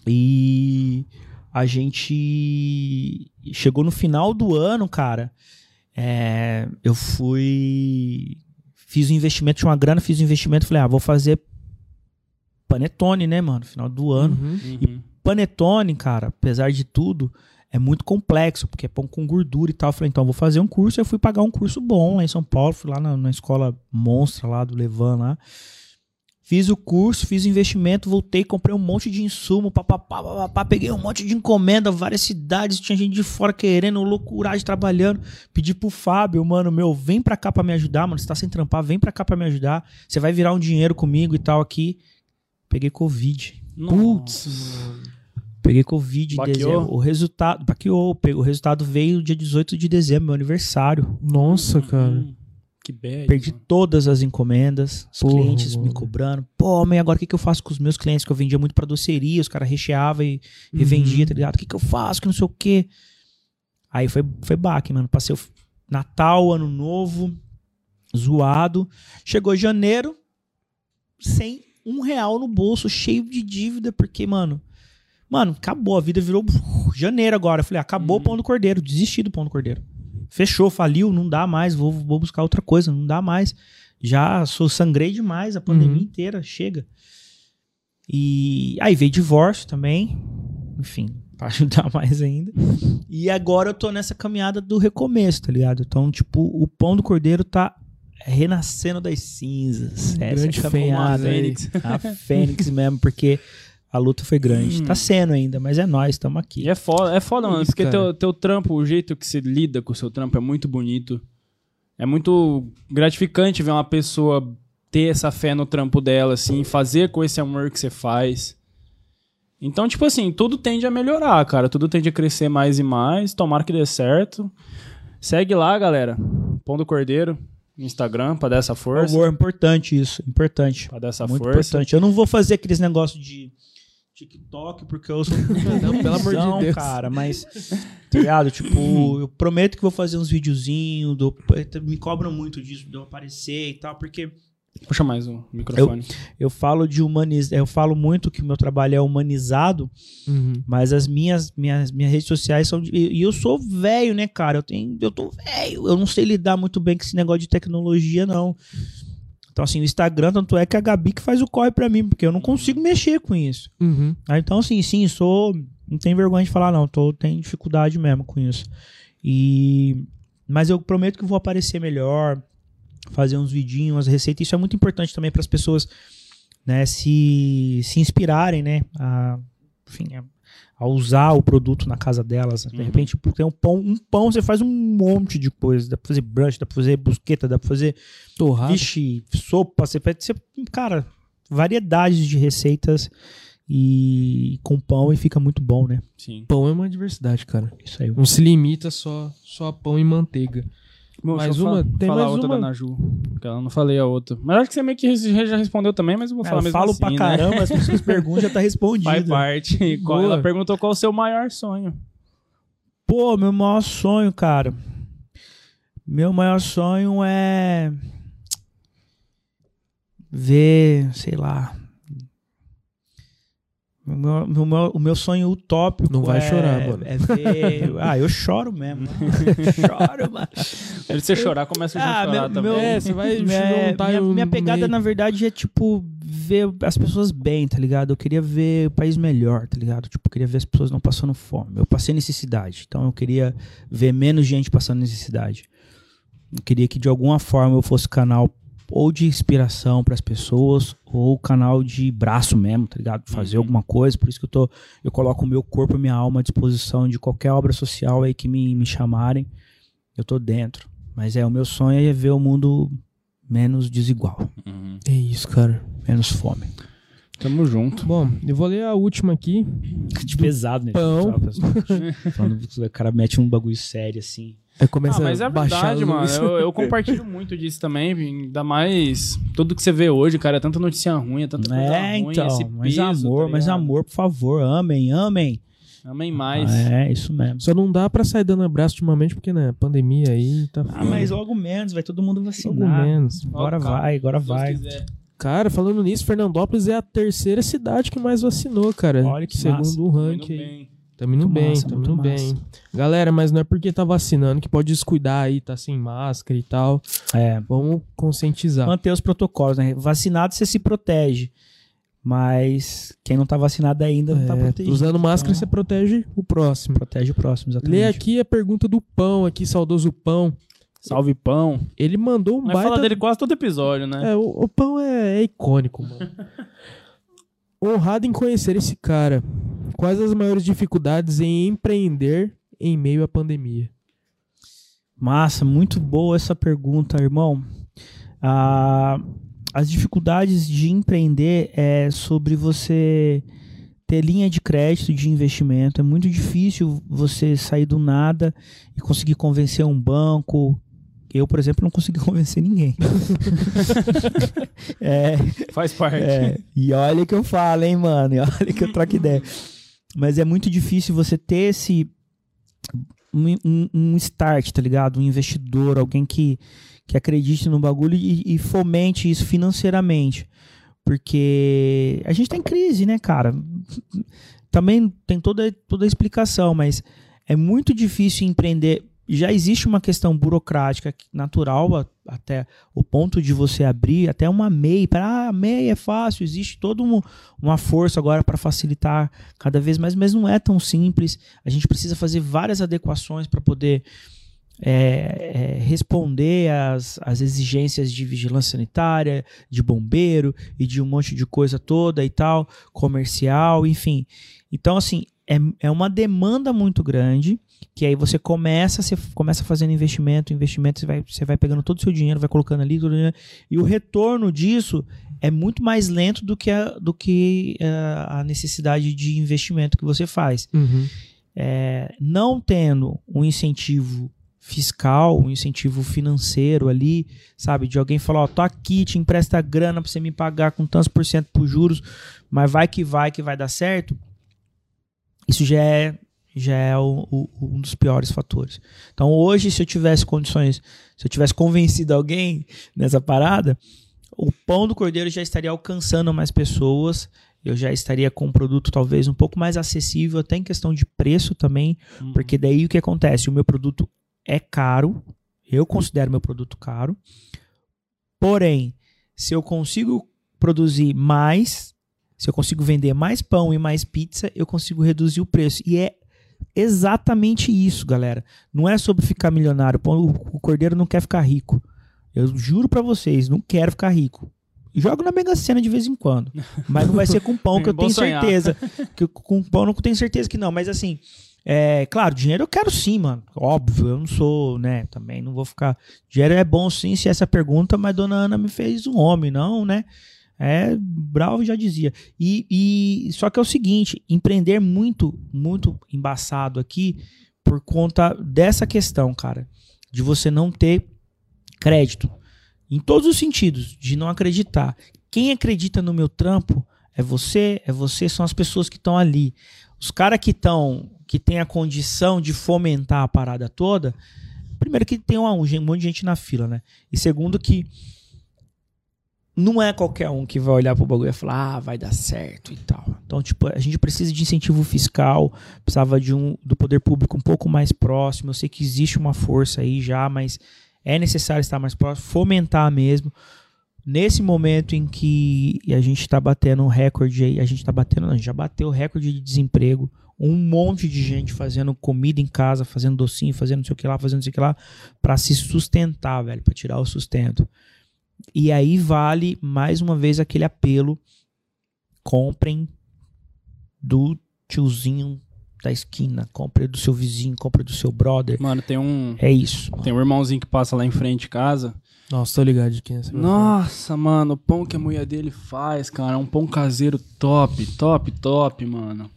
E a gente chegou no final do ano, cara. é, eu fui. Fiz um investimento, tinha uma grana, fiz um investimento, falei, ah, vou fazer panetone, né, mano? Final do ano. Uhum. Uhum. Panetone, cara, apesar de tudo, é muito complexo, porque é pão com gordura e tal. Eu falei, então, eu vou fazer um curso. Eu fui pagar um curso bom lá em São Paulo, fui lá na, na escola monstra lá do Levan lá. Fiz o curso, fiz o investimento, voltei, comprei um monte de insumo, papapá, papapá, peguei um monte de encomenda, várias cidades, tinha gente de fora querendo, loucuragem, trabalhando. Pedi pro Fábio, mano, meu, vem pra cá pra me ajudar, mano, você tá sem trampar, vem pra cá pra me ajudar. Você vai virar um dinheiro comigo e tal aqui. Peguei Covid. Putz. Peguei Covid em dezembro. O resultado. Baqueou. O resultado veio dia 18 de dezembro, meu aniversário. Nossa, cara. Que bad. Perdi mano. todas as encomendas, os Porra, clientes me mano. cobrando. Pô, mãe, agora o que, que eu faço com os meus clientes? Que eu vendia muito pra doceria, os caras recheavam e revendia, Uhum. tá ligado? O que, que eu faço? Que não sei o quê. Aí foi, foi baque, mano. Passei o Natal, Ano Novo, zoado. Chegou janeiro, sem um real no bolso, cheio de dívida, porque, mano. Mano, acabou, a vida virou janeiro agora. Eu falei, acabou o pão do cordeiro, desisti do pão do cordeiro. Fechou, faliu, não dá mais, vou, vou buscar outra coisa, não dá mais. Já sou sangrei demais a pandemia Uhum. inteira, chega. E aí veio divórcio também, enfim, pra ajudar mais ainda. E agora eu tô nessa caminhada do recomeço, tá ligado? Então, tipo, o pão do cordeiro tá renascendo das cinzas. Essa é Grande a fênix aí. Fênix. a Fênix mesmo, porque a luta foi grande. Hum. Tá sendo ainda, mas é nós, estamos aqui. E é foda, é foda, mano. Isso, porque cara. teu, teu trampo, o jeito que você lida com o seu trampo é muito bonito. É muito gratificante ver uma pessoa ter essa fé no trampo dela, assim, fazer com esse amor que você faz. Então, tipo assim, tudo tende a melhorar, cara. Tudo tende a crescer mais e mais. Tomara que dê certo. Segue lá, galera. Pão do Cordeiro Instagram pra dar essa Por força. favor, importante isso, importante. Pra dar essa Muito força. importante. Eu não vou fazer aqueles negócios de TikTok, porque eu sou Não, pelo amor de Não, Deus. cara, mas tá ligado? Tipo, eu prometo que vou fazer uns videozinhos, dou- me cobram muito disso de eu aparecer e tal, porque Puxa mais o microfone. Eu falo de humanizar, eu falo muito que o meu trabalho é humanizado, Uhum. mas as minhas minhas, minhas redes sociais são de, e e eu sou velho, né, cara? Eu tenho eu tô velho, eu não sei lidar muito bem com esse negócio de tecnologia não. Então assim, o Instagram tanto é que a Gabi que faz o corre pra mim, porque eu não consigo mexer com isso. Uhum. Ah, Então, assim, sim, sou. Não tenho vergonha de falar, não. Tô, tenho dificuldade mesmo com isso. E. Mas eu prometo que vou aparecer melhor, fazer uns vidinhos, umas receitas. Isso é muito importante também para as pessoas, né, se, se inspirarem, né, a, enfim, a, a usar o produto na casa delas. De Uhum. repente, tem um pão, um pão você faz um monte de coisa. Dá pra fazer brunch, dá pra fazer busqueta, dá pra fazer Torrado. Vixe, sopa, você pode ser, cara, variedades de receitas e com pão e fica muito bom, né? Sim. Pão é uma diversidade, cara. Isso aí. Não se limita só, só a pão e manteiga. Bom, Mais uma? Tem falar mais outra uma? da Naju. Que eu não falei a outra. Mas acho que você meio que já respondeu também, mas eu vou Cara, falar eu mesmo falo assim, pra né? caramba, as pessoas perguntam, já tá respondido. Faz parte. Qual- Boa. Ela perguntou qual o seu maior sonho. Pô, meu maior sonho, cara. Meu maior sonho é ver, sei lá. O meu, o meu- o meu sonho utópico Não vai é, chorar, mano. é ver. Ah, eu choro mesmo. Choro, mano. Se você chorar, começa a Ah, chorar meu- também. meu- É, você vai É, juntar minha, minha pegada, meio. na verdade, é tipo ver as pessoas bem, tá ligado? Eu queria ver o país melhor, tá ligado? Tipo, eu queria ver as pessoas não passando fome. Eu passei necessidade, então eu queria ver menos gente passando necessidade. Eu queria que de alguma forma eu fosse canal ou de inspiração para as pessoas ou canal de braço mesmo, tá ligado? Fazer Uhum. alguma coisa. Por isso que eu tô, eu coloco o meu corpo e minha alma à disposição de qualquer obra social aí que me, me chamarem. Eu tô dentro. Mas é o meu sonho é ver o mundo menos desigual, Uhum. É isso, cara. menos fome. Tamo junto. Bom, eu vou ler a última aqui. De pesado, né? pão. Falando, o cara mete um bagulho sério assim. Aí começa Ah, mas é a baixar verdade, a mano. Eu, eu compartilho muito disso também. Ainda mais tudo que você vê hoje, cara. É tanta notícia ruim, é tanta coisa É, ruim. então. esse mas peso, amor, tá mas amor, por favor, amem, amem. Amém mais. É, isso mesmo. Só não dá pra sair dando abraço ultimamente, porque, né, pandemia aí tá Ah, mas logo menos, vai todo mundo Logo vacinar. menos. Agora calma. vai, agora vai. quiser. Cara, falando nisso, Fernandópolis é a terceira cidade que mais vacinou, cara. Olha que Segundo massa. o Indo ranking. Aí. bem. Tamo indo Muito bem, massa, tamo indo bem. Galera, mas não é porque tá vacinando que pode descuidar aí, tá sem máscara e tal. É. Vamos conscientizar. Manter os protocolos, né? Vacinado você se protege. Mas quem não tá vacinado ainda não tá É, protegido. usando máscara, Então, você protege o próximo. protege o próximo, exatamente. Lê aqui a pergunta do Pão, aqui, saudoso Pão. Salve pão. Ele mandou um Nós baita... fala dele quase todo episódio, né? É, o, o Pão é, é icônico, mano. Honrado em conhecer esse cara. Quais as maiores dificuldades em empreender em meio à pandemia? Massa, muito boa essa pergunta, irmão. Ah, as dificuldades de empreender é sobre você ter linha de crédito de investimento. É muito difícil você sair do nada e conseguir convencer um banco. Eu, por exemplo, não consegui convencer ninguém. é, Faz parte. é, e olha que eu falo, hein, mano. E olha que eu troco ideia. Mas é muito difícil você ter esse. Um, um- um start, tá ligado? Um investidor, alguém que, que acredite no bagulho e, e fomente isso financeiramente. Porque a gente tá em crise, né, cara? Também tem toda, toda a explicação, mas é muito difícil empreender. Já existe uma questão burocrática natural até o ponto de você abrir até uma MEI. Para ah, MEI é fácil, existe toda um- uma força agora para facilitar cada vez mais, mas não é tão simples. A gente precisa fazer várias adequações para poder é, é, responder às, às exigências de vigilância sanitária, de bombeiro e de um monte de coisa toda e tal, comercial, enfim. Então, assim, é, é uma demanda muito grande que aí você começa, você começa fazendo investimento, investimento, você vai, você vai pegando todo o seu dinheiro, vai colocando ali, dinheiro, e o retorno disso é muito mais lento do que a, do que eh, a necessidade de investimento que você faz. É, não tendo um incentivo fiscal, um incentivo financeiro ali, sabe, de alguém falar, ó, tô aqui, te empresta grana pra você me pagar com tantos por cento por juros, mas vai que vai que vai dar certo. Isso já é já é o- o- um dos piores fatores. Então hoje, se eu tivesse condições, se eu tivesse convencido alguém nessa parada, o pão do cordeiro já estaria alcançando mais pessoas. Eu já estaria com um produto talvez um pouco mais acessível, até em questão de preço também, Uhum. porque daí o que acontece? O meu produto é caro, eu considero meu produto caro. Porém, se eu consigo produzir mais, se eu consigo vender mais pão e mais pizza, eu consigo reduzir o preço. E é exatamente isso, galera. Não é sobre ficar milionário. O cordeiro não quer ficar rico. Eu juro pra vocês, não quero ficar rico. Jogo na Mega Sena de vez em quando. Mas não vai ser com pão, que eu tenho sonhar. certeza. Que com pão eu não tenho certeza que não. Mas assim, é, claro, dinheiro eu quero sim, mano. Óbvio, eu não sou, né? Também não vou ficar. Dinheiro é bom sim, se essa pergunta, mas dona Ana me fez um homem, não, né? É, Bravo já dizia. E, e só que é o seguinte, empreender muito, muito embaçado aqui por conta dessa questão, cara, de você não ter crédito em todos os sentidos, de não acreditar. Quem acredita no meu trampo é você, é você, são as pessoas que estão ali. Os caras que estão, que tem a condição de fomentar a parada toda, primeiro que tem um, um monte de gente na fila, né? E segundo que não é qualquer um que vai olhar pro bagulho e falar, ah, vai dar certo e tal. Então, tipo, a gente precisa de incentivo fiscal, precisava de um do poder público um pouco mais próximo. Eu sei que existe uma força aí já, mas é necessário estar mais próximo, fomentar mesmo. Nesse momento em que a gente está batendo um recorde aí, a gente está batendo, não, já bateu o recorde de desemprego, um monte de gente fazendo comida em casa, fazendo docinho, fazendo não sei o que lá, fazendo não sei o que lá, para se sustentar, velho, para tirar o sustento. E aí vale mais uma vez aquele apelo: comprem do tiozinho da esquina, compre do seu vizinho, compre do seu brother. Mano, tem um, É isso. tem um irmãozinho que passa lá em frente de casa. Nossa, tô ligado de quem é essa Nossa, mano, o pão que a mulher dele faz, cara, é um pão caseiro top, top, top, mano.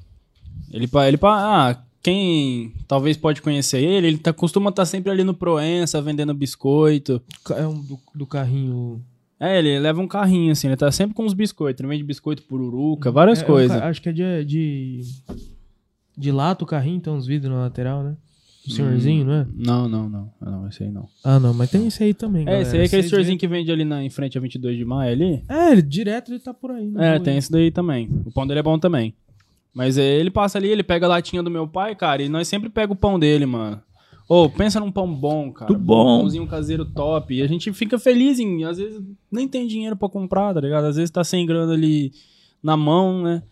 Ele, pa- ele, pa- ah, quem talvez pode conhecer ele, ele tá, costuma estar sempre ali no Proença vendendo biscoito. É um do, do carrinho. É, ele leva um carrinho assim, ele tá sempre com os biscoitos, ele vende biscoito pururuca, várias É, é coisas. ca- acho que é de, de. De lata o carrinho, tem uns vidros na lateral, né? O senhorzinho, não é? Não, não, não, não, esse aí não. Ah, não, mas tem esse aí também. É, galera. esse aí é aquele Vocês senhorzinho que vende ali na, em frente a 22 de maio ali. É, ele, direto ele tá por aí. na É, tem aí. esse daí também. O pão dele é bom também. Mas é, ele passa ali, ele pega a latinha do meu pai, cara, e nós sempre pega o pão dele, mano. Ô, pensa num pão bom, cara. Muito bom. Um pãozinho caseiro top. E a gente fica feliz em, às vezes, nem tem dinheiro pra comprar, tá ligado? Às vezes tá sem grana ali na mão, né?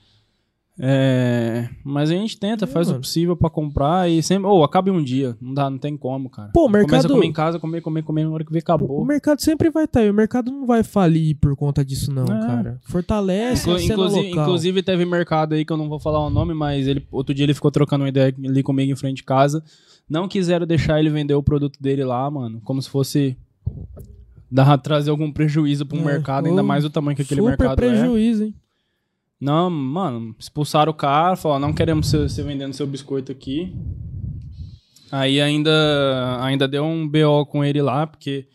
É, mas a gente tenta, faz mano. o possível pra comprar e sempre. Ô, acaba em um dia. Não dá, não tem como, cara. Pô, o Começa mercado- a comer em casa, comer, comer, comer, na hora que vê, O acabou. mercado sempre vai estar aí. O mercado não vai falir por conta disso, não, É. cara. Fortalece Inclu- inclusive, inclusive teve mercado aí que eu não vou falar o nome, mas ele outro dia ele ficou trocando uma ideia ali comigo em frente de casa. Não quiseram deixar ele vender o produto dele lá, mano, como se fosse dar, trazer algum prejuízo pro É, mercado, ainda mais o tamanho que aquele mercado é. prejuízo, hein? Não, mano, expulsaram o cara, falaram, não queremos você, vendendo seu biscoito aqui. Aí ainda, ainda deu um BO com ele lá, porque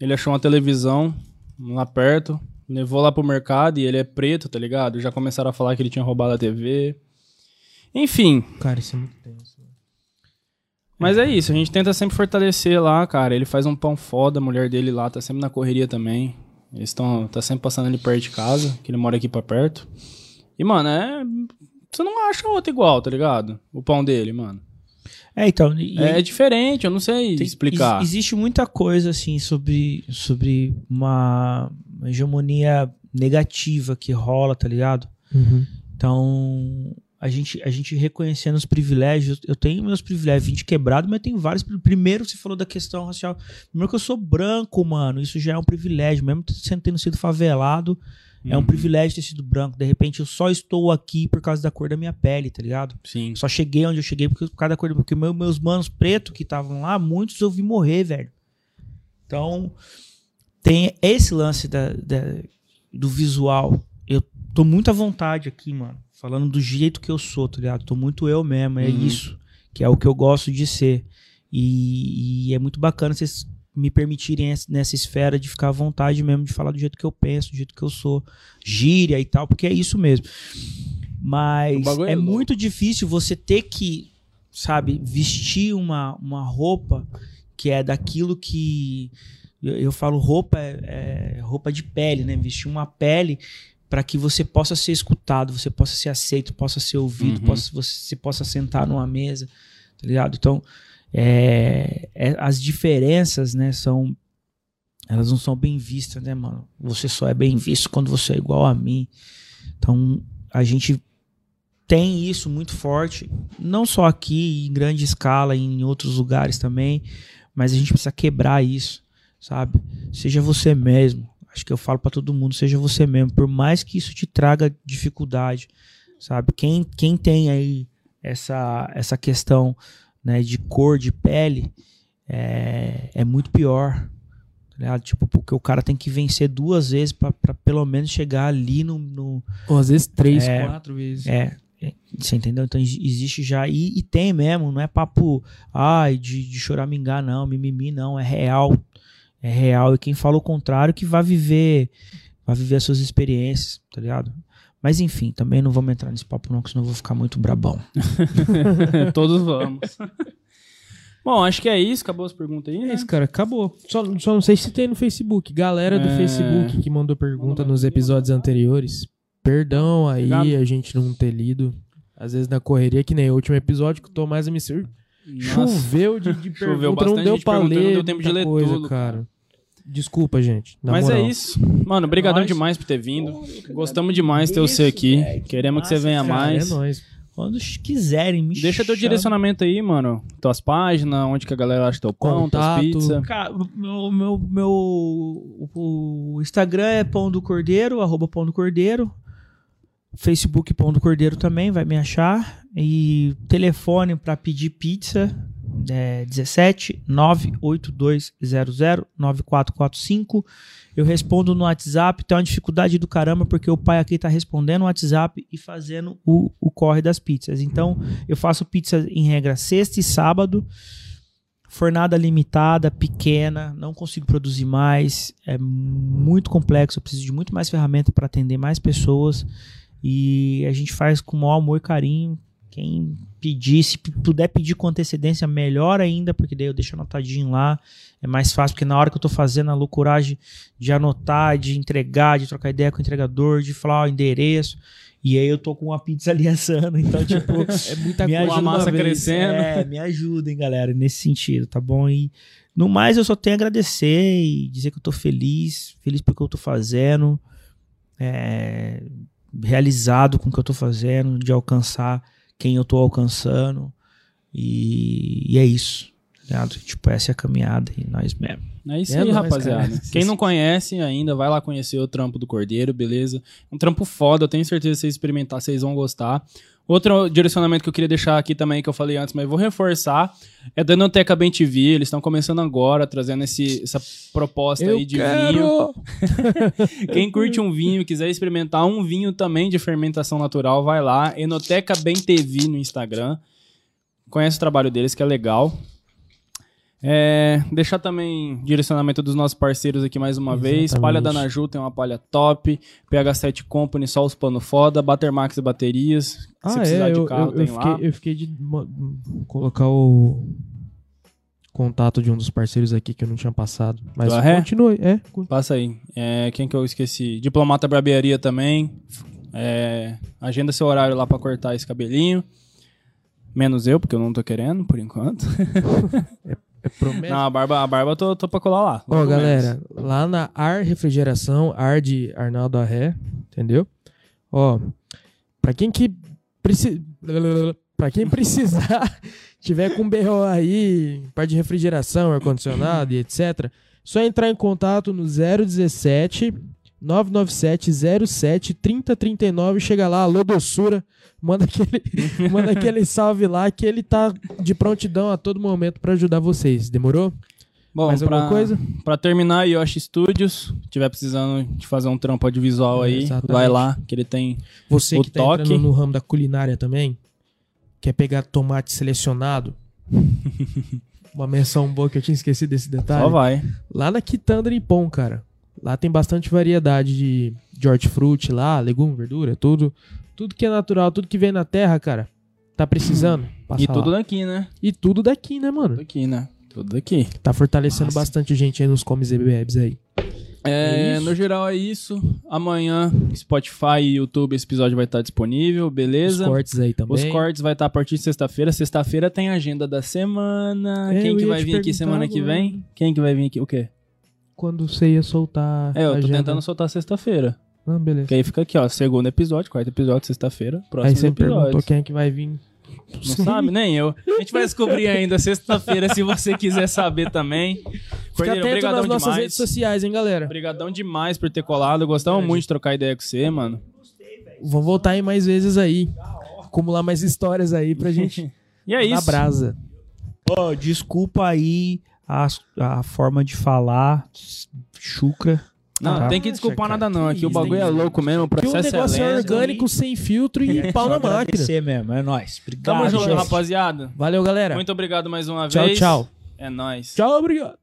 ele achou uma televisão lá perto, levou lá pro mercado e ele é preto, tá ligado? Já começaram a falar que ele tinha roubado a TV. Enfim, Cara, isso é muito tenso. mas é isso, a gente tenta sempre fortalecer lá, cara. Ele faz um pão foda, a mulher dele lá tá sempre na correria também. Eles estão tá sempre passando ali perto de casa, que ele mora aqui pra perto. E, mano, é. Você não acha outro igual, tá ligado? O pão dele, mano. É, então. e- É diferente, eu não sei Tem- explicar. ex- existe muita coisa assim sobre, sobre uma, hegemonia negativa que rola, tá ligado? Uhum. Então, a gente, a gente reconhecendo os privilégios, eu tenho meus privilégios, vim de quebrado, mas tenho vários. pri- Primeiro, você falou da questão racial. Primeiro que eu sou branco, mano, isso já é um privilégio, mesmo sendo tendo sido favelado, é um Uhum. privilégio ter sido branco. De repente, eu só estou aqui por causa da cor da minha pele, tá ligado? Sim. Só cheguei onde eu cheguei por causa da cor. Porque meu- meus manos pretos que estavam lá, muitos eu vi morrer, velho. Então, tem esse lance da, da- do visual. Eu tô muito à vontade aqui, mano. Falando do jeito que eu sou, tá ligado? Tô muito eu mesmo. É Uhum. isso. Que é o que eu gosto de ser. E, e é muito bacana vocês me permitirem essa- nessa esfera de ficar à vontade mesmo, de falar do jeito que eu penso, do jeito que eu sou. Gíria e tal, porque é isso mesmo. Mas é é muito difícil você ter que, sabe, vestir uma, uma roupa que é daquilo que Eu, eu falo roupa é, é roupa de pele, né? Vestir uma pele para que você possa ser escutado, você possa ser aceito, possa ser ouvido, Uhum. possa, você possa sentar numa mesa, tá ligado? Então, é, é- as diferenças, né, são elas não são bem vistas, né, mano? Você só é bem visto quando você é igual a mim. Então, a gente tem isso muito forte, não só aqui, em grande escala, em outros lugares também, mas a gente precisa quebrar isso, sabe? Seja você mesmo. Acho que eu falo pra todo mundo, seja você mesmo, por mais que isso te traga dificuldade, sabe? Quem, quem tem aí essa, essa questão né, de cor de pele é, é muito pior. tá? Tipo, porque o cara tem que vencer duas vezes pra pelo menos chegar ali no, no, Ou às vezes três, É. quatro vezes. é, você entendeu? Então exi- existe já, e, e tem mesmo, não é papo, ai, de, de choramingar, não, mimimi, não, é real. É real. E quem fala o contrário que vai viver, vai viver as suas experiências, tá ligado? Mas enfim, também não vamos entrar nesse papo, não, que senão eu vou ficar muito brabão. Todos vamos. Bom, acho que é isso. Acabou as perguntas aí, É né? isso, cara, acabou. Só, só não sei se tem no Facebook. Galera do É. Facebook que mandou pergunta Mandou nos episódios anteriores. Perdão aí Obrigado. a gente não ter lido. Às vezes na correria, que nem o último episódio que o Tomás me Nossa. choveu de, de Choveu pergunta, não bastante deu pra ler não deu tempo de ler coisa, tudo, cara. Desculpa, gente. na Mas moral. é isso. Mano, brigadão Nós. demais por ter vindo. Gostamos demais de ter você aqui. Que Queremos que você massa, venha cara, mais. É nóis. Quando quiserem, me Deixa teu chama. direcionamento aí, mano. Tuas páginas, onde que a galera acha teu pão, tuas pizzas. Cara, o meu, meu, meu o Instagram é Pão do Cordeiro, arroba Pão do Cordeiro. Facebook Pão do Cordeiro também, vai me achar. E telefone para pedir pizza é 17 98200 9445. Eu respondo no WhatsApp, tem uma dificuldade do caramba, porque o pai aqui tá respondendo no WhatsApp e fazendo o, o corre das pizzas. Então, eu faço pizza em regra sexta e sábado. Fornada limitada, pequena, não consigo produzir mais, é muito complexo, eu preciso de muito mais ferramenta para atender mais pessoas e a gente faz com o maior amor e carinho. Quem pedir, se puder pedir com antecedência, melhor ainda, porque daí eu deixo anotadinho lá, é mais fácil, porque na hora que eu tô fazendo a loucuragem de anotar, de entregar, de trocar ideia com o entregador, de falar o endereço, e aí eu tô com uma pizza ali assando, então tipo, É muita me coisa. ajuda uma massa crescendo. É, me ajudem, galera, nesse sentido, tá bom? E no mais, eu só tenho a agradecer e dizer que eu tô feliz, feliz porque eu tô fazendo, é, realizado com o que eu tô fazendo, de alcançar quem eu tô alcançando. E, e é isso. tá ligado? Tipo, essa é a caminhada e nós mesmo. É isso É aí, nóis, rapaziada. cara. Quem não conhece ainda, vai lá conhecer o trampo do Cordeiro, beleza? Um trampo foda, eu tenho certeza que vocês experimentar, vocês vão gostar. Outro direcionamento que eu queria deixar aqui também, que eu falei antes, mas vou reforçar, é da Enoteca Bem TV. Eles estão começando agora, trazendo esse, essa proposta Eu aí de quero! vinho. Quem curte um vinho, quiser experimentar um vinho também de fermentação natural, vai lá. Enoteca Bem TV no Instagram. Conhece o trabalho deles, que é legal. É, deixar também direcionamento dos nossos parceiros aqui mais uma vez. Exatamente. Palha da Naju tem uma palha top. PH7 Company, só os pano foda. Batermax Baterias. Se Ah, precisar é, de eu, carro, eu, tem eu lá. fiquei, eu fiquei de colocar o contato de um dos parceiros aqui que eu não tinha passado. Mas Do Arré? continue, é. Passa aí. É, quem que eu esqueci? Diplomata Barbearia também. É, agenda seu horário lá pra cortar esse cabelinho. Menos eu, porque eu não tô querendo, por enquanto. É promessa. Não, a barba, a barba eu tô, tô pra colar lá. Ó, logo galera, lá na Ar Refrigeração, Ar de Arnaldo Arré, entendeu? Ó, pra quem que precisa, para quem precisar, tiver com BO aí, parte de refrigeração, ar condicionado e etc, só entrar em contato no 017 997 07 3039, chega lá, alô doçura, manda aquele, manda aquele salve lá que ele tá de prontidão a todo momento pra ajudar vocês. Demorou? Bom, Mais pra, alguma coisa? pra terminar, Yoshi Studios, se tiver precisando de fazer um trampo audiovisual É, aí, exatamente. vai lá, que ele tem. Você O que tá toque. entrando no ramo da culinária também, quer pegar tomate selecionado? Uma menção boa que eu tinha esquecido desse detalhe. Só vai. Lá na Quitanda Nippon, cara. Lá tem bastante variedade de, de hortifruti lá, legume, verdura, tudo. Tudo que é natural, tudo que vem na terra, cara. Tá precisando? Passa e tudo lá. daqui, né? E tudo daqui, né, mano? Tudo aqui, né? Tudo aqui. Tá fortalecendo bastante gente aí nos comes e bebes aí. É, É no geral é isso. Amanhã, Spotify e YouTube, esse episódio vai estar disponível, Os beleza? cortes aí também. Os cortes vai estar a partir de sexta-feira. Sexta-feira tem a agenda da semana. É, Quem que vai vir aqui semana que vem? Quem que vai vir aqui? O quê? Quando você ia soltar. É, eu tô agenda. tentando soltar sexta-feira. Ah, beleza. Que aí fica aqui, ó. Segundo episódio, quarto episódio, sexta-feira. Aí Próximo você me perguntou episódio. quem é que vai vir. Não sabe? Nem eu. A gente vai descobrir ainda sexta-feira, se você quiser saber também. Fica atento nas nossas demais. redes sociais, hein, galera. Obrigadão demais por ter colado. Gostamos muito de trocar ideia com você, mano. Vamos voltar aí mais vezes aí. Acumular mais histórias aí pra gente E é na isso. brasa. Ó, desculpa aí a, a forma de falar, chucra. Não, Tá. tem que desculpar cara, nada não. Aqui o isso, bagulho é louco mesmo, o Que o processo negócio é é lento. orgânico, sem filtro e pau na máquina. Agradecer mesmo, é nóis. Obrigado, Tamo junto, rapaziada. Valeu, galera. Muito obrigado mais uma Tchau, vez. tchau. É nóis. Tchau, obrigado.